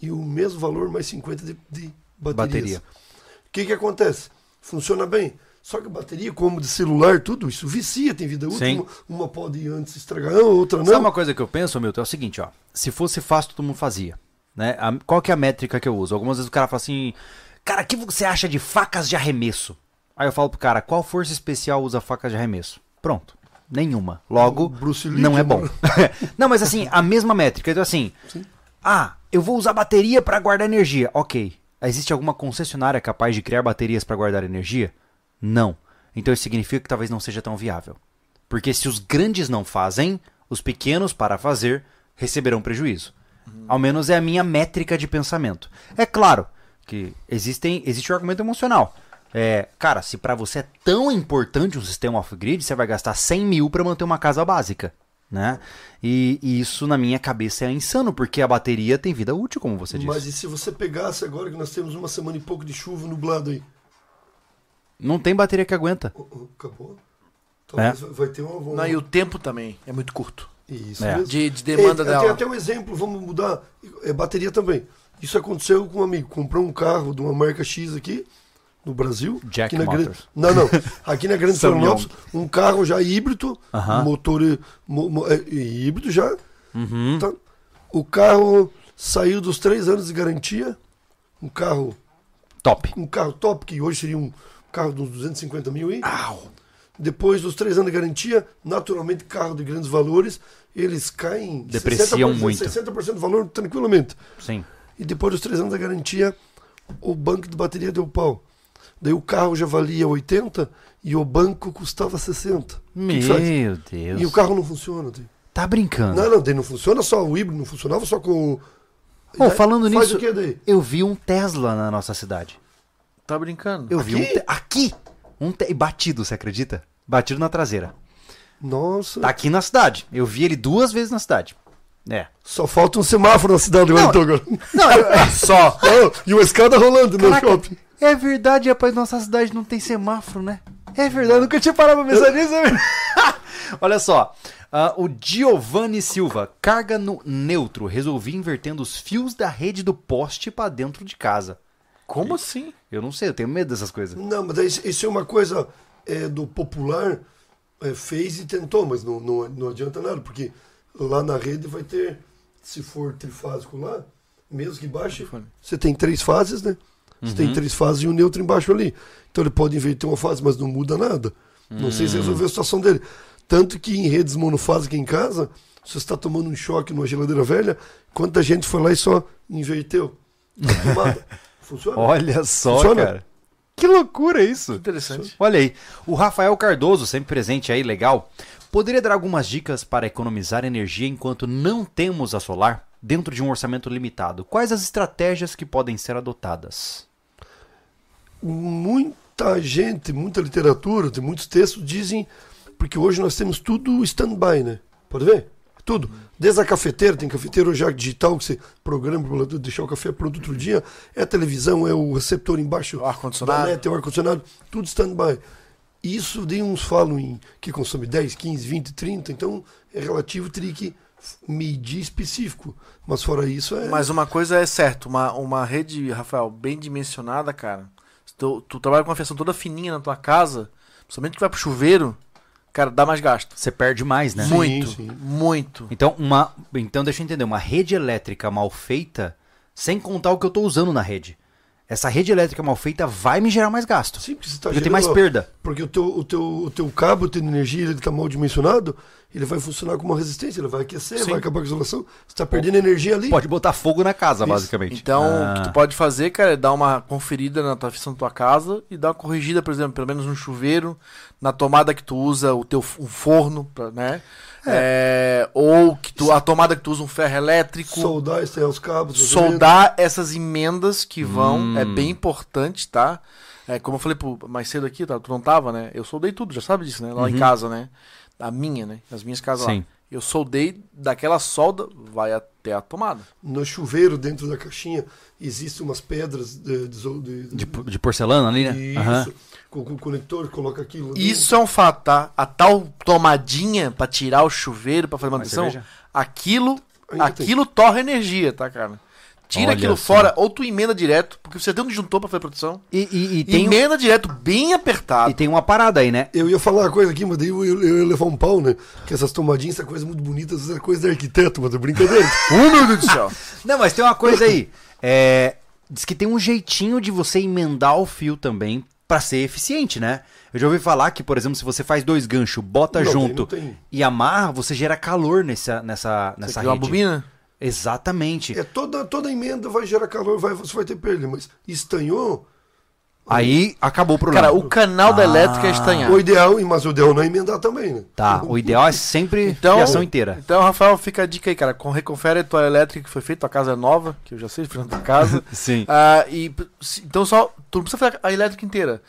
E o mesmo valor, mais 50 de, de baterias. Bateria. O que, que acontece? Funciona bem. Só que bateria, como de celular, tudo isso vicia, tem vida útil. Uma, uma pode antes estragar, outra não. Sabe uma coisa que eu penso, Milton? É o seguinte, ó. Se fosse fácil, todo mundo fazia. Né? A- qual que é a métrica que eu uso? Algumas vezes o cara fala assim, cara, o que você acha de facas de arremesso? Aí eu falo pro cara, qual força especial usa facas de arremesso? Pronto. Nenhuma. Logo, Lee, não é bom. não, mas assim, a mesma métrica. Então assim, ah, eu vou usar bateria para guardar energia. Ok. Existe alguma concessionária capaz de criar baterias para guardar energia? Não. Então isso significa que talvez não seja tão viável. Porque se os grandes não fazem, os pequenos, para fazer, receberão prejuízo. Ao menos é a minha métrica de pensamento. É claro que existem, existe o argumento emocional. É, cara, se para você é tão importante um sistema off-grid, você vai gastar 100 mil para manter uma casa básica. Né? E, e isso na minha cabeça é insano, porque a bateria tem vida útil, como você disse. Mas e se você pegasse agora que nós temos uma semana e pouco de chuva nublado aí? Não tem bateria que aguenta. Acabou? Talvez É. vai- vai ter uma. uma... Não, e o tempo também é muito curto. Isso É. mesmo. De, de demanda É, dela. Tem até um exemplo, vamos mudar. É bateria também. Isso aconteceu com um amigo. Comprou um carro de uma marca X aqui, no Brasil. Jack aqui na Motors. Não, não. Aqui na Grande. Florianópolis, um carro já híbrido, Aham. motor eh, mo- mo- é, híbrido já. Uhum. Tá? O carro saiu dos três anos de garantia. Um carro, Top. um carro top, que hoje seria um carro uns 250 mil aí. Depois dos três anos de garantia, naturalmente carro de grandes valores, eles caem Depreciam 60%, muito. 60% do valor tranquilamente. Sim. E depois dos três anos da garantia, o banco de bateria deu pau. Daí o carro já valia 80 e o banco custava 60. O que que faz? Meu Deus. E o carro não funciona. daí. Tá brincando. Não, não, daí não funciona só o híbrido, não funcionava só com o. Pô, Daí falando faz nisso, o que daí? eu vi um Tesla na nossa cidade. Tá brincando? Eu vi um Aqui? te... aqui, um te... batido, você acredita? Batido na traseira. Nossa. Tá aqui na cidade. Eu vi ele duas vezes na cidade. É. Só falta um semáforo na cidade Não. então. Não, eu... Só. Não, e uma escada rolando no Caraca, shopping. é verdade, rapaz, nossa cidade não tem semáforo, né? É verdade, nunca tinha parado pra pensar nisso. né? Olha só, ah, o Giovanni Silva, carga no neutro, resolvi invertendo os fios da rede do poste pra dentro de casa. Como assim? Eu não sei, eu tenho medo dessas coisas. Não, mas isso é uma coisa é, do popular, é, fez e tentou, mas não, não, não adianta nada, porque lá na rede vai ter, se for trifásico lá, mesmo que baixe, você tem três fases, né? Você tem três fases e um neutro embaixo ali. Então ele pode inverter uma fase, mas não muda nada. Não sei se resolveu a situação dele. Tanto que em redes monofásicas em casa, se você está tomando um choque numa geladeira velha, quanta gente foi lá e só inverteu. Funciona. Olha só, Funciona. cara. Que loucura isso. Interessante. Olha aí, o Rafael Cardoso, sempre presente aí, legal. Poderia dar algumas dicas para economizar energia enquanto não temos a solar? Dentro de um orçamento limitado, quais as estratégias que podem ser adotadas? muita gente, muita literatura, tem muitos textos dizem, porque hoje nós temos tudo stand-by, né? Pode ver? Tudo. Desde a cafeteira, tem cafeteira já digital que você programa para deixar o café pronto outro dia. É a televisão, é o receptor embaixo. O ar-condicionado. net, É o ar-condicionado, tudo stand-by. Isso de uns falam em que consome 10, 15, 20, 30, então é relativo, teria que medir específico. Mas fora isso é. Mas uma coisa é certa, uma, uma rede, Rafael, bem dimensionada, cara. Se Tu, tu trabalha com uma fiação toda fininha na tua casa, principalmente que vai pro chuveiro, cara, dá mais gasto. Você perde mais, né? Sim, muito, sim. muito. Então, uma, então, deixa eu entender, uma rede elétrica mal feita, sem contar o que eu estou usando na rede. Essa rede elétrica mal feita vai me gerar mais gasto. Sim, porque você tá porque tem gerando- mais perda. Porque o teu, o teu, o teu cabo tendo energia, ele está mal dimensionado, ele vai funcionar com uma resistência, ele vai aquecer, Sim. vai acabar com a isolação. Você está perdendo energia ali. Pode botar fogo na casa, Isso. basicamente. Então, Ah. o que tu pode fazer, cara, é dar uma conferida na tua da tua casa e dar uma corrigida, por exemplo, pelo menos no chuveiro, na tomada que tu usa, o teu um forno, pra- né? É, ou que tu, a tomada que tu usa um ferro elétrico. Soldar, estrear os cabos. soldar essas emendas que vão Hum. é bem importante, tá? É, como eu falei pro, mais cedo aqui, tá? tu não tava, né? Eu soldei tudo, já sabe disso, né? Lá em casa, né? A minha, né? As minhas casas Uhum. Sim. lá. Eu soldei daquela solda, vai até a tomada. No chuveiro, dentro da caixinha, existem umas pedras de, de, de- De, de porcelana ali, né? Isso. Aham. Com, com o conector, coloca aquilo. ali. Isso é um fato, tá? A tal tomadinha pra tirar o chuveiro, pra fazer manutenção, aquilo, Ainda aquilo torra energia, tá, cara? Tira Olha aquilo só. fora, ou tu emenda direto, porque você tem um disjuntor pra fazer produção. E, e- e tem, um- Emenda direto, bem apertado. e tem uma parada aí, né? Eu ia falar uma coisa aqui, mas daí eu, eu, eu ia levar um pau, né? Que essas tomadinhas, essa coisa muito bonita, essa coisa de arquiteto, mas é brincadeira. Oh, meu Deus do céu. Não, mas tem uma coisa aí. É, diz que tem um jeitinho de você emendar o fio também pra ser eficiente, né? Eu já ouvi falar que, por exemplo, se você faz dois ganchos, bota Não, tem, junto não tem. e amarra, você gera calor nessa, nessa, Você nessa criou uma rede. bobina? Exatamente. é, toda, toda emenda vai gerar calor, vai, você vai ter perda, mas estanhou. Aí acabou o problema. Cara, o canal da Ah. elétrica é estanhar. O ideal, mas o ideal não é emendar também, né? Tá, o ideal é sempre Então- fiação inteira. Então, Rafael, fica a dica aí, cara. Com, reconfere a tua elétrica que foi feita, tua casa é nova, que eu já sei, foi na tua casa. Sim. Ah, e, então, só. Tu não precisa fazer a elétrica inteira.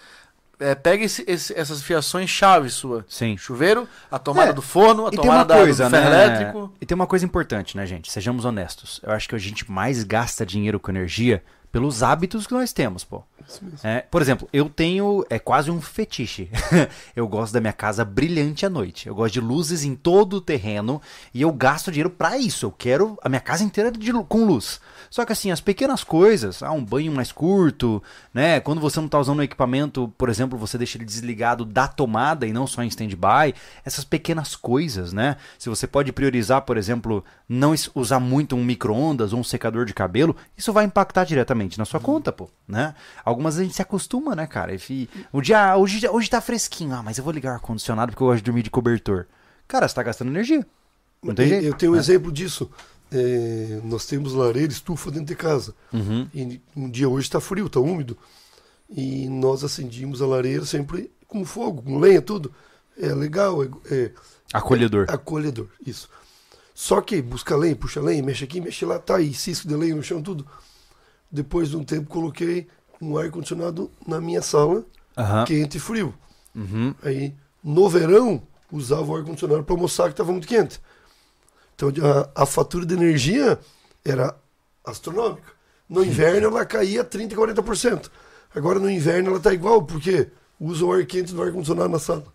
É, pega esse- esse- essas fiações chave sua. Sim. Chuveiro, a tomada É, do forno, a E tomada uma da- coisa, do ferro né? elétrico. E tem uma coisa importante, né, gente? Sejamos honestos. Eu acho que a gente mais gasta dinheiro com energia pelos hábitos que nós temos, pô. É, por exemplo, eu tenho. É quase um fetiche. eu gosto da minha casa brilhante à noite. Eu gosto de luzes em todo o terreno. E eu gasto dinheiro pra isso. Eu quero a minha casa inteira de, com luz. Só que assim, as pequenas coisas, ah, um banho mais curto, né? Quando você não tá usando o equipamento, por exemplo, você deixa ele desligado da tomada e não só em stand-by. Essas pequenas coisas, né? Se você pode priorizar, por exemplo, não usar muito um micro-ondas ou um secador de cabelo, isso vai impactar diretamente na sua conta, pô, né? Algumas a gente se acostuma, né, cara? E o dia, hoje, hoje tá fresquinho, ah, mas eu vou ligar o ar-condicionado porque eu gosto de dormir de cobertor. Cara, você tá gastando energia. Não tem Eu- jeito. Eu tenho um né? exemplo disso. É, nós temos lareira, estufa dentro de casa. Uhum. E um dia hoje está frio, está úmido. E nós acendíamos a lareira sempre com fogo, com lenha, tudo. É legal, é, é Acolhedor. acolhedor, isso. Só que busca lenha, puxa lenha, mexe aqui, mexe lá, tá aí, cisco de lenha no chão, tudo. Depois de um tempo coloquei um ar-condicionado na minha sala, Aham. quente e frio. Uhum. Aí, no verão, usava o ar-condicionado para mostrar que estava muito quente. Então, a, a fatura de energia era astronômica. No inverno, ela caía 30%, 40%. Agora, no inverno, ela está igual, porque usa o ar quente do ar-condicionado na sala.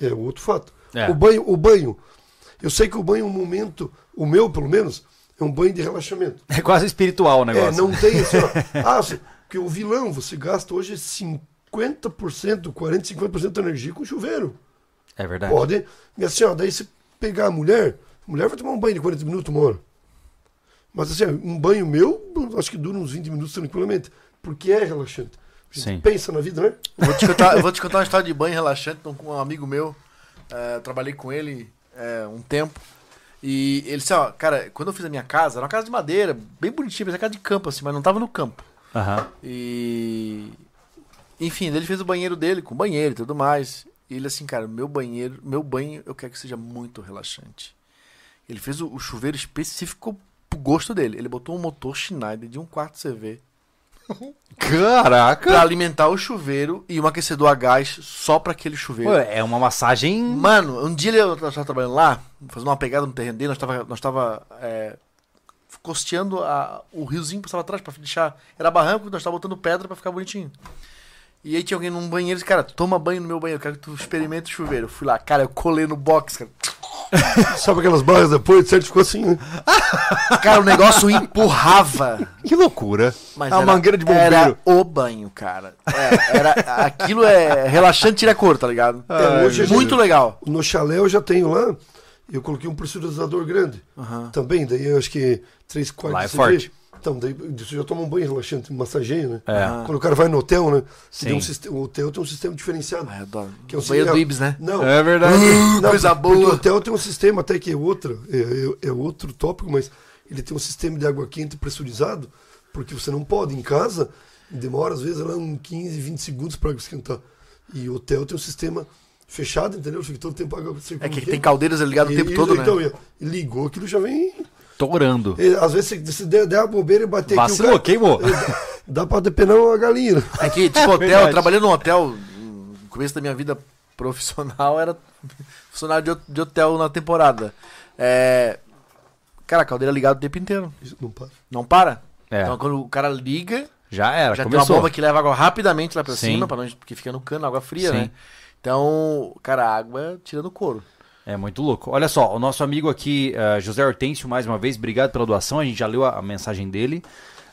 É outro fato. É. O banho, o banho. Eu sei que o banho é um momento, o meu, pelo menos, é um banho de relaxamento. É quase espiritual o negócio. É, não tem assim, ó. Ah, você- porque o vilão, você gasta hoje 50%, 40%, 50% de energia com chuveiro. É verdade. Pode. E assim, ó, daí você pegar a mulher, a mulher vai tomar um banho de 40 minutos, uma hora. Mas assim, ó, um banho meu, eu acho que dura uns 20 minutos tranquilamente. Porque é relaxante. Sim. Pensa na vida, né? Eu vou te contar, eu vou te contar uma história de banho relaxante então, com um amigo meu. É, trabalhei com ele é, um tempo. E ele disse, ó, cara, quando eu fiz a minha casa, era uma casa de madeira, bem bonitinha, mas era casa de campo, assim, mas não tava no campo. Aham. E. Enfim, ele fez o banheiro dele, com banheiro e tudo mais. E ele assim, cara, meu banheiro, meu banho eu quero que seja muito relaxante. Ele fez o, o chuveiro específico pro gosto dele. Ele botou um motor Schneider de um quarto CV Caraca! pra alimentar o chuveiro e um aquecedor a gás só pra aquele chuveiro. Pô, é uma massagem. Mano, um dia eu tava trabalhando lá, fazendo uma pegada no terreno dele, nós tava, nós tava é, costeando a- o riozinho que passava atrás pra deixar. Era barranco, nós tava botando pedra pra ficar bonitinho. E aí tinha alguém num banheiro e disse, cara, toma banho no meu banheiro, quero que tu experimente o chuveiro. Eu fui lá, cara, eu colei no box, cara. Sabe aquelas barras depois, certo? Ficou assim, né? Cara, o negócio empurrava. Que loucura. Mas É uma era- mangueira de bombeiro. Era o banho, cara. É, era, aquilo é relaxante, tira cor, tá ligado? Ai, hoje a gente- Muito legal. No chalé eu já tenho lá, eu coloquei um pressurizador grande. Também, daí eu acho que 3 quartos Lá é forte. Então, daí você já toma um banho relaxante, massageia, né? É. Quando o cara vai no hotel, né? Tem um sistema, o hotel tem um sistema diferenciado. Ai, eu adoro. Que é o o banheiro do Ibis, né? Não, É verdade. Não, coisa porque boa. O hotel tem um sistema até que é outro, é, é- é outro tópico, mas ele tem um sistema de água quente pressurizado, porque você não pode em casa, demora às vezes lá uns 15, 20 segundos para esquentar. E o hotel tem um sistema fechado, entendeu? Fica todo o tempo água É que tem caldeiras ligadas o tempo E- todo, né? então, ligou, aquilo já vem. Torando. e, às vezes, se, der, der a bobeira e bater Vacilou, aqui, queimou. o cara, dá pra depenar uma galinha. É que, tipo, hotel, verdade. eu trabalhei num hotel, no começo da minha vida profissional, era funcionário de, de hotel na temporada. É. Cara, a caldeira ligada o tempo inteiro. Isso não para. Não para. É. Então quando o cara liga, Já era, já tem começou. uma bomba que leva água rapidamente lá pra Sim. cima, pra não, porque fica no cano, água fria, Sim. né? Então, cara, a água tira no couro. É muito louco. Olha só, o nosso amigo aqui, eh, José Hortêncio, mais uma vez, obrigado pela doação. A gente já leu a, a mensagem dele.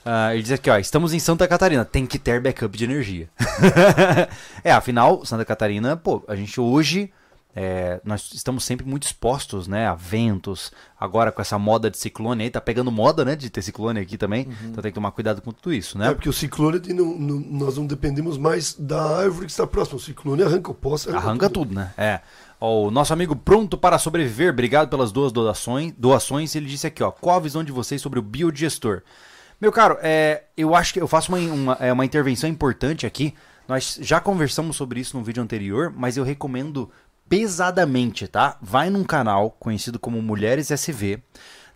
Ah, ele diz aqui, ó, estamos em Santa Catarina, tem que ter backup de energia. é, afinal, Santa Catarina, pô, a gente hoje, é, nós estamos sempre muito expostos, né, a ventos. Agora com essa moda de ciclone aí, tá pegando moda, né, de ter ciclone aqui também. Então tem que tomar cuidado com tudo isso, né? É porque o ciclone, não, não- nós não dependemos mais da árvore que está próxima. O ciclone arranca o poço, Arranca tudo, né? É. Ó, o nosso amigo pronto para sobreviver, obrigado pelas duas doações. doações. Ele disse aqui, ó, qual a visão de vocês sobre o biodigestor? Meu caro, é, eu acho que eu faço uma, uma, é, uma intervenção importante aqui. Nós já conversamos sobre isso no vídeo anterior, mas eu recomendo pesadamente, tá? Vai num canal conhecido como Mulheres SV.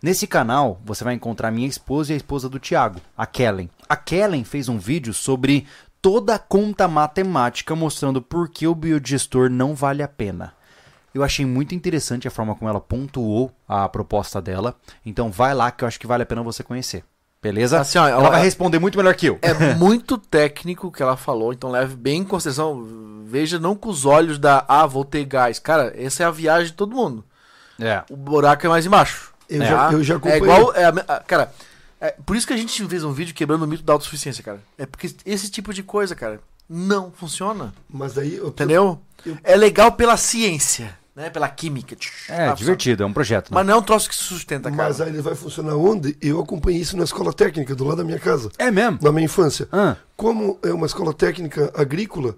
Nesse canal, você vai encontrar minha esposa e a esposa do Thiago, a Kellen. A Kellen fez um vídeo sobre toda a conta matemática mostrando por que o biodigestor não vale a pena. Eu achei muito interessante a forma como ela pontuou a proposta dela. Então vai lá que eu acho que vale a pena você conhecer. Beleza? Assim, ó, ela ela- vai responder muito melhor que eu. É muito técnico o que ela falou, então leve bem em consideração. Veja não com os olhos da, ah, vou ter gás. Cara, essa é a viagem de todo mundo. É. O buraco é mais embaixo. Eu É, já- ah, eu já É acompanhei. igual. é me- a- cara, é por isso que a gente fez um vídeo quebrando o mito da autossuficiência, cara. É porque esse tipo de coisa, cara, não funciona. Mas daí. Eu, Entendeu? Eu- É legal pela ciência, né? Pela química. É, Ah, divertido, é um projeto. Né? Mas não é um troço que se sustenta, cara. Mas aí ele vai funcionar onde? Eu acompanhei isso na escola técnica, do lado da minha casa, É mesmo? na minha infância. Ah, Como é uma escola técnica agrícola,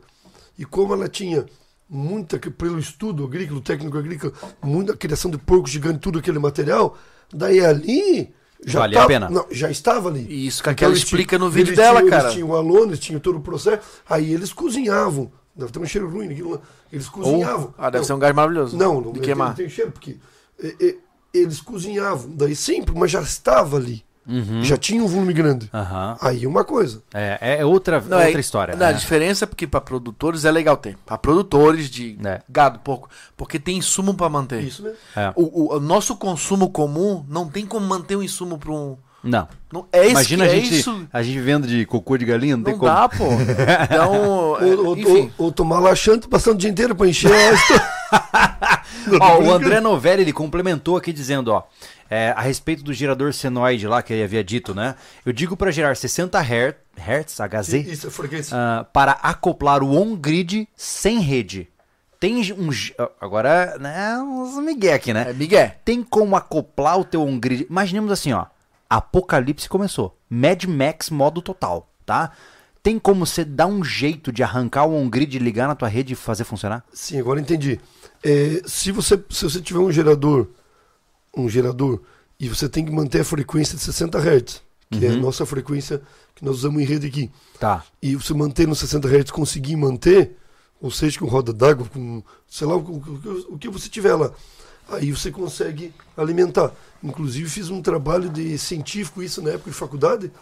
e como ela tinha muita, que pelo estudo agrícola, técnico agrícola, muita criação de porcos gigantes, tudo aquele material, daí ali. Já Valia a pena. Não, já estava ali. Isso que aquela eles explica tinham- no vídeo dela, tinham- cara. Eles tinham alunos, tinham todo o processo, aí eles cozinhavam. Deve ter um cheiro ruim naquilo lá. Eles cozinhavam. Ah, deve Não, ser um gás maravilhoso. não, não de tem- queimar. Não tem cheiro, porque é, é, eles cozinhavam. Daí sempre, mas já estava ali. Uhum. Já tinha um volume grande. aham. Aí uma coisa. É, é outra, Não, outra é- história. Não, a né? diferença é porque para produtores é legal ter. Para produtores de É. gado, porco, porque tem insumo para manter. Isso mesmo. É. O, o- o nosso consumo comum não tem como manter um insumo para um. Não. Não, é isso, Imagina é a gente, isso. a gente vendo de cocô de galinha, não, tem Não como. dá, pô. Então, é, Ou, enfim. ou- ou tomar laxante passando o dia inteiro pra encher a Ó, o André Novelli, ele complementou aqui dizendo, ó, é, a respeito do gerador senoide lá que ele havia dito, né? Eu digo para gerar 60 Hz, Hertz, HZ, Isso é ah, para acoplar o on-grid sem rede. Tem um... Agora, né, uns migué aqui, né? É Miguel. Tem como acoplar o teu on-grid... Imaginemos assim, ó. Apocalipse começou. Mad Max modo total, tá? tem como você dar um jeito de arrancar o on-grid, ligar na tua rede e fazer funcionar? Sim, agora entendi. É, se, você, se você tiver um gerador, um gerador, e você tem que manter a frequência de 60 Hz, que é a Uhum. nossa frequência que nós usamos em rede aqui, Tá. e você manter no 60 Hz, conseguir manter, ou seja, com roda d'água, com, sei lá, o, o- o que você tiver lá, aí você consegue alimentar. Inclusive fiz um trabalho de científico, isso na época de faculdade,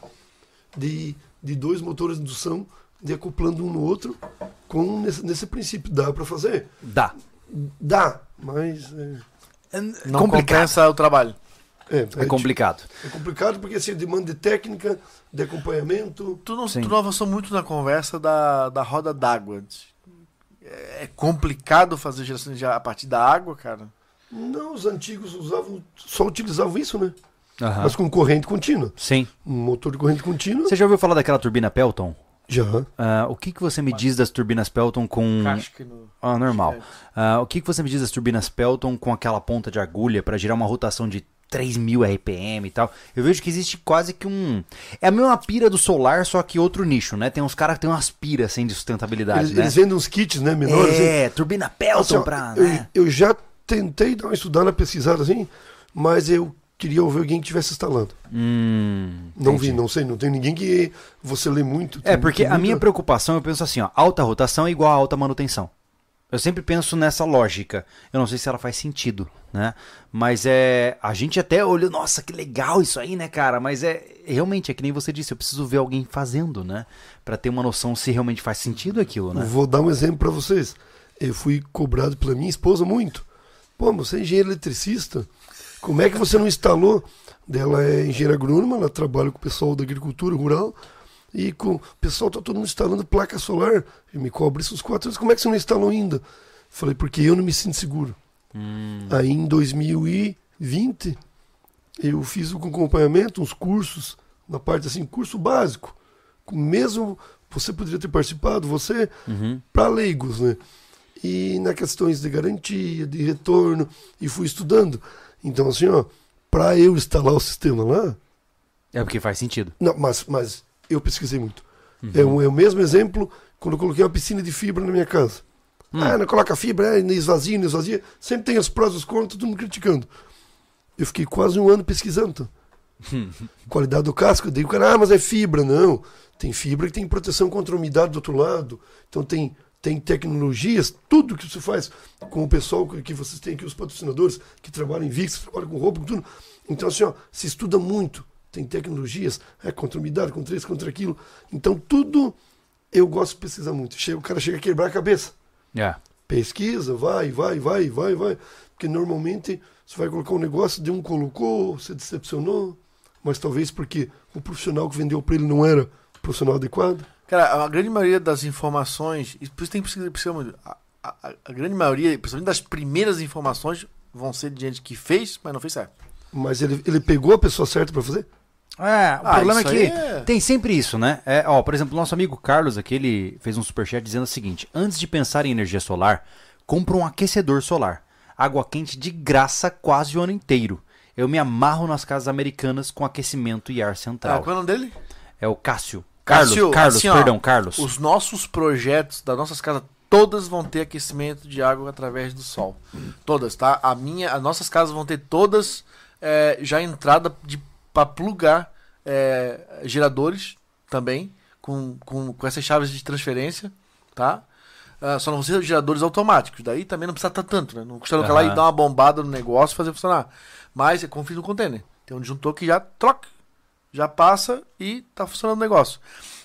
de, de dois motores de indução, de acoplando um no outro, com nesse, nesse princípio. Dá para fazer? Dá. Dá, mas é, Não complicado. compensa o trabalho. é, É complicado. É complicado porque assim, demanda de técnica, de acompanhamento. Tu não, Sim. tu não avançou muito na conversa da, da roda d'água. É é complicado fazer geração de a partir da água, cara. Não, os antigos usavam, só utilizavam isso, né? Aham. Mas com corrente contínua. Sim. Um motor de corrente contínua. Você já ouviu falar daquela turbina Pelton? Já. Ah, o que, que você me diz das turbinas Pelton com. Casca no... Ah, normal. Ah, o que, que você me diz das turbinas Pelton com aquela ponta de agulha para gerar uma rotação de 3000 RPM e tal? Eu vejo que existe quase que um. É a mesma pira do solar, só que outro nicho, né? Tem uns caras que tem umas piras sem de sustentabilidade, Eles, né? eles vendem uns kits, né, menores. hein? é, turbina Pelton Assim, ó, pra. eu, Né? eu já tentei dar uma estudada, pesquisada assim, mas eu queria ouvir alguém que estivesse instalando. Hum, Não entendi. vi, não sei, não tem ninguém que você lê muito. É, porque tem a minha muita- preocupação, eu penso assim, ó, alta rotação é igual a alta manutenção. Eu sempre penso nessa lógica. Eu não sei se ela faz sentido, né? Mas é. A gente até olhou, nossa, que legal isso aí, né, cara? Mas é. Realmente, é que nem você disse, eu preciso ver alguém fazendo, né? Pra ter uma noção se realmente faz sentido aquilo, né? Vou dar um exemplo para vocês. Eu fui cobrado pela minha esposa muito. Pô, você é engenheiro eletricista? Como é que você não instalou? Ela é engenheira agrônoma, ela trabalha com o pessoal da agricultura rural. E com o pessoal tá todo mundo instalando placa solar. E me cobra isso uns quatro anos. Como é que você não instalou ainda? Falei, porque eu não me sinto seguro. Hum, Aí em 2020, eu fiz com acompanhamento uns cursos, na parte assim, curso básico. Mesmo você poderia ter participado, você, uhum. para leigos, né? E na questões de garantia, de retorno, e fui estudando. Então, assim, ó, para eu instalar o sistema lá, É porque faz sentido. não, mas, mas eu pesquisei muito. Uhum. É, um, é o mesmo exemplo quando eu coloquei uma piscina de fibra na minha casa. Hum. Ah, não coloca fibra, é, nem esvazia, nem esvazia. Sempre tem os prós e os contras, todo mundo criticando. Eu fiquei quase um ano pesquisando. Qualidade do casco, daí o cara, ah, mas é fibra. Não, tem fibra que tem proteção contra a umidade do outro lado. Então tem, tem tecnologias, tudo que você faz com o pessoal que vocês têm aqui, os patrocinadores que trabalham em VIX, que trabalham com roupa, com tudo. Então, assim, ó, se estuda muito. Tem tecnologias, é contra umidade, contra isso, contra aquilo. Então, tudo eu gosto de pesquisar muito. Chega, o cara chega a quebrar a cabeça. É. Pesquisa, vai, vai, vai, vai, vai. Porque normalmente você vai colocar um negócio, de um colocou, você decepcionou, mas talvez porque o profissional que vendeu para ele não era o profissional adequado. Cara, a grande maioria das informações, e por isso tem que muito. A, a- a grande maioria, principalmente das primeiras informações, vão ser de gente que fez, mas não fez certo. Mas ele, ele pegou a pessoa certa para fazer? É, o Ah, problema é que é- tem sempre isso, né? É, ó, por exemplo, nosso amigo Carlos aqui, ele fez um superchat dizendo o seguinte: antes de pensar em energia solar, compra um aquecedor solar. Água quente de graça quase o ano inteiro. Eu me amarro nas casas americanas com aquecimento e ar Ah, central. qual é o nome dele? É o Cássio. Carlos, Cássio, Carlos, assim, ó, perdão, Carlos. Os nossos projetos das nossas casas, todas vão ter aquecimento de água através do sol. Todas, tá? A minha, as nossas casas vão ter todas é, já entrada para plugar é, geradores também, com, com, com essas chaves de transferência, tá? Ah, só não vão ser geradores automáticos. Daí também não precisa estar tanto, né? Não custa colocar lá e dar uma bombada no negócio e fazer funcionar. Mas é como fiz no container. Tem um disjuntor que já troca, já passa e tá funcionando o negócio.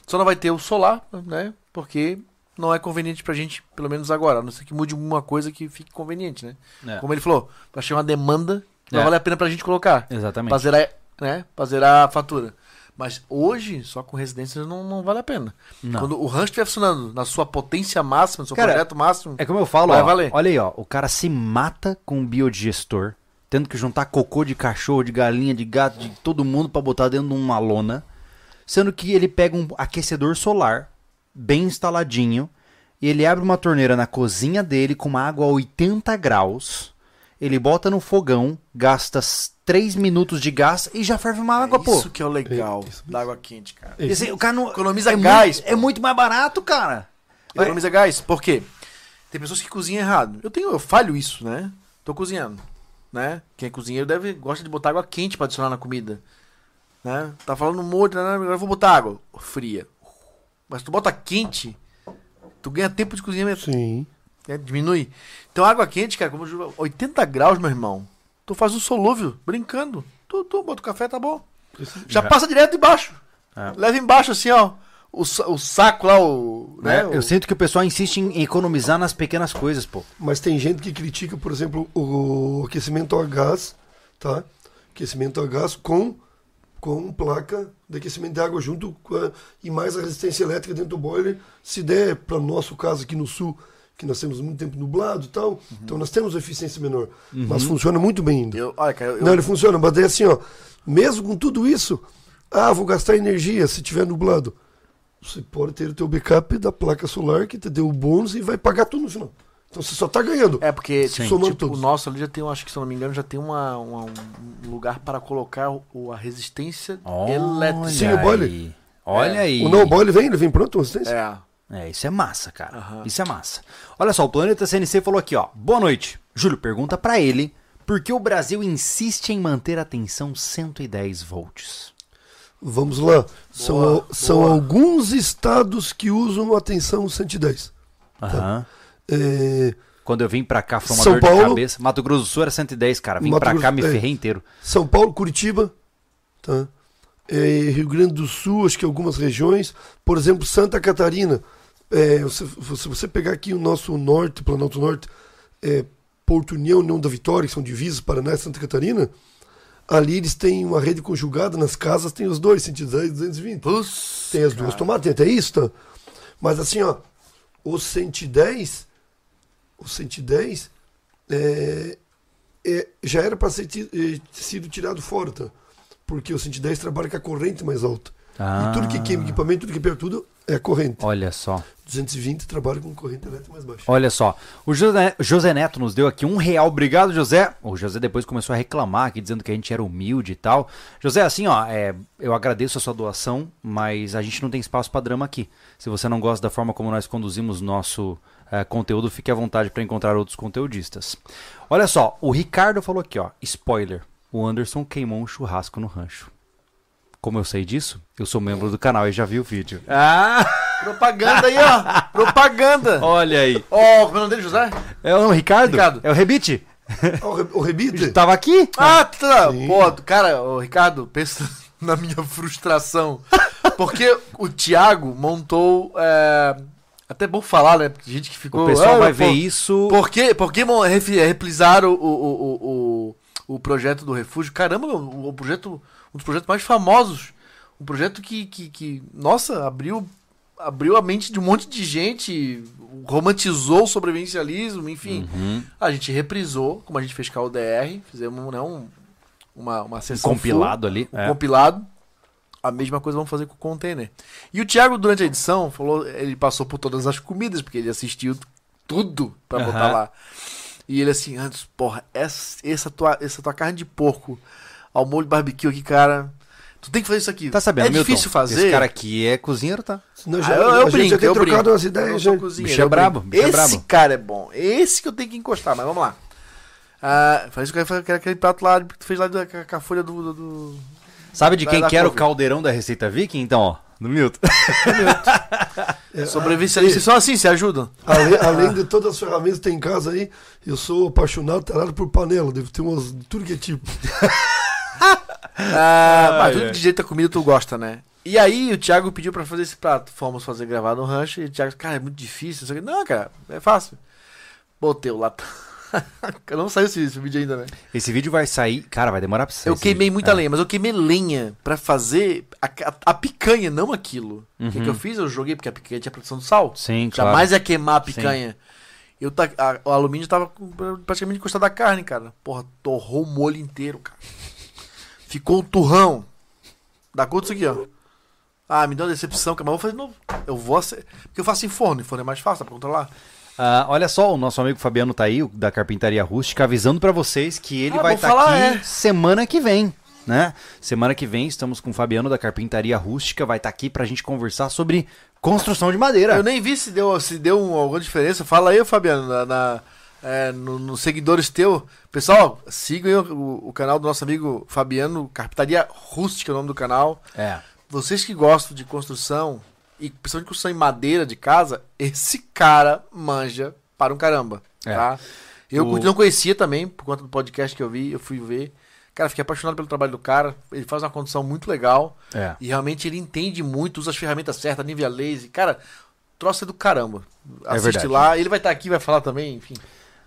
Só não vai ter o solar, né? Porque não é conveniente pra gente, pelo menos agora. A não ser que mude alguma coisa que fique conveniente, né? É, Como ele falou, vai chegar uma demanda, vai É. valer a pena pra gente colocar. Exatamente. Pra zerar, né? Pra zerar a fatura. Mas hoje, só com residências não, não vale a pena. Não. Quando o rancho estiver funcionando na sua potência máxima, no seu Cara, projeto máximo, É como eu falo, Vai ó, valer. olha aí, ó, o cara se mata com um biodigestor, tendo que juntar cocô de cachorro, de galinha, de gato, de todo mundo pra botar dentro de uma lona, sendo que ele pega um aquecedor solar bem instaladinho e ele abre uma torneira na cozinha dele com uma água a 80 graus. ele bota no fogão, gasta 3 minutos de gás e já ferve uma água, pô. Isso que é o legal É, isso da água quente, cara. E assim, o cara não Economiza é gás, Muito, é muito mais barato, cara. Vai- Economiza gás. Por quê? Tem pessoas que cozinham errado. Eu tenho, eu falho isso, né? Tô cozinhando, né? Quem é cozinheiro deve gosta de botar água quente pra adicionar na comida, né? Tá falando molho, né? agora eu vou botar água fria. Mas tu bota quente, tu ganha tempo de cozinhamento, Sim. né? diminui. Então água quente, cara, como eu digo, 80 graus, meu irmão. Tu faz um solúvel, brincando. Tu, tu bota o café, tá bom. Já Já. passa direto embaixo. É. Leva embaixo assim, ó. O, o saco lá, o. Né? É, eu o- sinto que o pessoal insiste em economizar nas pequenas coisas, pô. Mas tem gente que critica, por exemplo, o aquecimento a gás, tá? Aquecimento a gás com, com placa de aquecimento de água junto com a- e mais a resistência elétrica dentro do boiler. Se der, para nosso caso aqui no sul, que nós temos muito tempo nublado e tal, então nós temos eficiência menor. Mas funciona muito bem ainda. Eu, olha, cara, eu, Não, ele funciona, mas daí assim, ó, mesmo com tudo isso, ah, vou gastar energia se tiver nublado. Você pode ter o teu backup da placa solar que te deu o bônus e vai pagar tudo no final. Então você só tá ganhando. É porque Sim. Somando tipo, o nosso ali já tem, um- acho que se eu não me engano, já tem uma, uma- um lugar para colocar o, a resistência elétrica. Sim, o boiler. aí. Olha É. aí. O não boiler vem, ele vem pronto, resistência? É. É, isso é massa, cara. Aham. Isso é massa. Olha só, o Planeta CNC falou aqui, ó. Boa noite. Júlio, pergunta pra ele por que o Brasil insiste em manter a tensão 110 volts. Vamos lá. São, Boa, são boa. alguns estados que usam a tensão 110. Aham. É, Quando eu vim pra cá, foi uma São dor Paulo- de cabeça. Mato Grosso do Sul era 110, cara. Vim Grosso- cá, me é. ferrei inteiro. São Paulo, Curitiba, tá? É, Rio Grande do Sul, acho que algumas regiões. Por exemplo, Santa Catarina. É, se, se você pegar aqui o nosso norte, Planalto Norte, é, Porto União, União da Vitória, que são divisas, Paraná e Santa Catarina, ali eles têm uma rede conjugada, nas casas tem os dois, 110 e 220. Putz, Tem as duas tomadas, tem até isso, tá? Mas assim, ó, o 110, o 110 é, é, já era para ser eh, sido tirado fora, tá? Porque o 110 trabalha com a corrente mais alta. Ah, E tudo que queima equipamento, tudo que pega tudo é corrente. Olha só. 220 trabalha com corrente elétrica mais baixa. Olha só, o José, José Neto nos deu aqui um real. Obrigado, José. O José depois começou a reclamar aqui, dizendo que a gente era humilde e tal. José, assim, ó, é, eu agradeço a sua doação, mas a gente não tem espaço para drama aqui. Se você não gosta da forma como nós conduzimos nosso eh, conteúdo, fique à vontade para encontrar outros conteudistas. Olha só, o Ricardo falou aqui, ó, spoiler. O Anderson queimou um churrasco no rancho. Como eu sei disso? Eu sou membro do canal e já vi o vídeo. Ah! Propaganda aí, ó. Propaganda. Olha aí. Ó, como é o nome dele, José? É o Ricardo? Ricardo. É o Rebite? O, re- o rebite? Tava aqui? Ah, tá. Sim. Pô, cara, ô, Ricardo, pensa na minha frustração. Porque o Thiago montou. é, Até bom falar, né? Porque gente que ficou. O pessoal ah, vai pô, ver isso. Por que, por que replizaram o, o, o, o, o projeto do refúgio? Caramba, meu, o projeto, um dos projetos mais famosos. Um projeto que, que, que nossa, abriu, abriu a mente de um monte de gente, romantizou o sobrevivencialismo, enfim. Uhum. A gente reprisou, como a gente fez com a UDR, fizemos né, um, uma, uma Um sessão compilado ali. full, um é. compilado. A mesma coisa vamos fazer com o container. E o Thiago, durante a edição, falou, ele passou por todas as comidas, porque ele assistiu tudo pra botar Aham. lá. E ele assim, antes, porra, essa, essa, tua, essa tua carne de porco ao molho de barbecue aqui, cara. Tu tem que fazer isso aqui. Tá sabendo, É Milton? difícil fazer. Esse cara aqui é cozinheiro, tá? Senão Ah, já, eu, eu a gente brinco, já tem eu trocado brinco. umas Eu ideias, sou cozinheiro, Bicho é eu brabo, brinco. bicho é Esse brabo. cara é bom. Esse que eu tenho que encostar, mas vamos lá. Ah, faz isso que aquele prato lá que tu fez lá da- com a- com a folha do- do- do, Sabe de Vai quem dar que era o caldeirão da Receita Viking? Então, ó, do Milton. É, Sobrevivencialistas são assim, se ajudam. Além, além de todas as ferramentas que tem em casa aí, eu sou apaixonado, tarado por panela. Devo ter umas de tudo que é tipo. Ah, mas tudo de jeito a comida tu gosta, né? E aí o Thiago pediu pra fazer esse prato. Fomos fazer gravar no rancho e o Thiago, cara, é muito difícil. Não, sei o quê. não cara, é fácil. Botei o latão. não saiu esse, esse vídeo ainda, né? Esse vídeo vai sair. Cara, vai demorar pra sair. Eu queimei vídeo. muita É. lenha, mas eu queimei lenha pra fazer a, a- a picanha, não aquilo. O que, Uhum. que eu fiz? Eu joguei, porque a picanha tinha produção de sal. Sim, claro. Jamais ia queimar a picanha. Eu a- o alumínio tava praticamente encostado da carne, cara. Porra, torrou o molho inteiro, cara. Ficou um turrão. Dá conta disso aqui, ó. Ah, me deu uma decepção. Mas eu vou fazer de novo. Eu vou. ace- Porque eu faço em forno. Em forno é mais fácil, dá pra controlar. Ah, olha só, o nosso amigo Fabiano tá aí, da Carpintaria Rústica, avisando pra vocês que ele Ah, vai estar falar, aqui é. semana que vem, né? Semana que vem estamos com o Fabiano da Carpintaria Rústica, vai estar aqui pra gente conversar sobre construção de madeira. Eu nem vi se deu, se deu um- alguma diferença. Fala aí, Fabiano, na, na- é, no- nos seguidores teu. Pessoal, sigam o, o canal do nosso amigo Fabiano, Carpintaria Rústica, é o nome do canal. É. Vocês que gostam de construção, e principalmente construção em madeira de casa, esse cara manja para um caramba, É. tá? Eu O- não conhecia também, por conta do podcast que eu vi, eu fui ver. Cara, fiquei apaixonado pelo trabalho do cara. Ele faz uma construção muito legal. É. E realmente ele entende muito, usa as ferramentas certas, nível a laser. Cara, troço é do caramba. Assiste verdade. lá, ele vai estar aqui, vai falar também, enfim.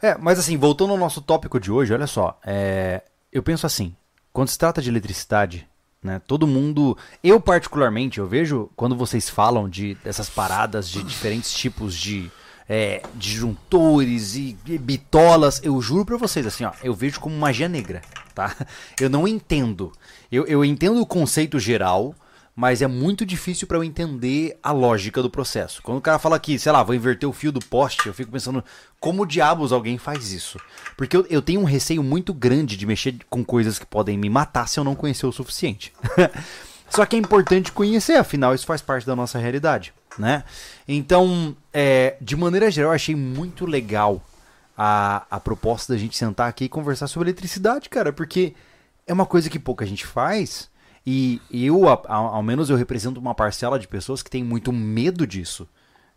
É, mas assim, voltando ao nosso tópico de hoje, olha só, é, eu penso assim, quando se trata de eletricidade, né, todo mundo, eu particularmente, eu vejo quando vocês falam de dessas paradas de diferentes tipos de é, disjuntores e, e bitolas, eu juro pra vocês, assim, ó, eu vejo como magia negra, tá? Eu não entendo. Eu, eu entendo o conceito geral, mas é muito difícil pra eu entender a lógica do processo. Quando o cara fala aqui, sei lá, vou inverter o fio do poste, eu fico pensando, como diabos alguém faz isso? Porque eu, eu tenho um receio muito grande de mexer com coisas que podem me matar se eu não conhecer o suficiente. Só que é importante conhecer, afinal, isso faz parte da nossa realidade, né? Então, é, de maneira geral, eu achei muito legal a, a proposta da gente sentar aqui e conversar sobre eletricidade, cara, porque é uma coisa que pouca gente faz e eu, ao menos eu represento uma parcela de pessoas que tem muito medo disso.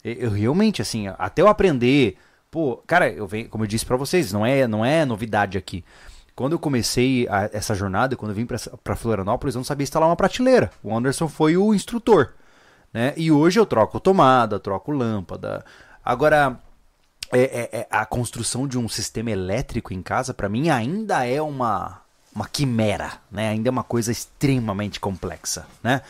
Eu, realmente, assim, até eu aprender, pô, cara, eu venho, como eu disse pra vocês, não é, não é novidade aqui. Quando eu comecei a- essa jornada, quando eu vim pra Florianópolis, eu não sabia instalar uma prateleira. O Anderson foi o instrutor, né? E hoje eu troco tomada, troco lâmpada. Agora, é- é- é- a construção de um sistema elétrico em casa, pra mim, ainda é uma, uma quimera, né? Ainda é uma coisa extremamente complexa, né?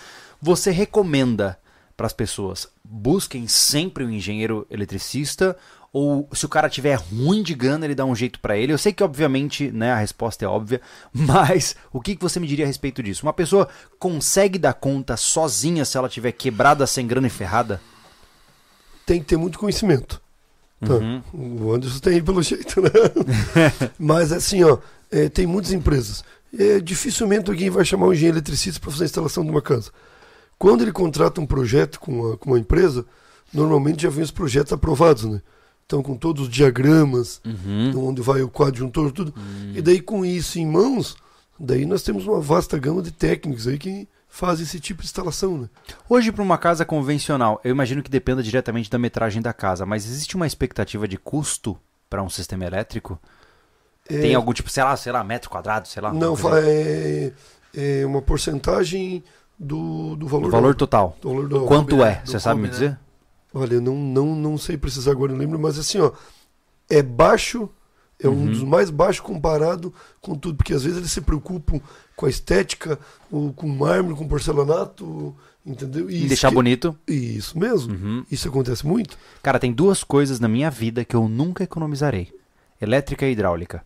Você recomenda para as pessoas busquem sempre um engenheiro eletricista ou se o cara tiver ruim de grana ele dá um jeito pra ele? Eu sei que obviamente, né, a resposta é óbvia, mas o que você me diria a respeito disso? Uma pessoa consegue dar conta sozinha se ela tiver quebrada, sem grana e ferrada? Tem que ter muito conhecimento. Tá. Uhum. O Anderson tem pelo jeito, né? Mas assim, ó, é, tem muitas empresas. É, dificilmente alguém vai chamar um engenheiro eletricista para fazer a instalação de uma casa. Quando ele contrata um projeto com uma, com uma empresa, normalmente já vem os projetos aprovados, né? Então, com todos os diagramas, Uhum. onde vai o coadjuntor, tudo. E daí, com isso em mãos, daí nós temos uma vasta gama de técnicos aí que fazem esse tipo de instalação, né? Hoje, para uma casa convencional, eu imagino que dependa diretamente da metragem da casa, mas existe uma expectativa de custo para um sistema elétrico? É, Tem algum tipo, sei lá, sei lá, metro quadrado, sei lá? Não, fa- é, é uma porcentagem do, do valor, O valor total. do valor obra. Quanto né? é? Do Você sabe me né? dizer? Olha, eu não, não, não sei precisar agora, não lembro, mas assim, ó, é baixo, é um Uhum. dos mais baixos comparado com tudo, porque às vezes eles se preocupam com a estética, ou com mármore, com porcelanato, entendeu? Isso deixar que- bonito. Isso mesmo. Uhum. Isso acontece muito. Cara, tem duas coisas na minha vida que eu nunca economizarei: elétrica e hidráulica.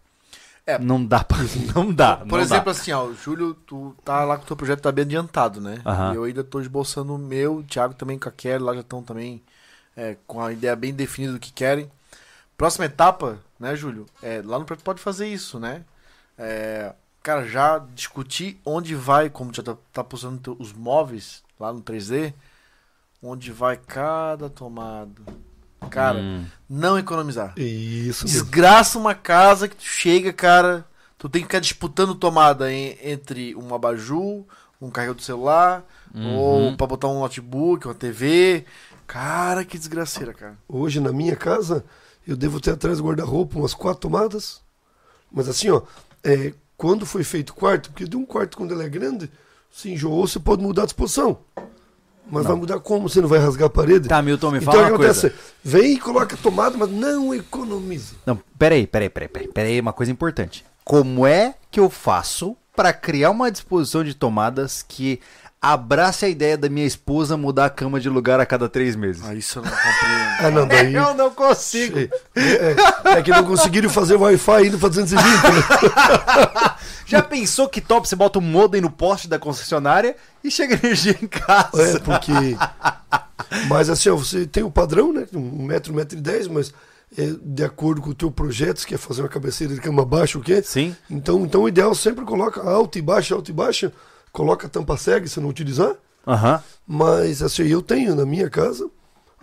É. Não dá pra. Não dá. Por não exemplo, dá. assim, ó, o Júlio, tu tá lá com o teu projeto tá bem adiantado, né? E eu ainda tô esboçando o meu, o Thiago também com a Kelly, lá já estão também é, com a ideia bem definida do que querem. Próxima etapa, né, Júlio? É, lá no projeto pode fazer isso, né? É, cara, já discutir onde vai, como já tá, tá postando os móveis lá no 3D, onde vai cada tomada. Cara, Hum. não economizar. Isso mesmo. Desgraça uma casa que tu chega, cara. Tu tem que ficar disputando tomada em- entre um abajur, um carregador do celular, Uhum. ou pra botar um notebook, uma TV. Cara, que desgraceira, cara. Hoje na minha casa, eu devo ter atrás do guarda-roupa umas quatro tomadas. Mas assim, ó, é, quando foi feito o quarto, porque de um quarto quando ele é grande, se enjoou, você pode mudar a disposição. Mas vai mudar como? Você não vai rasgar a parede? Tá, Milton, me então fala o que uma coisa. acontece? Vem e coloca tomada, mas não economiza. Não, peraí, peraí, peraí, peraí, peraí, uma coisa importante. Como é que eu faço pra criar uma disposição de tomadas que abrace a ideia da minha esposa mudar a cama de lugar a cada três meses? Ah, isso eu não compreendo. Ah, não, daí. Eu não consigo. É, é, é que não conseguiram fazer o Wi-Fi indo pra 220, né? Já pensou que top você bota um modem no poste da concessionária e chega energia em casa? É, porque. Mas assim, ó, você tem o padrão, né? Um metro, um metro e dez, mas é, de acordo com o teu projeto, se quer fazer uma cabeceira de cama baixa, o quê? Sim. Então, então o ideal sempre coloca alta e baixa, alta e baixa, coloca a tampa cega se não utilizar. Aham. Mas assim, eu tenho na minha casa,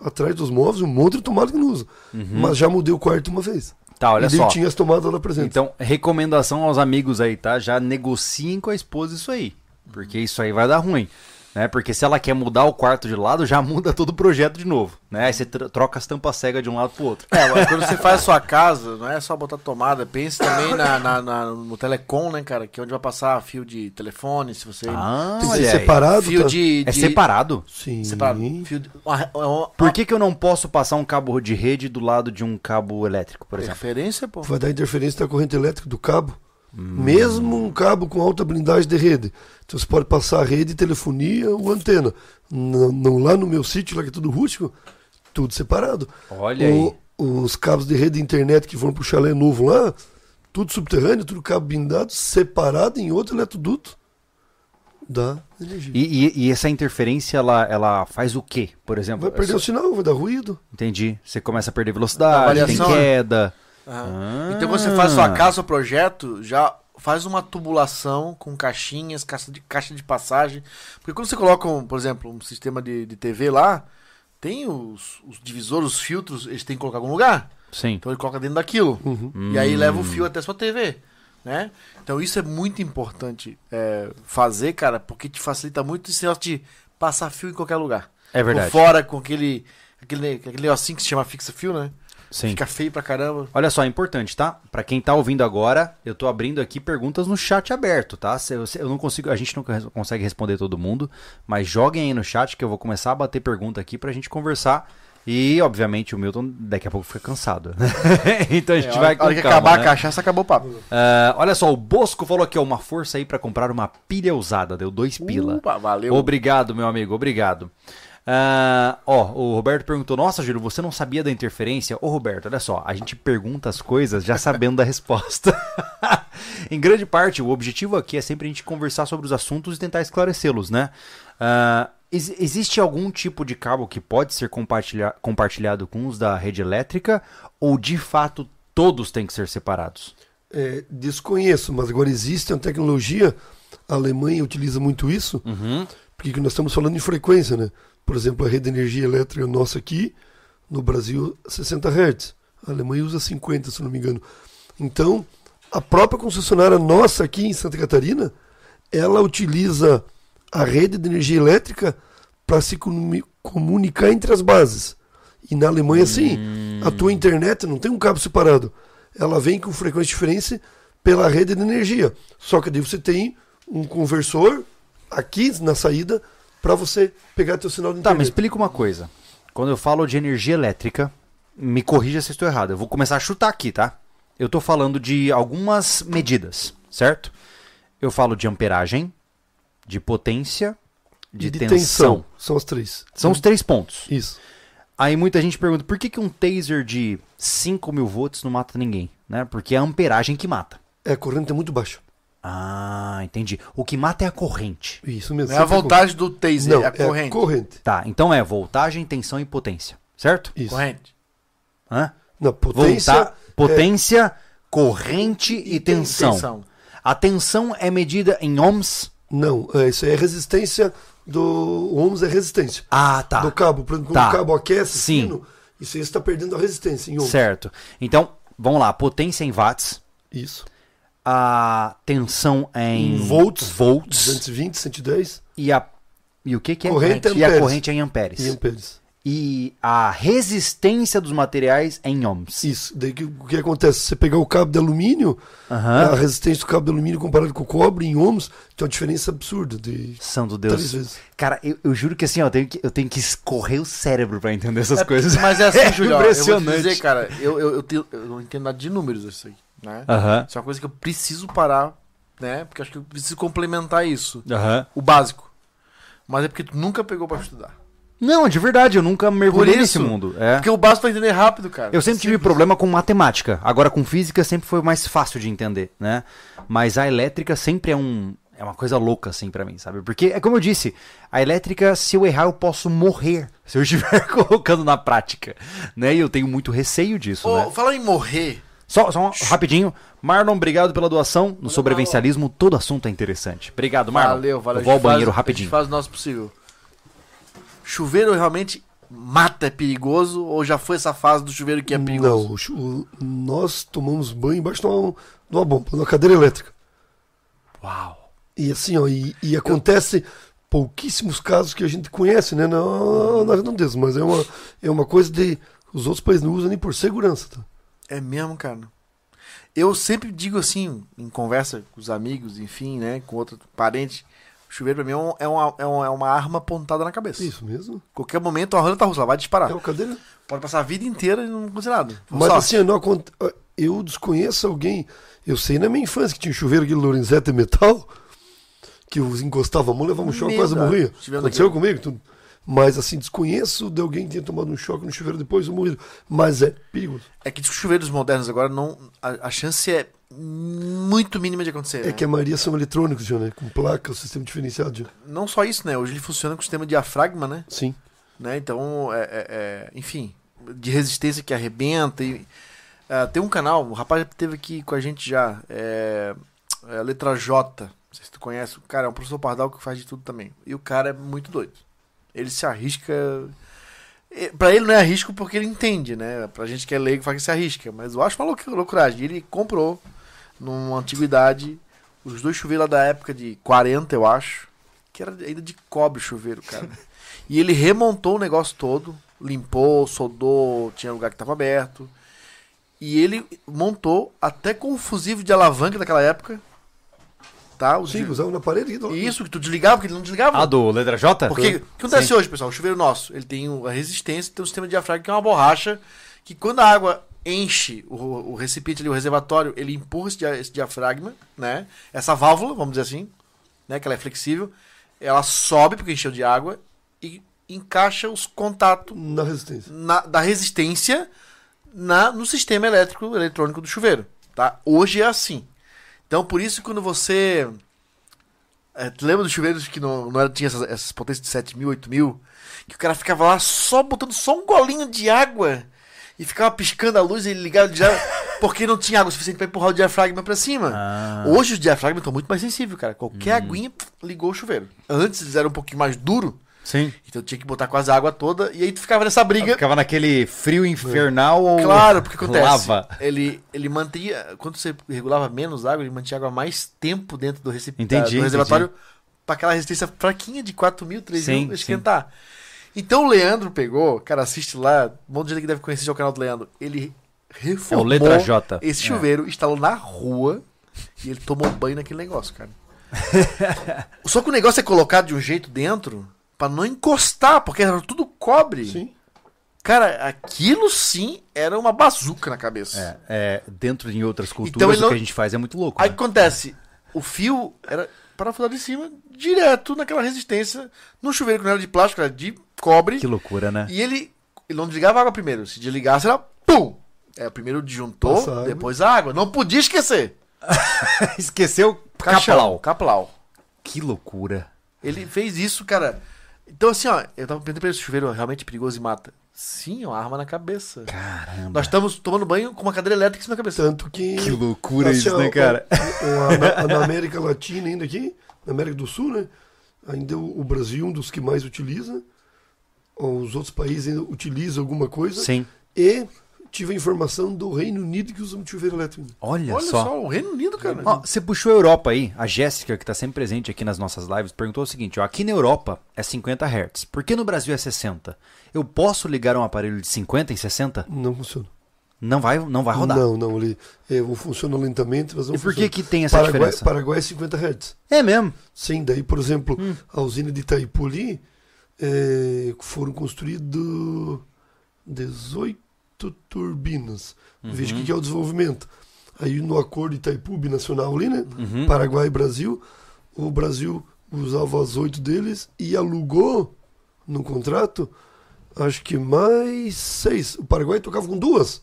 atrás dos móveis, um monte de tomada que não uso. Uhum. Mas já mudei o quarto uma vez. Tá, olha e só. tinha as tomadas lá presentes. Então, recomendação aos amigos aí, tá? Já negociem com a esposa isso aí. Porque isso aí vai dar ruim. Né? Porque se ela quer mudar o quarto de lado, já muda todo o projeto de novo. Né? Aí você tr- troca as tampas cegas de um lado pro outro. É, mas quando você faz a sua casa, não é só botar tomada, pense também na, na- na- no telecom, né, cara? Que é onde vai passar fio de telefone, se você. Ah, Tem que separado. fio tá? de, É de- separado? Sim. Separado. Fio de, uma, Por que, que eu não posso passar um cabo de rede do lado de um cabo elétrico, por exemplo? Referência, pô. Vai dar interferência da corrente elétrica do cabo. Mesmo um cabo com alta blindagem de rede. Então você pode passar a rede, telefonia ou antena. Não, não- lá no meu sítio, lá que é tudo rústico, tudo separado. Olha aí. O- Os cabos de rede de internet que vão pro chalé novo lá, tudo subterrâneo, tudo cabo blindado, separado em outro eletroduto. Dá energia. E, e- e essa interferência, ela, ela faz o quê, por exemplo? Vai perder Eu o sinal, vai dar ruído. Entendi. Você começa a perder velocidade, tem né? Ah. Então quando você faz sua casa, seu projeto, já faz uma tubulação com caixinhas, caixa de, caixa de passagem. Porque quando você coloca, um, por exemplo, um sistema de, de TV lá, tem os, os divisores, os filtros, eles têm que colocar em algum lugar. Sim. Então ele coloca dentro daquilo. Uhum. E aí leva o fio até a sua TV. Né? Então isso é muito importante é, fazer, cara, porque te facilita muito esse negócio de passar fio em qualquer lugar. É verdade. Por fora com aquele, aquele, aquele negocinho que se chama fixa-fio, né? Sim. Fica feio pra caramba. Olha só, é importante, tá? Pra quem tá ouvindo agora, eu tô abrindo aqui perguntas no chat aberto, tá? Eu, não consigo, a gente não consegue responder todo mundo, mas joguem aí no chat que eu vou começar a bater pergunta aqui pra gente conversar. E, obviamente, o Milton daqui a pouco fica cansado. né? então a gente É, vai a hora que calma, acabar né? a cachaça, acabou o papo. Ah, olha só, o Bosco falou aqui, ó, uma força aí pra comprar uma pilha usada, deu dois pila. Upa, valeu. Obrigado, meu amigo, obrigado. Ah, ó, o Roberto perguntou: Nossa, Júlio, você não sabia da interferência? Ô, Roberto, olha só, a gente pergunta as coisas já sabendo da resposta. em grande parte, o objetivo aqui é sempre a gente conversar sobre os assuntos e tentar esclarecê-los, né? Ah, ex- existe algum tipo de cabo que pode ser compartilha- compartilhado com os da rede elétrica ou de fato todos têm que ser separados? É, desconheço, mas agora existe uma tecnologia, a Alemanha utiliza muito isso, Uhum. porque que nós estamos falando em frequência, né? Por exemplo, a rede de energia elétrica nossa aqui, no Brasil, 60 Hz. A Alemanha usa 50, se não me engano. Então, a própria concessionária nossa aqui em Santa Catarina, ela utiliza a rede de energia elétrica para se comu- comunicar entre as bases. E na Alemanha, sim, a tua internet não tem um cabo separado. Ela vem com frequência diferente pela rede de energia. Só que daí você tem um conversor aqui na saída para você pegar teu sinal de Tá, mas internet. explica uma coisa. Quando eu falo de energia elétrica, me corrija se eu estou errado. Eu vou começar a chutar aqui, tá? Eu tô falando de algumas medidas, certo? Eu falo de amperagem, de potência, de, E de tensão. tensão. São as três. São os três pontos. Isso. Aí muita gente pergunta, por que, que um taser de 5 mil volts não mata ninguém? Né? Porque é a amperagem que mata. É, a corrente é muito baixa. Ah, entendi. O que mata é a corrente. Isso mesmo. Não é a voltagem do taser, Não, é a corrente. corrente. Tá, então é voltagem, tensão e potência, certo? Isso. Corrente. Hã? Na potência. Volta- potência, corrente e tensão. Tensão. A tensão é medida em ohms? Não, é, isso aí é resistência do. O ohms é resistência. Ah, tá. Do cabo. Por exemplo, quando Tá. o cabo aquece, Sim. fino, isso aí está perdendo a resistência em ohms. Certo. Então, vamos lá. Potência em watts. Isso. A tensão é em Em volts. volts 220, 110 e a e o que que é? Corrente e a corrente é em amperes. e amperes. E a resistência dos materiais é em ohms. Isso. Daí que- o que acontece? Se você pegar o cabo de alumínio, a resistência do cabo de alumínio comparado com o cobre em ohms, tem uma diferença absurda de Santo três Deus. vezes. Cara, eu, eu juro que assim, ó, eu tenho que, eu tenho que escorrer o cérebro pra entender essas É, coisas. Mas é assim, Julião. Eu vou te impressionante. dizer, cara, eu, eu, eu, tenho- eu não entendo nada de números isso aí. Né? Aham. Isso é uma coisa que eu preciso parar, né? Porque acho que eu preciso complementar isso. Aham. O básico. Mas é porque tu nunca pegou pra estudar. Não, de verdade, eu nunca mergulhei nesse mundo. É. Porque o básico pra entender rápido, cara. Eu sempre tive Simples. problema com matemática. Agora com física sempre foi mais fácil de entender, né? Mas a elétrica sempre é um É uma coisa louca, assim, pra mim, sabe? Porque, é como eu disse, a elétrica, se eu errar, eu posso morrer se eu estiver colocando na prática, né? E eu tenho muito receio disso, Ô, né? Falando em morrer, Só, só um, rapidinho. Marlon, obrigado pela doação. No sobrevivencialismo, todo assunto é interessante. Obrigado, Marlon. valeu, valeu. Eu vou A ao gente faz- banheiro A rapidinho. gente faz o nosso possível. Chuveiro realmente mata, é perigoso? Ou já foi essa fase do chuveiro que é perigoso? Não, nós tomamos banho embaixo de uma, de uma bomba, numa cadeira elétrica. Uau. E assim, ó, e, e acontece pouquíssimos casos que a gente conhece, né? Não, não desses, mas é uma, é uma coisa de. Os outros países não usam nem por segurança, tá? É mesmo, cara. Eu sempre digo assim, em conversa com os amigos, enfim, né? Com outro parente. O chuveiro pra mim é, um- é uma, é, uma, é uma arma apontada na cabeça. Isso mesmo. Qualquer momento a roleta russa ela vai disparar. É uma cadeira. Pode passar a vida inteira e não acontecer nada. Mas assim, não aconte- eu desconheço alguém. Eu sei na minha infância que tinha um chuveiro aquele Lorenzetti metal, que eu encostava a mão, levava um choque quase morria. Aconteceu daquele. comigo? Tudo. Mas assim, desconheço de alguém que tenha tomado um choque no chuveiro depois ou morrido. Mas é perigoso. É que os chuveiros modernos agora não. A, a chance é muito mínima de acontecer. É né? que a maioria são eletrônicos, já, né? Com placa, o sistema diferenciado. Já. Não só isso, né? Hoje ele funciona com o sistema diafragma, né? Sim. né? Então, é, é- é- enfim, de resistência que arrebenta. E, ah, tem um canal, o rapaz já esteve aqui com a gente já, é, é letra J. Não sei se tu conhece. O cara é um professor Pardal que faz de tudo também. E o cara é muito doido. Ele se arrisca. Pra ele não é arrisco porque ele entende, né? Pra gente que é leigo faz que se arrisca. Mas eu acho uma loucu- loucuragem. Ele comprou, numa antiguidade, os dois chuveiros lá da época de 40, eu acho. Que era ainda de cobre o chuveiro, cara. E ele remontou o negócio todo, limpou, soldou, tinha lugar que estava aberto. E ele montou até com o fusível de alavanca daquela época. Tá? O Sim, de- usava na parede. e- Isso, que tu desligava, porque ele não desligava. Ah, do letra J? Porque o que acontece Sim. hoje, pessoal? O chuveiro nosso, ele tem a resistência, tem um sistema de diafragma que é uma borracha, que quando a água enche o, o recipiente ali, o reservatório, ele empurra esse, dia- esse diafragma, né? Essa válvula, vamos dizer assim, né? Que ela é flexível, ela sobe porque encheu de água e encaixa os contatos Na resistência. na- da resistência na, no sistema elétrico eletrônico do chuveiro. Tá? Hoje é assim. Então, por isso, quando você. É, lembra dos chuveiros que não, não era, tinha essas, essas potências de 7 mil, 8 mil? Que o cara ficava lá só botando só um golinho de água e ficava piscando a luz e ligava já porque não tinha água suficiente para empurrar o diafragma para cima. Ah. Hoje os diafragmas estão muito mais sensíveis, cara. Qualquer aguinha pff, ligou o chuveiro. Antes eles eram um pouquinho mais duro, Sim. então tinha que botar quase a água toda e aí tu ficava nessa briga. Ficava naquele frio infernal ou Claro, porque acontece. lava. Ele, ele mantinha. Quando você regulava menos água, ele mantinha água mais tempo dentro do, recip... Entendi, do reservatório para aquela resistência fraquinha de 4 mil, 3 Sim, mil esquentar. Então o Leandro pegou, cara, assiste lá, um monte de gente que deve conhecer já o canal do Leandro. Ele reformou É o letra J. esse É. chuveiro, instalou na rua e ele tomou banho naquele negócio, cara. Só que o negócio é colocado de um jeito dentro pra não encostar, porque era tudo cobre. Sim. Cara, aquilo sim era uma bazuca na cabeça. É, é, dentro de outras culturas, Então ele o não- que a gente faz é muito louco. Aí o né? que acontece? O fio era parafusado em cima, direto naquela resistência, no chuveiro que não era de plástico, era de cobre. Que loucura, né? E ele, ele não desligava a água primeiro. Se desligasse, era pum! É, primeiro o disjuntor, Passa depois a água. Não podia esquecer. Esqueceu Caixão, Caplau. Caplau. Que loucura. Ele fez isso, cara. Então, assim, ó, eu tava perguntando pra ele se o chuveiro é realmente perigoso e mata. Sim, é uma arma na cabeça. Caramba. Nós estamos tomando banho com uma cadeira elétrica em cima da cabeça. Tanto que. Que loucura assim, isso, né, cara? na, na América Latina, ainda aqui, na América do Sul, né? Ainda o, o Brasil é um dos que mais utiliza. Os outros países ainda utilizam alguma coisa. Sim. E tive a informação do Reino Unido que usa muito chuveiro elétrico. Olha, Olha só. só. o Reino Unido, cara. Ó, você puxou a Europa aí, a Jéssica, que tá sempre presente aqui nas nossas lives, perguntou o seguinte: ó, aqui na Europa é 50 Hz, por que no Brasil é 60? Eu posso ligar um aparelho de 50 em 60? Não funciona. Não vai, não vai rodar. Não, não, ele é, funciona lentamente, mas não E por que funciona. que tem essa Paraguai, diferença? Paraguai é 50 Hz. É mesmo? Sim, daí, por exemplo, Hum. a usina de Itaipu ali é, foram construídas 18 turbinas. Veja o que é o desenvolvimento. Aí no acordo Itaipu binacional ali, né? Uhum. Paraguai e Brasil, o Brasil usava as oito deles e alugou no contrato, acho que mais seis. O Paraguai tocava com duas.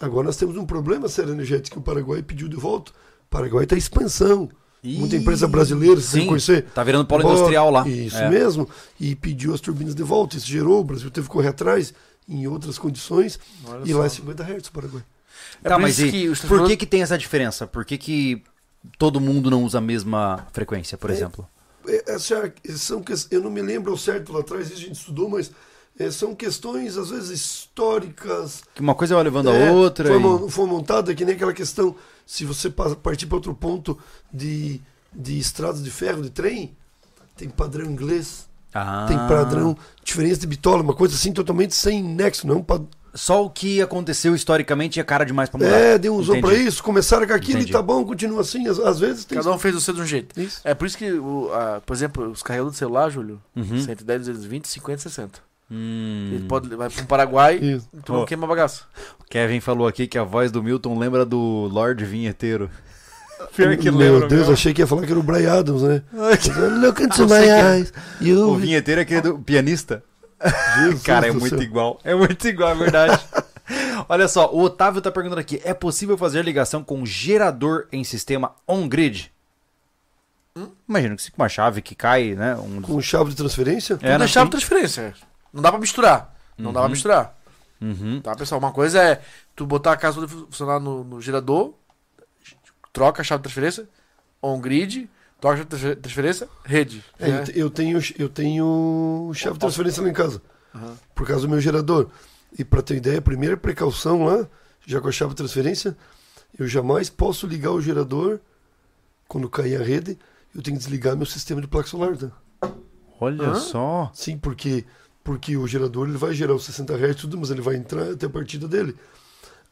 Agora nós temos um problema sério energético que o Paraguai pediu de volta. O Paraguai está em expansão. Muita Ih, empresa brasileira, que conhecer. tá virando polo industrial lá. Isso É. mesmo. E pediu as turbinas de volta. Isso gerou, o Brasil teve que correr atrás em outras condições. Olha e só. lá é 50 Hz o Paraguai. É tá, por mas e que por que que tem essa diferença? Por que que todo mundo não usa a mesma frequência, por É. exemplo? É, Essa, são, que- eu não me lembro ao certo lá atrás, isso a gente estudou, mas é, são questões, às vezes, históricas. Que uma coisa vai levando É, a outra. Foi, e- foi montada que nem aquela questão, se você pa- partir para outro ponto de, de estradas de ferro, de trem, tem padrão inglês, Ah. tem padrão, diferença de bitola, uma coisa assim totalmente sem nexo, não é um Só o que aconteceu historicamente é cara demais pra mudar. É, deu usou Entendi. para isso, começaram com aquilo Entendi. e tá bom, continua assim, às, às vezes tem... Cada um fez o seu de um jeito. Isso. É por isso que, o, a- por exemplo, os carregadores de celular, Júlio, Uhum. 110, 220, 50, 60. Hum. Ele pode vai para um Paraguai e tu não Ó. queima bagaço. Kevin falou aqui que a voz do Milton lembra do Lorde Vinheteiro. Pior que Meu lembra Deus, mesmo. achei que ia falar que era o Brian Adams, né? Look into my que eyes. You... O vinheteiro é aquele do pianista. Jesus Cara, é muito céu. igual. É muito igual, é verdade. Olha só, o Otávio tá perguntando aqui: é possível fazer ligação com gerador em sistema on-grid? Imagina que se com uma chave que cai, né? Um... Com chave de transferência? É, Tudo é chave de tem? transferência. Não dá pra misturar. Não dá pra misturar. Uhum. Tá, pessoal? Uma coisa é tu botar a casa toda funcionar no, no gerador, troca a chave de transferência, on-grid, troca a chave de transfer- transferência, rede. É, né? eu te- eu tenho, eu tenho chave de transferência lá em casa, Aham. por causa do meu gerador. E para ter ideia, a primeira precaução lá, já com a chave de transferência, eu jamais posso ligar o gerador quando cair a rede, eu tenho que desligar meu sistema de placa solar. Tá? Olha Hã? só. Sim, porque porque o gerador ele vai gerar os 60 Hz tudo, mas ele vai entrar até a partida dele.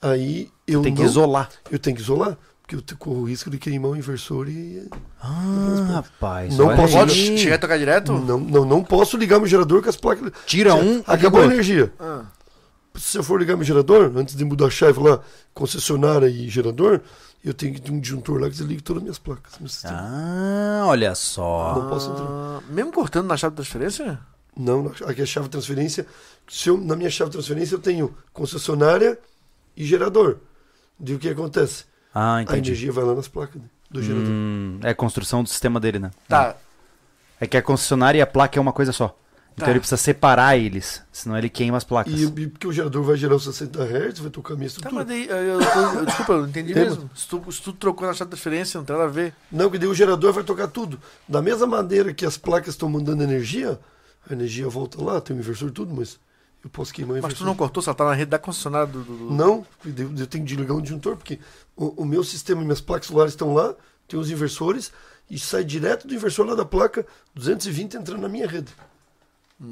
Aí eu Tem que não- isolar. eu tenho que isolar, porque eu corro o risco de queimar o inversor e Ah, rapaz. Não posso- Pode chegar e tocar direto? não, não, não posso ligar meu gerador com as placas. Tira um, acabou a energia. Ah. Se eu for ligar meu gerador, antes de mudar a chave lá, concessionária e gerador, eu tenho que ter um disjuntor lá que desliga todas as minhas placas. Ah, olha só. Não posso entrar. Ah, mesmo cortando na chave de transferência? Não, aqui é a chave de transferência. Se eu, na minha chave de transferência eu tenho concessionária e gerador. E o que acontece? Ah, A entendi. energia vai lá nas placas né, do gerador. Hum, é a construção do sistema dele, né? Tá. É que a concessionária e a placa é uma coisa só. Então Tá. ele precisa separar eles, senão ele queima as placas. E, e porque o gerador vai gerar os 60 Hz, vai tocar a minha Tá, estrutura. mas daí, eu, eu- eu- desculpa, eu não entendi Tem, mesmo. Se tu, se tu trocou na chave de transferência, não tem nada a ver. Não, que daí o gerador vai tocar tudo. Da mesma maneira que as placas estão mandando energia, a energia volta lá, tem um inversor e tudo, mas eu posso queimar Mas tu não cortou, só tá na rede da concessionária do. do- do- Não, eu eu tenho que desligar um disjuntor, porque o, o meu sistema, minhas placas solares estão lá, tem os inversores, e sai direto do inversor lá da placa, 220 entrando na minha rede.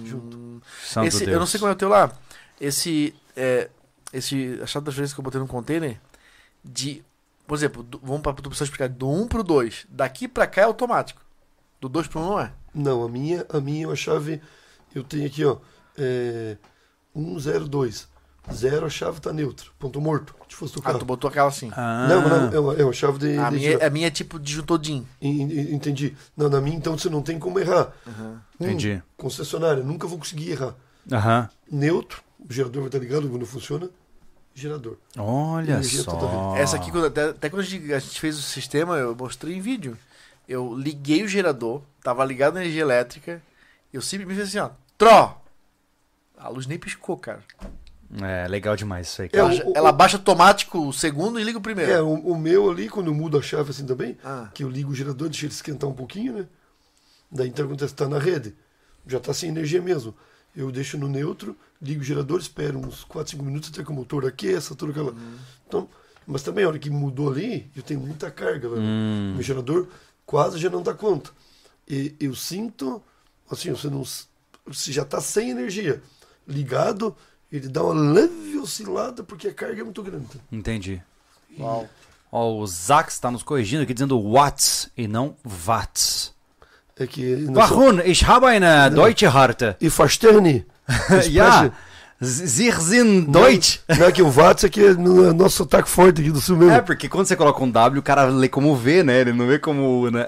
Junto. Santo Esse, Deus. eu não sei como é o teu lá. Esse. É, esse a chave de transferência que eu botei no container. De. Por exemplo, do, vamos pra tu precisa explicar. Do 1 pro 2. Daqui pra cá é automático. Do 2 pro 1 não é. Não, a minha, a minha é uma chave, eu tenho aqui, ó, é, 102. Zero, a chave tá neutra, ponto morto, se fosse Ah, tocar. tu botou aquela assim. Ah, Não, não, é uma, é uma chave de... a, de minha, girar. a minha é tipo disjuntor DIN. En- en- Entendi. Não, na minha, então, você não tem como errar. Uhum. Um, Entendi. concessionária, nunca vou conseguir errar. Aham. Neutro, o gerador vai estar ligado quando funciona. Gerador. Olha Energia só. totalmente. Essa aqui, até, até quando a gente, a gente fez o sistema, eu mostrei em vídeo. Eu liguei o gerador, tava ligado na energia elétrica. Eu simplesmente fiz assim, ó. Tró! A luz nem piscou, cara. É legal demais isso aí, É, cara. Ela, o- o- ela baixa automático o segundo e liga o primeiro. É, o, o meu ali, quando eu mudo a chave assim também, Ah. que eu ligo o gerador, deixo ele esquentar um pouquinho, né? Daí então acontece, tá na rede. Já tá sem energia mesmo. Eu deixo no neutro, ligo o gerador, espero uns 4, 5 minutos até que o motor aqueça, tudo aquela. Então, mas também a hora que mudou ali, eu tenho muita carga, velho. Hum. Meu gerador quase já não dá conta. E eu sinto, assim, você não. Se já tá sem energia, ligado, ele dá uma leve oscilada porque a carga é muito grande. Entendi. Uau. Ó, o Zax tá nos corrigindo aqui dizendo watts e não watts. É que. Warum? Ich habe eine deutsche Harte. E Fasterne. ja, Sie sind Deutsch. Não é que o Watts aqui é no é nosso sotaque forte aqui do sul mesmo. É, porque quando você coloca um W, o cara lê como V, né? Ele não vê como U, né?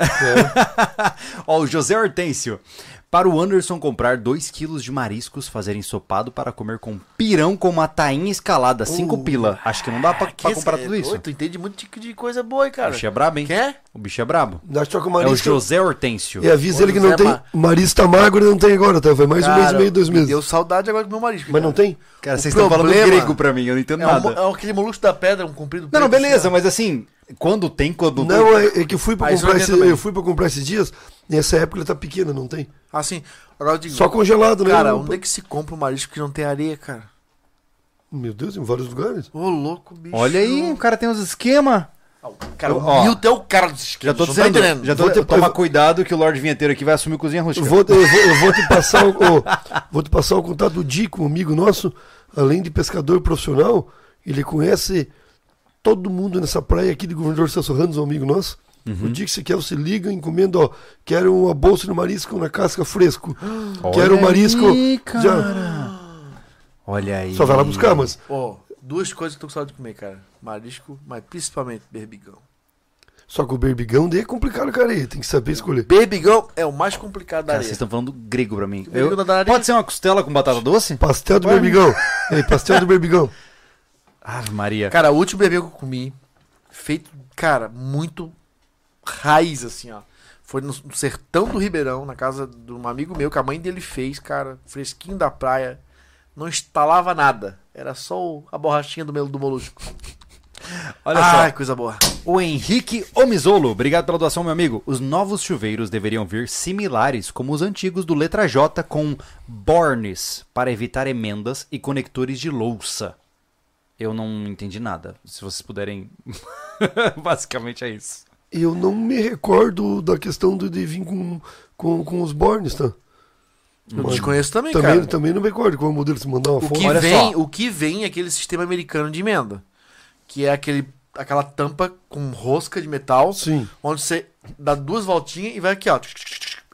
Ó, o José Hortêncio. Para o Anderson comprar 2 quilos de mariscos, fazer ensopado para comer com pirão com uma tainha escalada, 5 Uh, pila. Acho que não dá pra, pra esse comprar é tudo isso. Tu entende muito de, de coisa boa, hein, cara. O bicho é brabo, hein? Quer? O bicho é brabo. É o marisco. José Hortêncio. E avisa ele que não José tem. Ma- Marisco tá magro e não tem agora, tá? Vai mais um mês e Cara, meio, dois me meses. Deu saudade agora do meu marisco. Mas não tem? Cara, O vocês estão falando problema grego pra mim, eu não entendo É, um, nada. é aquele molusco da pedra, um comprido. Não, não, beleza, assim, mas assim, quando tem, quando Não, é, é que eu fui pra Ah, comprar eu esse, eu fui pra comprar esses dias, nessa época ele tá pequeno, não tem? ó. Assim, agora digo. Só congelado, né? Cara, Não- onde é que se compra um marisco que não tem areia, cara? Meu Deus, em vários lugares. Ô, louco, bicho. Olha aí, o cara tem uns esquema. Cara, Eu- o ó, Milton é o cara dos Já tô não dizendo, tá já tô, Vou ter- toma eu- cuidado que o Lorde Vinheteiro aqui vai assumir cozinha Eu rústica. vou, eu vou, eu vou te passar o, o- vou te passar o contato do Dico, um amigo nosso, além de pescador profissional, ele conhece todo mundo nessa praia aqui de Governador Celso Ramos, um amigo nosso. Uhum. O dia que você quer, você liga, encomenda, ó, quero uma bolsa de marisco na casca fresco. quero um marisco. Aí, cara. Já, Olha aí. só vai lá buscar, mas Ó, duas coisas que eu tô com saudade de comer, cara. Marisco, mas principalmente berbigão. Só que o berbigão daí é complicado, cara, aí, tem que saber escolher. Berbigão é o mais complicado da Cara, areia. vocês estão falando grego pra mim. Eu- da areia. Pode ser uma costela com batata doce? Pastel do Vai. berbigão. Ei, pastel do berbigão. Ave Maria. Cara, o último berbigão que eu comi, feito, cara, muito raiz, assim, ó. Foi no, sertão do Ribeirão, na casa de um amigo meu, que a mãe dele fez, cara, fresquinho da praia. Não instalava nada. Era só a borrachinha do melo do molusco. Olha Ai, só. coisa boa. O Henrique Omizolo, obrigado pela doação, meu amigo. Os novos chuveiros deveriam vir similares como os antigos do letra J com bornes para evitar emendas e conectores de louça. Eu não entendi nada. Se vocês puderem. Basicamente é isso. Eu não me recordo da questão de, de vir com, com, com os bornes, tá? Eu Mas desconheço também, Também, cara. também não me recordo qual é o modelo, se mandar uma O foto. que, Olha vem, só. o que vem é aquele sistema americano de emenda. Que é aquele, aquela tampa com rosca de metal, Sim, onde você dá duas voltinhas e vai aqui, ó.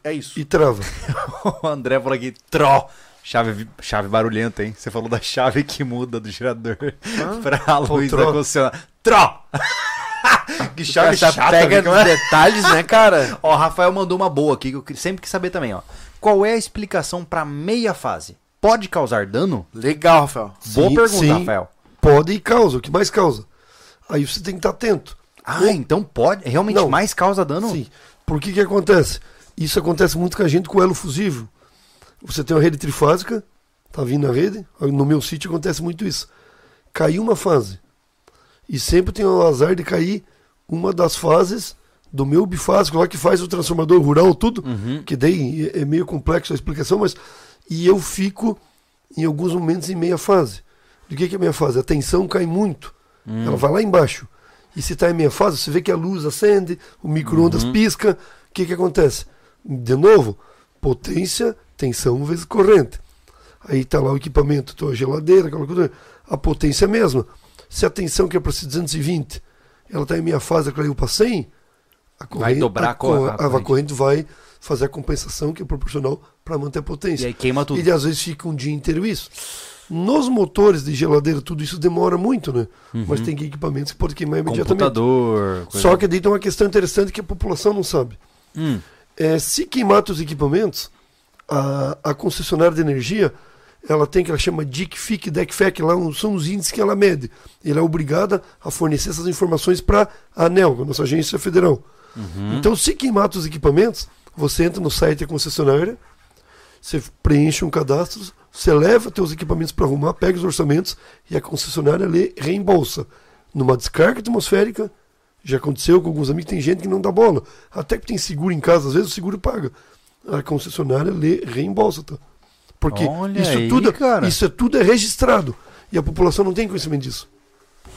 É isso. e trava. O André falou aqui, tró. Chave, chave barulhenta, hein? Você falou da chave que muda do gerador pra luz tró. da concessionária. Tró! que chave Essa chata, pega nos detalhes, né, cara? Ó, o Rafael mandou uma boa aqui que eu que- sempre quis saber também, ó. Qual é a explicação pra meia fase? Pode causar dano? Legal, Rafael. Boa Sim, pergunta, sim. Rafael. Pode e causa, o que mais causa? Aí você tem que estar atento. Ah, então pode. Realmente Não. mais causa dano? Sim. Por que que acontece? Isso acontece muito com a gente com elo fusível. Você tem uma rede trifásica, tá vindo na rede, no meu sítio acontece muito isso. Caiu uma fase. E sempre tem o azar de cair uma das fases do meu bifásico lá que faz o transformador rural, tudo. Uhum. Que daí é é meio complexo a explicação, mas. E eu fico em alguns momentos em meia fase. Do que, que é meia fase? A tensão cai muito. Hum. Ela vai lá embaixo. E se está em meia fase, você vê que a luz acende, o micro-ondas Uhum. pisca. O que, que acontece? De novo, potência, tensão vezes corrente. Aí está lá o equipamento, tua geladeira, aquela coisa. A potência é a mesma. Se a tensão que é para ser 220, ela está em meia fase, ela caiu para 100, a corrente, dobrar a cor- co- a a, corrente. vai fazer a compensação que é proporcional para manter a E potência. aí queima tudo. E às vezes fica um dia inteiro isso. Nos motores de geladeira, tudo isso demora muito, né? Mas tem equipamentos que podem queimar imediatamente. Uhum. Computador. coisa- Só que daí tem uma questão interessante que a população não sabe. Hum. É, se queimar os equipamentos, a, a concessionária de energia, ela tem que ela chama DICFIC, DECFEC, lá são os índices que ela mede. Ela é obrigada a fornecer essas informações para a ANEL, a nossa agência federal. Uhum. Então, se queimar os equipamentos, você entra no site da concessionária, você preenche um cadastro, você leva teus equipamentos para arrumar, pega os orçamentos e a concessionária lê reembolsa. Numa descarga atmosférica, já aconteceu com alguns amigos, tem gente que não dá bola. Até que tem seguro em casa, às vezes o seguro paga. A concessionária lê reembolsa, tá? Porque Olha isso aí, tudo, cara. isso é tudo é registrado e a população não tem conhecimento disso.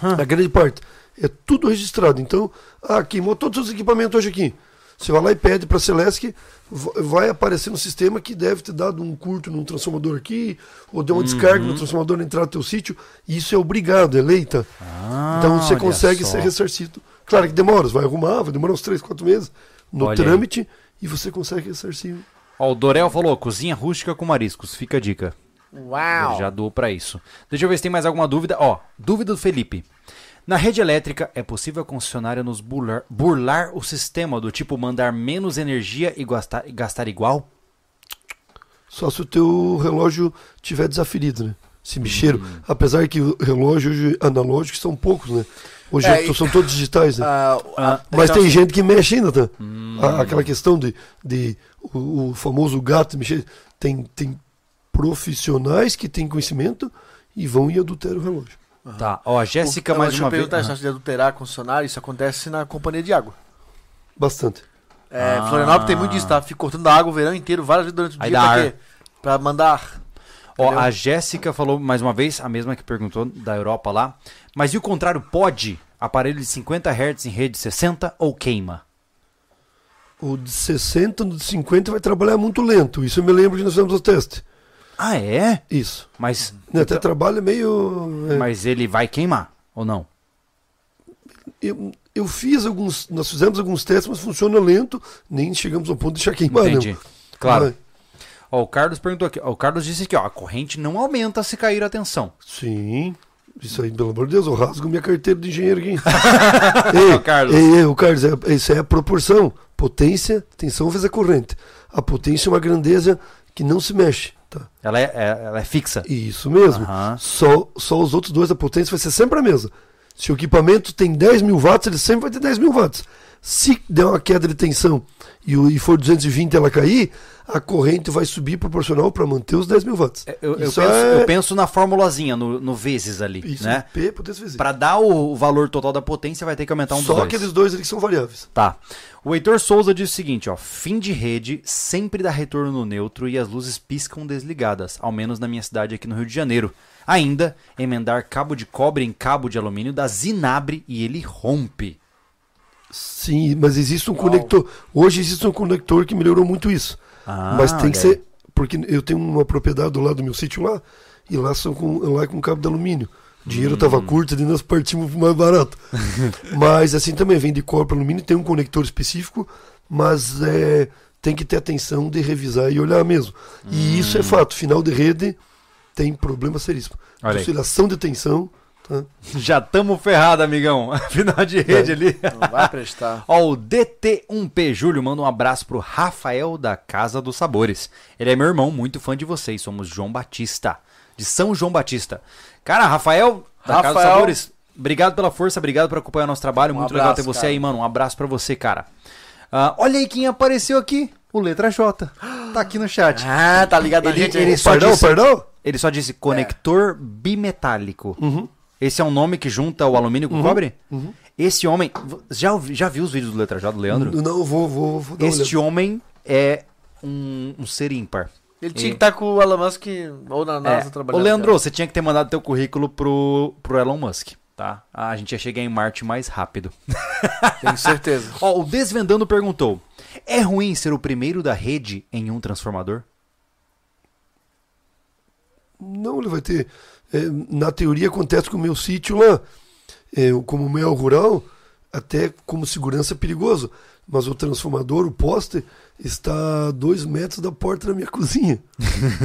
A grande parte é tudo registrado. Então, ah, queimou todos os equipamentos hoje aqui. Você vai lá e pede para a Celesc, vai aparecer no sistema que deve ter dado um curto num transformador aqui, ou deu uma descarga Uhum. no transformador na entrada do teu sítio. Isso é obrigado, é leita. Ah, então você consegue só. ser ressarcido. Claro que demora, você vai arrumar, vai demorar uns 3, 4 meses no Olha aí. trâmite e você consegue ressarcir. Ó, o Dorel falou, cozinha rústica com mariscos. Fica a dica. Uau. Ele já doou pra isso. Deixa eu ver se tem mais alguma dúvida. Ó, dúvida do Felipe. Na rede elétrica, é possível a concessionária nos burlar, burlar o sistema do tipo mandar menos energia e gastar, gastar igual? Só se o teu relógio tiver desaferido, né? Se mexeram. Apesar que o relógio hoje analógicos são poucos, né? Hoje É, é, são todos digitais, né? Ah, ah, Mas então, tem gente que mexe ainda, tá? Hum. Aquela questão de, de o, o famoso gato mexer. Tem, tem profissionais que têm conhecimento e vão e adulteram o relógio. Tá, ó, a Jéssica mais deixa uma eu vez. perguntar, se de adulterar concessionário, isso acontece na companhia de água. Bastante. É, Ah. Florianópolis tem muito disso, tá? Fica cortando a água o verão inteiro, várias vezes durante o Aí dia, pra ar. quê? Pra mandar. Ó, a Jéssica falou mais uma vez, a mesma que perguntou da Europa lá. Mas e o contrário, pode? Aparelho de 50 Hz em rede 60 ou queima? O de 60 no de 50 vai trabalhar muito lento. Isso eu me lembro que nós fizemos o teste. Ah, é? Isso. Mas, Né, Até trabalha meio. é, mas ele vai queimar ou não? eu, eu fiz alguns. Nós fizemos alguns testes, mas funciona lento. Nem chegamos ao ponto de deixar queimar? Entendi. Claro. Vai. Ó, o Carlos perguntou aqui. ó, o Carlos disse aqui, ó, a corrente não aumenta se cair a tensão. Sim. Isso aí, pelo amor de Deus, eu rasgo minha carteira de engenheiro aqui. ei, Ô, Carlos. ei, ei, o Carlos, é, isso é a proporção. Potência, tensão vezes a corrente. A potência é uma grandeza que não se mexe. Ela é, é- ela é fixa. Isso mesmo. Aham. Só, só os outros dois da potência vai ser sempre a mesma. Se o equipamento tem 10 mil watts, ele sempre vai ter 10 mil watts. Se der uma queda de tensão e, for 220 e ela cair, a corrente vai subir proporcional para manter os 10 mil watts. É, Eu, eu penso, é- eu penso na formulazinha, no, no vezes ali, Isso né? P potência vezes. Pra dar o, valor total da potência, vai ter que aumentar um Só dos dois. aqueles dois ali que são variáveis. Tá. O Heitor Souza diz o seguinte, ó. Fim de rede sempre dá retorno no neutro e as luzes piscam desligadas, ao menos na minha cidade aqui no Rio de Janeiro. Ainda, emendar cabo de cobre em cabo de alumínio dá zinabre e ele rompe. Sim, mas existe um conector. Hoje existe um conector que melhorou muito isso. Ah, mas tem que ser. Porque eu tenho uma propriedade do lado do meu sítio lá, e lá são com, lá é com cabo de alumínio. O dinheiro Hum. estava curto e nós partimos mais barato. mas assim também vem de cobre para alumínio, tem um conector específico, mas é, tem que ter atenção de revisar e olhar mesmo. E isso é fato, final de rede tem problema seríssimo. Oscilação de tensão. Tá? Já tamo ferrado, amigão. Final de rede É. ali. Não vai prestar. Ó, o DT1P Júlio manda um abraço pro Rafael da Casa dos Sabores. Ele é meu irmão, muito fã de vocês. Somos João Batista, de São João Batista. Cara, Rafael da Casa dos Rafael. Sabores, obrigado pela força, obrigado por acompanhar nosso trabalho. Um muito legal ter abraço, você cara. aí, mano. Um abraço pra você, cara. Ah, olha aí quem apareceu aqui. O Letra J. Tá aqui no chat. Ah, tá ligado na Ele- gente. ele Pardal, disse- pardal? Ele só disse conector bimetálico. Uhum. Esse é um nome que junta o alumínio com o cobre? Esse homem. Já, já viu os vídeos do Letra J do Leandro? Não, vou, vou, vou Este homem é um, um ser ímpar. Ele tinha que estar com o Elon Musk ou na É. NASA Ô, trabalhando. Leandro, você tinha que ter mandado teu currículo pro, pro Elon Musk, tá? A gente ia chegar em Marte mais rápido. Tenho certeza. Ó, o Desvendando perguntou: É ruim ser o primeiro da rede em um transformador? Não, ele vai ter. É, na teoria acontece com o meu sítio lá. É, como meio rural, até como segurança perigoso. Mas o transformador, o poste, está a dois metros da porta da minha cozinha.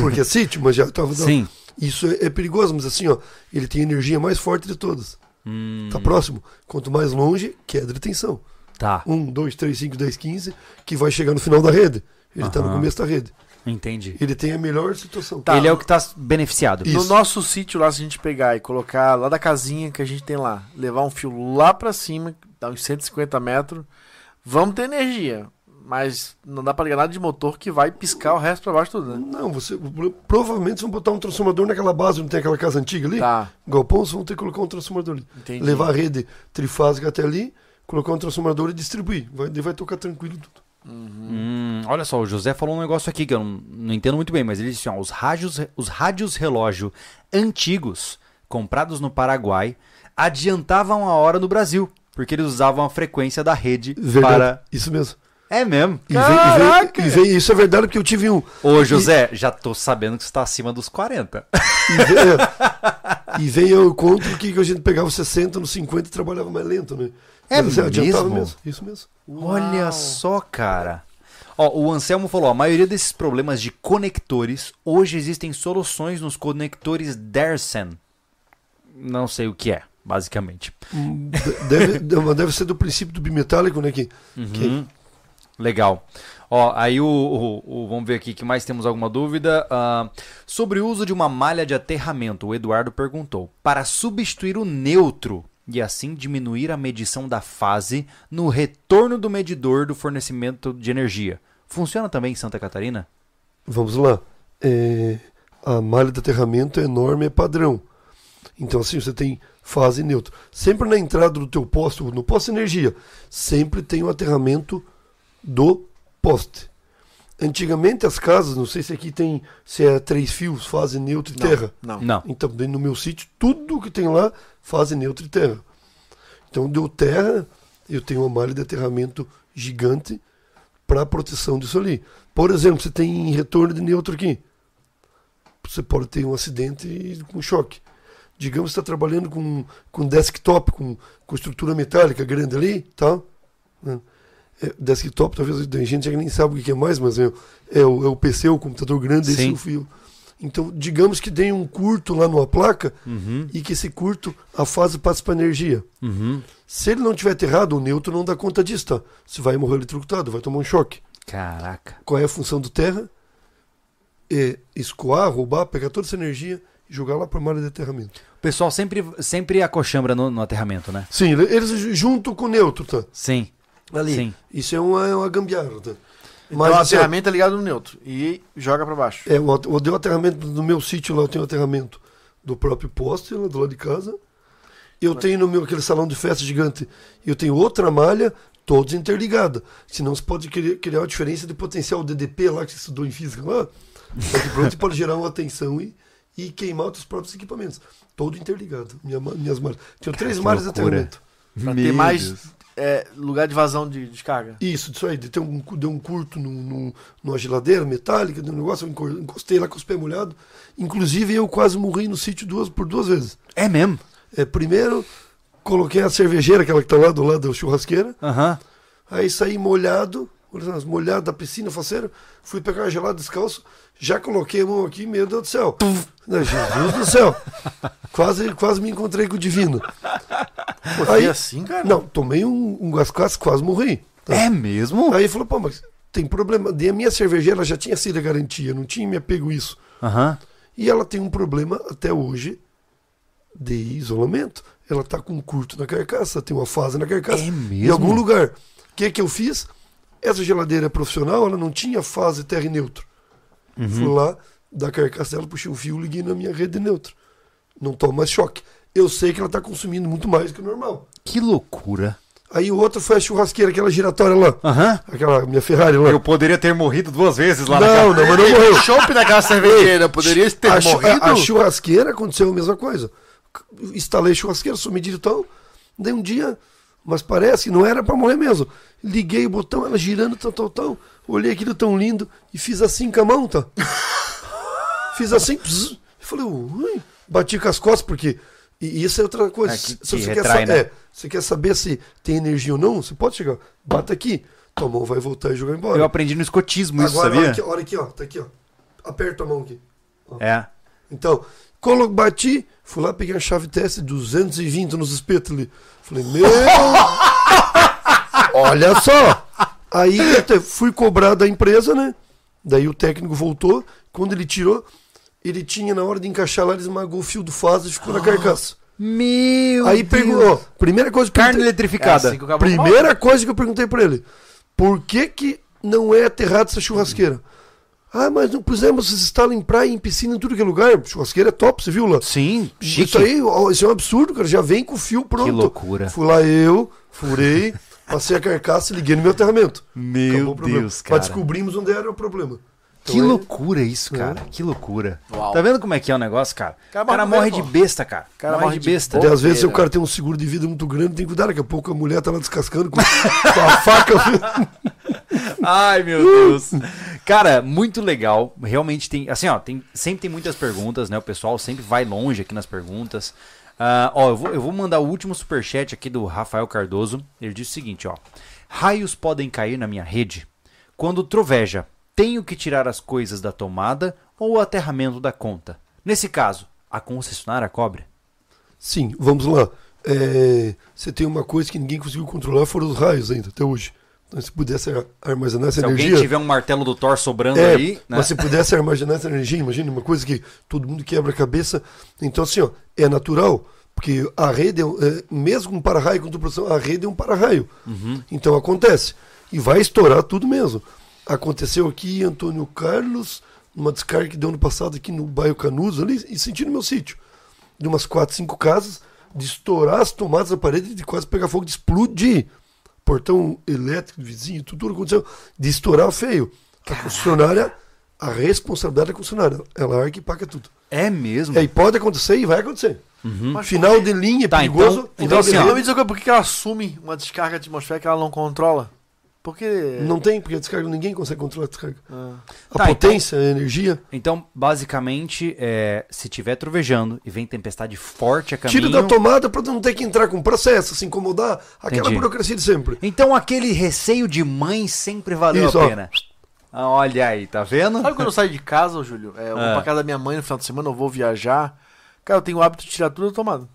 Porque é sítio, mas já estava. Sim. Isso é, é perigoso, mas assim, ó, ele tem a energia mais forte de todas. Hum, Tá próximo. Quanto mais longe, queda de tensão. tá, 1, 2, 3, 5, 10, 15, que vai chegar no final da rede. Ele está no Aham. começo da rede. Entendi. Ele tem a melhor situação. Tá. Ele é o que tá beneficiado. Isso. No nosso sítio lá, se a gente pegar e colocar lá da casinha que a gente tem lá, levar um fio lá pra cima, dá uns 150 metros, vamos ter energia. Mas não dá pra ligar nada de motor que vai piscar o resto pra baixo tudo, né? Não, você provavelmente vão botar um transformador naquela base, não tem aquela casa antiga ali? Tá, Galpão, vocês vão ter que colocar um transformador ali. entendi. Levar a rede trifásica até ali, colocar um transformador e distribuir. Vai, daí vai tocar tranquilo tudo. Hum, olha só, o José falou um negócio aqui que eu não, não entendo muito bem, mas ele disse: ó, os rádios, os rádios relógio antigos, comprados no Paraguai, adiantavam a hora no Brasil, porque eles usavam a frequência da rede Verdade. para. Isso mesmo. É mesmo. E vem, e, vem, e vem- isso é verdade porque eu tive um. Ô, José, já tô sabendo que você tá acima dos 40. E vem, é, e vem eu conto que a gente pegava 60 no 50 e trabalhava mais lento, né? É Mas, adiantava mesmo? Isso mesmo. Olha Uau. só, cara. Ó, o Anselmo falou: a maioria desses problemas de conectores, hoje existem soluções nos conectores Dersen. Não sei o que é. basicamente. Hum, de- Deve, deve ser do princípio do bimetálico, né? Que, que Uhum. Legal. Ó, aí o, o- o- Vamos ver aqui que mais temos alguma dúvida. Ah, sobre o uso de uma malha de aterramento, o Eduardo perguntou. Para substituir o neutro e assim diminuir a medição da fase no retorno do medidor do fornecimento de energia. Funciona também em Santa Catarina? Vamos lá. É, a malha de aterramento é norma, é padrão. Então, assim, você tem fase neutra. Sempre na entrada do teu poste, no poste de energia, sempre tem o aterramento do poste. Antigamente as casas, não sei se aqui tem, se é três fios, fase neutra e Não, terra. Não. Não. Então, dentro do meu sítio, tudo que tem lá, fase neutra e terra. Então, deu terra, eu tenho uma malha de aterramento gigante para proteção disso ali. Por exemplo, você tem retorno de neutro aqui. Você pode ter um acidente com choque. Digamos que você está trabalhando com, com desktop, com, com estrutura metálica grande ali, tal. né? É, desktop, talvez tem gente que nem sabe o que é mais, mas é, é o, é o PC, o computador grande, esse é Sim. o fio. Então, digamos que tem um curto lá numa placa Uhum. e que esse curto, a fase passa para energia. Uhum. Se ele não tiver aterrado, o neutro não dá conta disso, tá? Você vai morrer eletrocutado, vai tomar um choque. Caraca. Qual é a função do terra? É escoar, roubar, pegar toda essa energia e jogar lá para a malha de aterramento. O pessoal sempre, sempre acochambra no, no aterramento, né? Sim, eles junto com o neutro, tá? Sim. Ali. Sim. Isso é uma, é uma gambiarra, tá? Então a assim, ó, ferramenta é ligada no neutro e joga pra baixo. É, o, o deu aterramento no meu sítio lá, eu tenho aterramento do próprio poste lá do lado de casa. Eu tenho no meu aquele salão de festa gigante, eu tenho outra malha, todos interligada. Senão você pode criar, criar uma diferença de potencial DDP lá que você estudou em física lá. Que pronto, pode gerar uma tensão e, e queimar os próprios equipamentos. Todo interligado. Minha, minhas malhas. Tenho três que malhas de aterramento. Pra ter mais Deus. É, lugar de vazão de descarga. Isso, isso aí. de ter um, deu um curto num, num- numa geladeira metálica, de um negócio, eu enco- encostei lá com os pés molhados. Inclusive, eu quase morri no sítio duas, por duas vezes. É mesmo? É, primeiro, coloquei a cervejeira, aquela que tá lá do lado da churrasqueira. Aham. Aí saí molhado, olha só, molhado da piscina, faceiro. Fui pegar gelado descalço. Já coloquei a mão aqui, meu Deus do céu. Não, Jesus do céu. Quase, quase me encontrei com o divino. Pô, Aí- foi assim, cara? Não, tomei um, um gascaço, quase morri. Tá? É mesmo? Aí falou, pô, mas tem problema. E a minha cervejeira já tinha sido a garantia, não tinha me apego isso. Aham. E ela tem um problema até hoje de isolamento. Ela tá com um curto na carcaça, tem uma fase na carcaça. É Em mesmo? algum lugar. O que que eu fiz? Essa geladeira profissional, ela não tinha fase terra e neutro. Uhum. Fui lá, da carcaça dela, puxei o fio, liguei na minha rede de neutro. Não toma mais choque. Eu sei que ela tá consumindo muito mais que o normal. Que loucura. Aí o outro foi a churrasqueira, aquela giratória lá. Aham. Aquela minha Ferrari lá. Eu poderia ter morrido duas vezes lá não, na não, mas não morreu. Chopp daquela cervejeira, poderia ter a, morrido? a- a churrasqueira aconteceu a mesma coisa. Instalei churrasqueira, sou medido e tal. Daí um dia, mas parece que não era pra morrer mesmo. Liguei o botão, ela girando, tal, tal, tal. Olhei aquilo tão lindo e fiz assim com a mão, tá? fiz assim, pss, falei, ui, bati com as costas, porque. E isso é outra coisa. É, que- se você, quer retrai, sa- né? é, você quer saber se tem energia ou não, você pode chegar, bata aqui. Tua mão vai voltar e jogar embora. Eu aprendi no escotismo isso, Agora, olha sabia? aqui, olha aqui, ó. Tá aqui, ó. Aperta a mão aqui. É. Então, colo, bati, fui lá, peguei a chave teste, 220 nos espetos ali. Falei, meu. Olha só! Aí até fui cobrar da empresa, né? Daí o técnico voltou. Quando ele tirou, ele tinha, na hora de encaixar lá, ele esmagou o fio do faso e ficou na carcaça. Meu Aí pegou, ó, primeira coisa que eu Carne perguntei- eletrificada. É assim que. Primeira coisa que eu perguntei pra ele: por que que não é aterrado essa churrasqueira? Ah, mas não pusemos esses estalos em praia, em piscina, em tudo que é lugar. Churrasqueira é top, você viu lá? Sim, chique. Isso aí, ó, isso é um absurdo, cara. Já vem com o fio pronto. Que loucura. Fui lá eu, furei, passei a carcaça e liguei no meu aterramento. Acabou Meu o problema. Deus, Mas cara. descobrimos onde era o problema. Então Que é- loucura isso, cara. Que loucura. Uau. Tá vendo como é que é o negócio, cara? O Cara, morre mesmo, de besta, cara. Cara morre de de besta. Daí, às vezes, o cara tem um seguro de vida muito grande, tem que cuidar. Daqui a pouco a mulher tá lá descascando com, com a faca. Ai, meu Deus. Cara, muito legal. Realmente tem, assim, ó, tem, sempre tem muitas perguntas, né? O pessoal sempre vai longe aqui nas perguntas. Ah, ó, eu vou, eu vou mandar o último superchat aqui do Rafael Cardoso. Ele diz o seguinte, ó. Raios podem cair na minha rede? Quando troveja, tenho que tirar as coisas da tomada ou o aterramento da conta? Nesse caso, a concessionária cobre? Sim, vamos lá. é, você tem uma coisa que ninguém conseguiu controlar, foram os raios ainda, até hoje. Então, se pudesse ar- armazenar essa Se energia... alguém tiver um martelo do Thor sobrando É, aí, né? mas se pudesse armazenar essa energia, imagina uma coisa que todo mundo quebra a cabeça. Então, assim, ó, é natural, porque a rede, é, um- é, mesmo com para-raio, com produção, a rede é um para-raio. Uhum. Então acontece. E vai estourar tudo mesmo. Aconteceu aqui, Antônio Carlos, numa descarga que deu ano passado aqui no bairro Canuso, ali, e senti no meu sítio. De umas quatro, cinco casas, de estourar as tomadas da parede, de quase pegar fogo, de explodir. Portão elétrico, vizinho, tudo, tudo aconteceu. De estourar feio. A concessionária, a responsabilidade da concessionária. Ela arca e paga tudo. É mesmo. E aí pode acontecer e vai acontecer. Mas Final de linha, Tá, perigoso. então- final então de assim. Não me diz coisa, por que que ela assume uma descarga atmosférica que ela não controla? Porque. Não tem, porque a descarga ninguém consegue controlar a descarga. Ah. A Tá, potência, a energia. Então, basicamente, é, se tiver trovejando e vem tempestade forte a caminho... Tira da tomada pra não ter que entrar com processo, se incomodar. Aquela Entendi. burocracia de sempre. Então aquele receio de mãe sempre valeu Isso, a pena. Ah, olha aí, tá vendo? Sabe quando eu saio de casa, Júlio? É, eu vou Ah. pra casa da minha mãe no final de semana, eu vou viajar. Cara, eu tenho o hábito de tirar tudo da tomada.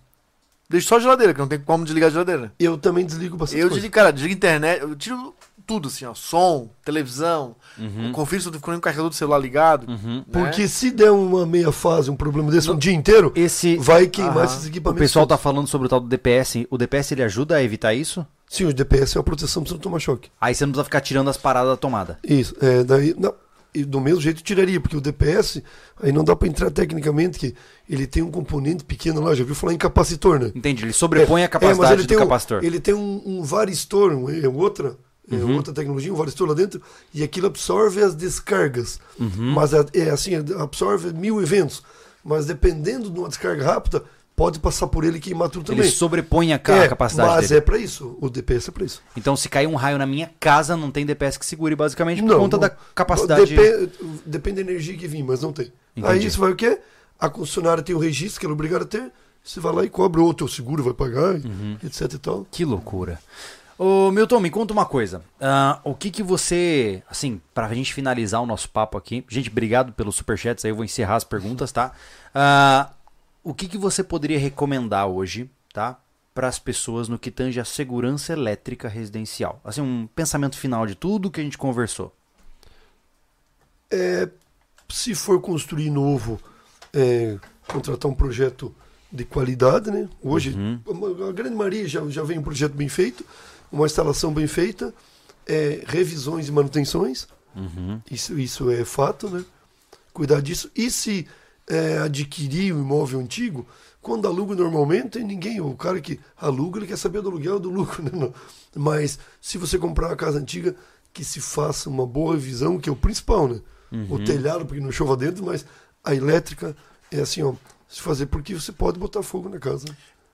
Deixo só a geladeira, que não tem como desligar a geladeira. Eu também desligo bastante Eu coisa. desligo, cara, desligo a internet, eu tiro tudo, assim, ó. Som, televisão, Uhum. confiro se eu tô ficando com o carregador do celular ligado. Uhum. né? Porque se der uma meia fase, um problema desse, um dia inteiro, Esse... vai queimar Aham. esses O equipamentos. pessoal tá todos. falando sobre o tal do DPS. O DPS ele ajuda a evitar isso? Sim, o DPS é uma proteção pra você não tomar choque. Aí você não precisa ficar tirando as paradas da tomada. Isso. É, daí, não, e do mesmo jeito tiraria, porque o DPS, aí não dá pra entrar tecnicamente, que ele tem um componente pequeno lá, já viu falar em capacitor, né? Entendi, ele sobrepõe a É, capacidade ele do tem um- capacitor. ele tem um, um varistor, um, é outra, é Uhum. outra tecnologia, um varistor lá dentro, e aquilo absorve as descargas. Uhum. Mas é, é assim, absorve mil eventos. Mas dependendo de uma descarga rápida, pode passar por ele e queimar tudo Ele também. sobrepõe a, É, capacidade mas dele. é pra isso. O DPS é pra isso. Então, se cair um raio na minha casa, não tem DPS que segure, basicamente, por Não, conta não. da capacidade. Depe- depende da energia que vir, mas não tem. Entendi. Aí você vai o quê? A concessionária tem o registro que ela é obrigada a ter. Você vai lá e cobra, ou o teu seguro vai pagar, Uhum. etc e tal. Que loucura. Ô, Milton, me conta uma coisa. Ah, o que que você, assim, pra gente finalizar o nosso papo aqui, gente, obrigado pelos superchats, aí eu vou encerrar as perguntas, tá? Ah, o que que você poderia recomendar hoje, tá? Para as pessoas no que tange a segurança elétrica residencial? Assim, um pensamento final de tudo que a gente conversou. É, se for construir novo, é, contratar um projeto de qualidade, né? Hoje, Uhum. a, a grande maioria já, já vem um projeto bem feito, uma instalação bem feita, é, revisões e manutenções, Uhum. isso, isso é fato, né? Cuidar disso. E se é, adquirir um imóvel antigo, quando aluga normalmente, ninguém, o cara que aluga, ele quer saber do aluguel do lucro, né? Não. Mas se você comprar uma casa antiga, que se faça uma boa revisão, que é o principal, né? O telhado, porque não chova dentro, mas a elétrica é assim, ó, se fazer porque você pode botar fogo na casa.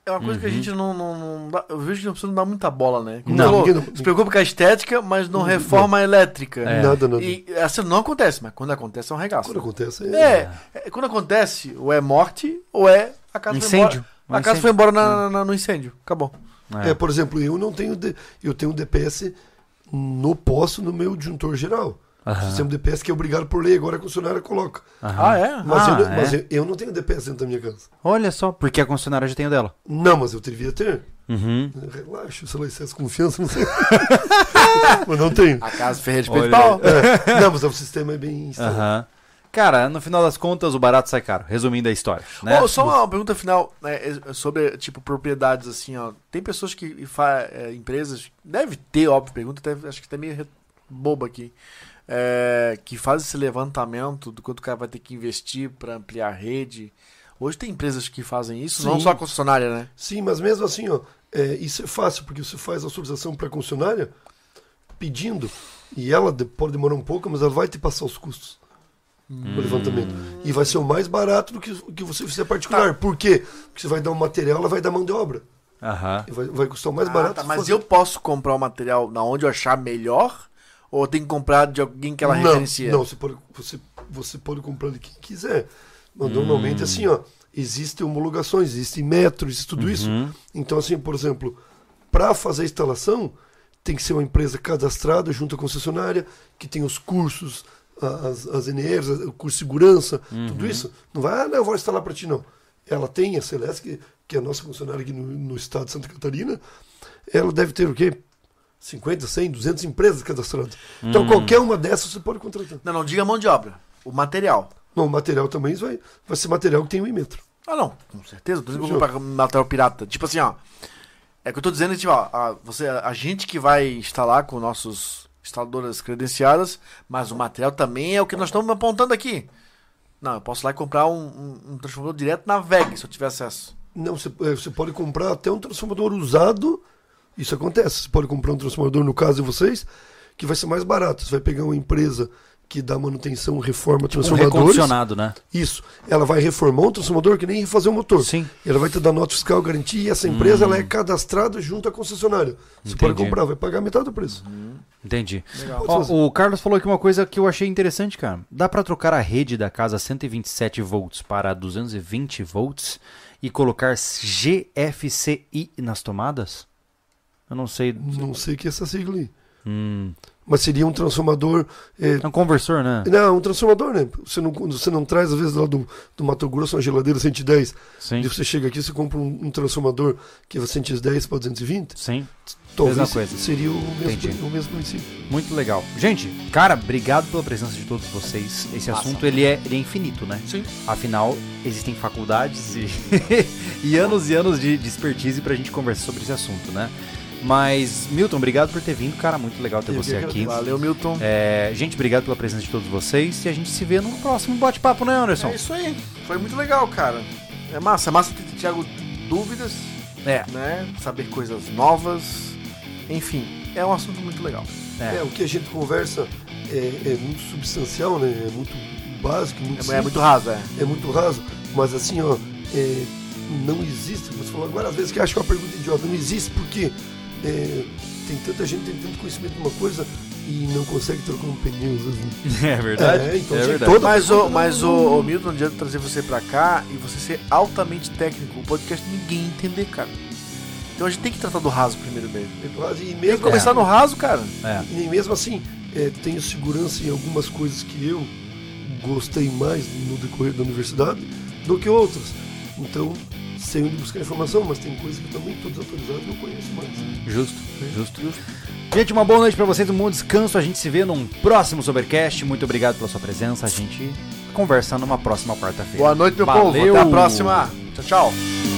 É uma coisa que a gente não, não, não dá, Eu vejo que a pessoa não dá muita bola, né? Como Não, falou, não- se preocupa com a estética, mas não reforma a elétrica. É. Nada, nada. E assim não acontece, mas quando acontece é um regaço. Quando acontece, é, É, é, quando acontece, ou é morte, ou é a casa foi Incêndio. embora. Um a casa incêndio. foi embora na- na- no incêndio. Acabou. É. É, por exemplo, eu não tenho D- eu tenho DPS no posto no meu disjuntor geral. Aham. Sistema DPS que é obrigado por lei, agora a concessionária coloca. Aham. Ah, é? Mas, Ah, eu, não- mas é? eu, eu não tenho DPS dentro da minha casa. Olha só, porque a concessionária já tem o dela. Não, mas eu devia ter. Uhum. Relaxa, sei lá, excesso de confiança, não sei. mas não tenho. A casa Ferreira de Peito Pau. É, não, mas o sistema é bem instalado. Aham. Cara, no final das contas, o barato sai caro. Resumindo a história, né? Ô, só uma pergunta final né, é sobre, tipo, propriedades, assim, ó. Tem pessoas que fa é, empresas, deve ter, óbvio, pergunta, deve, acho que tá meio re- boba aqui, é, que fazem esse levantamento do quanto o cara vai ter que investir para ampliar a rede. Hoje tem empresas que fazem isso, não Sim. só a concessionária, né? Sim, mas mesmo assim, ó, é, isso é fácil, porque você faz a autorização para a concessionária pedindo, e ela de- pode demorar um pouco, mas ela vai te passar os custos do levantamento. E vai ser o mais barato do que o que você fizer particular. Por quê? Porque você vai dar um material, ela vai dar mão de obra. E vai, vai custar o mais Ah, barato. tá, mas fazer. eu posso comprar o material na onde eu achar melhor? Ou tenho que comprar de alguém que ela não, referencia? Não, você pode, você, você pode comprar de quem quiser. Mas normalmente, assim, ó, existem homologações, existem metros, existe tudo isso. Uhum. Então, assim, por exemplo, para fazer a instalação, tem que ser uma empresa cadastrada junto à concessionária, que tem os cursos, as, as NRs, o curso de segurança, Uhum. tudo isso. Não vai, ah, não, eu vou instalar para ti, não. ela tem, a Celeste, que, que é a nossa funcionária aqui no, no estado de Santa Catarina, ela deve ter o quê? 50, 100, 200 empresas cadastradas. Então, qualquer uma dessas você pode contratar. Não, não diga mão de obra. O material. Não, o material também vai, vai ser material que tem um imetro. Ah, não, com certeza. Por exemplo, eu Show. vou comprar material pirata. Tipo assim, ó. É que eu tô dizendo, tipo, ó, a, você, a gente que vai instalar com nossos instaladoras credenciadas, mas o material também é o que nós estamos apontando aqui. Não, eu posso ir lá e comprar um, um, um transformador direto na VEG, se eu tiver acesso. Não, você, é, você pode comprar até um transformador usado. Isso acontece. Você pode comprar um transformador, no caso de vocês, que vai ser mais barato. Você vai pegar uma empresa que dá manutenção, reforma Um transformadores. recondicionado, né? Isso. Ela vai reformar um transformador que nem refazer um motor. Sim. Ela vai te dar nota fiscal, garantia, e essa empresa ela é cadastrada junto à concessionária. Você pode Entendi. comprar, vai pagar metade do preço. Entendi. Legal. Ó, o Carlos falou aqui uma coisa que eu achei interessante, cara. Dá pra trocar a rede da casa 127 volts para 220 volts e colocar GFCI nas tomadas? Eu não sei. Não sei que é essa sigla aí. Hum, Mas seria um transformador. é, é um conversor, né? não, um transformador, né? Você não, você não traz, às vezes, lá do, do Mato Grosso uma geladeira 110. Sim. E você chega aqui você compra um, um transformador que é 110 para 220. Sim. Talvez Mesma coisa. seria o mesmo, o mesmo princípio. Muito legal. Gente, cara, obrigado pela presença de todos vocês. Esse assunto ele é, ele é infinito, né? Sim. Afinal, existem faculdades e, e anos e anos de, de expertise pra gente conversar sobre esse assunto, né? Mas, Milton, obrigado por ter vindo, cara. Muito legal ter Eu você aqui. Valeu, Milton. É, gente, obrigado pela presença de todos vocês. E a gente se vê no próximo bate-papo, né, Anderson? É isso aí. Foi muito legal, cara. É massa. É massa ter, Thiago, dúvidas, É, né? Saber coisas novas. Enfim, é um assunto muito legal. é. É, o que a gente conversa é, é muito substancial, né? É muito básico, muito É, é simples, muito raso, é. é muito raso, mas assim, ó, é, não existe, você falou agora às vezes que é uma pergunta idiota, não existe porque é, tem tanta gente tem tanto conhecimento de uma coisa e não consegue trocar um pneu. vezes. É verdade. É, então, é assim, verdade. toda- Mas, o, mas o, o Milton, não adianta trazer você pra cá e você ser altamente técnico. O podcast ninguém entender, cara. Então a gente tem que tratar do raso primeiro mesmo. E Tem que mesmo, começar no raso, cara. É. e mesmo assim, é, tenho segurança em algumas coisas que eu gostei mais no decorrer da universidade do que outras. Então, sei onde buscar informação, mas tem coisas que eu também estou desatualizado e não conheço mais. Justo, justo, justo. Gente, uma boa noite pra vocês, um bom descanso. A gente se vê num próximo Sobercast. Muito obrigado pela sua presença. A gente conversa numa próxima quarta-feira. Boa noite, meu Valeu. povo. Até a próxima. Tchau, tchau.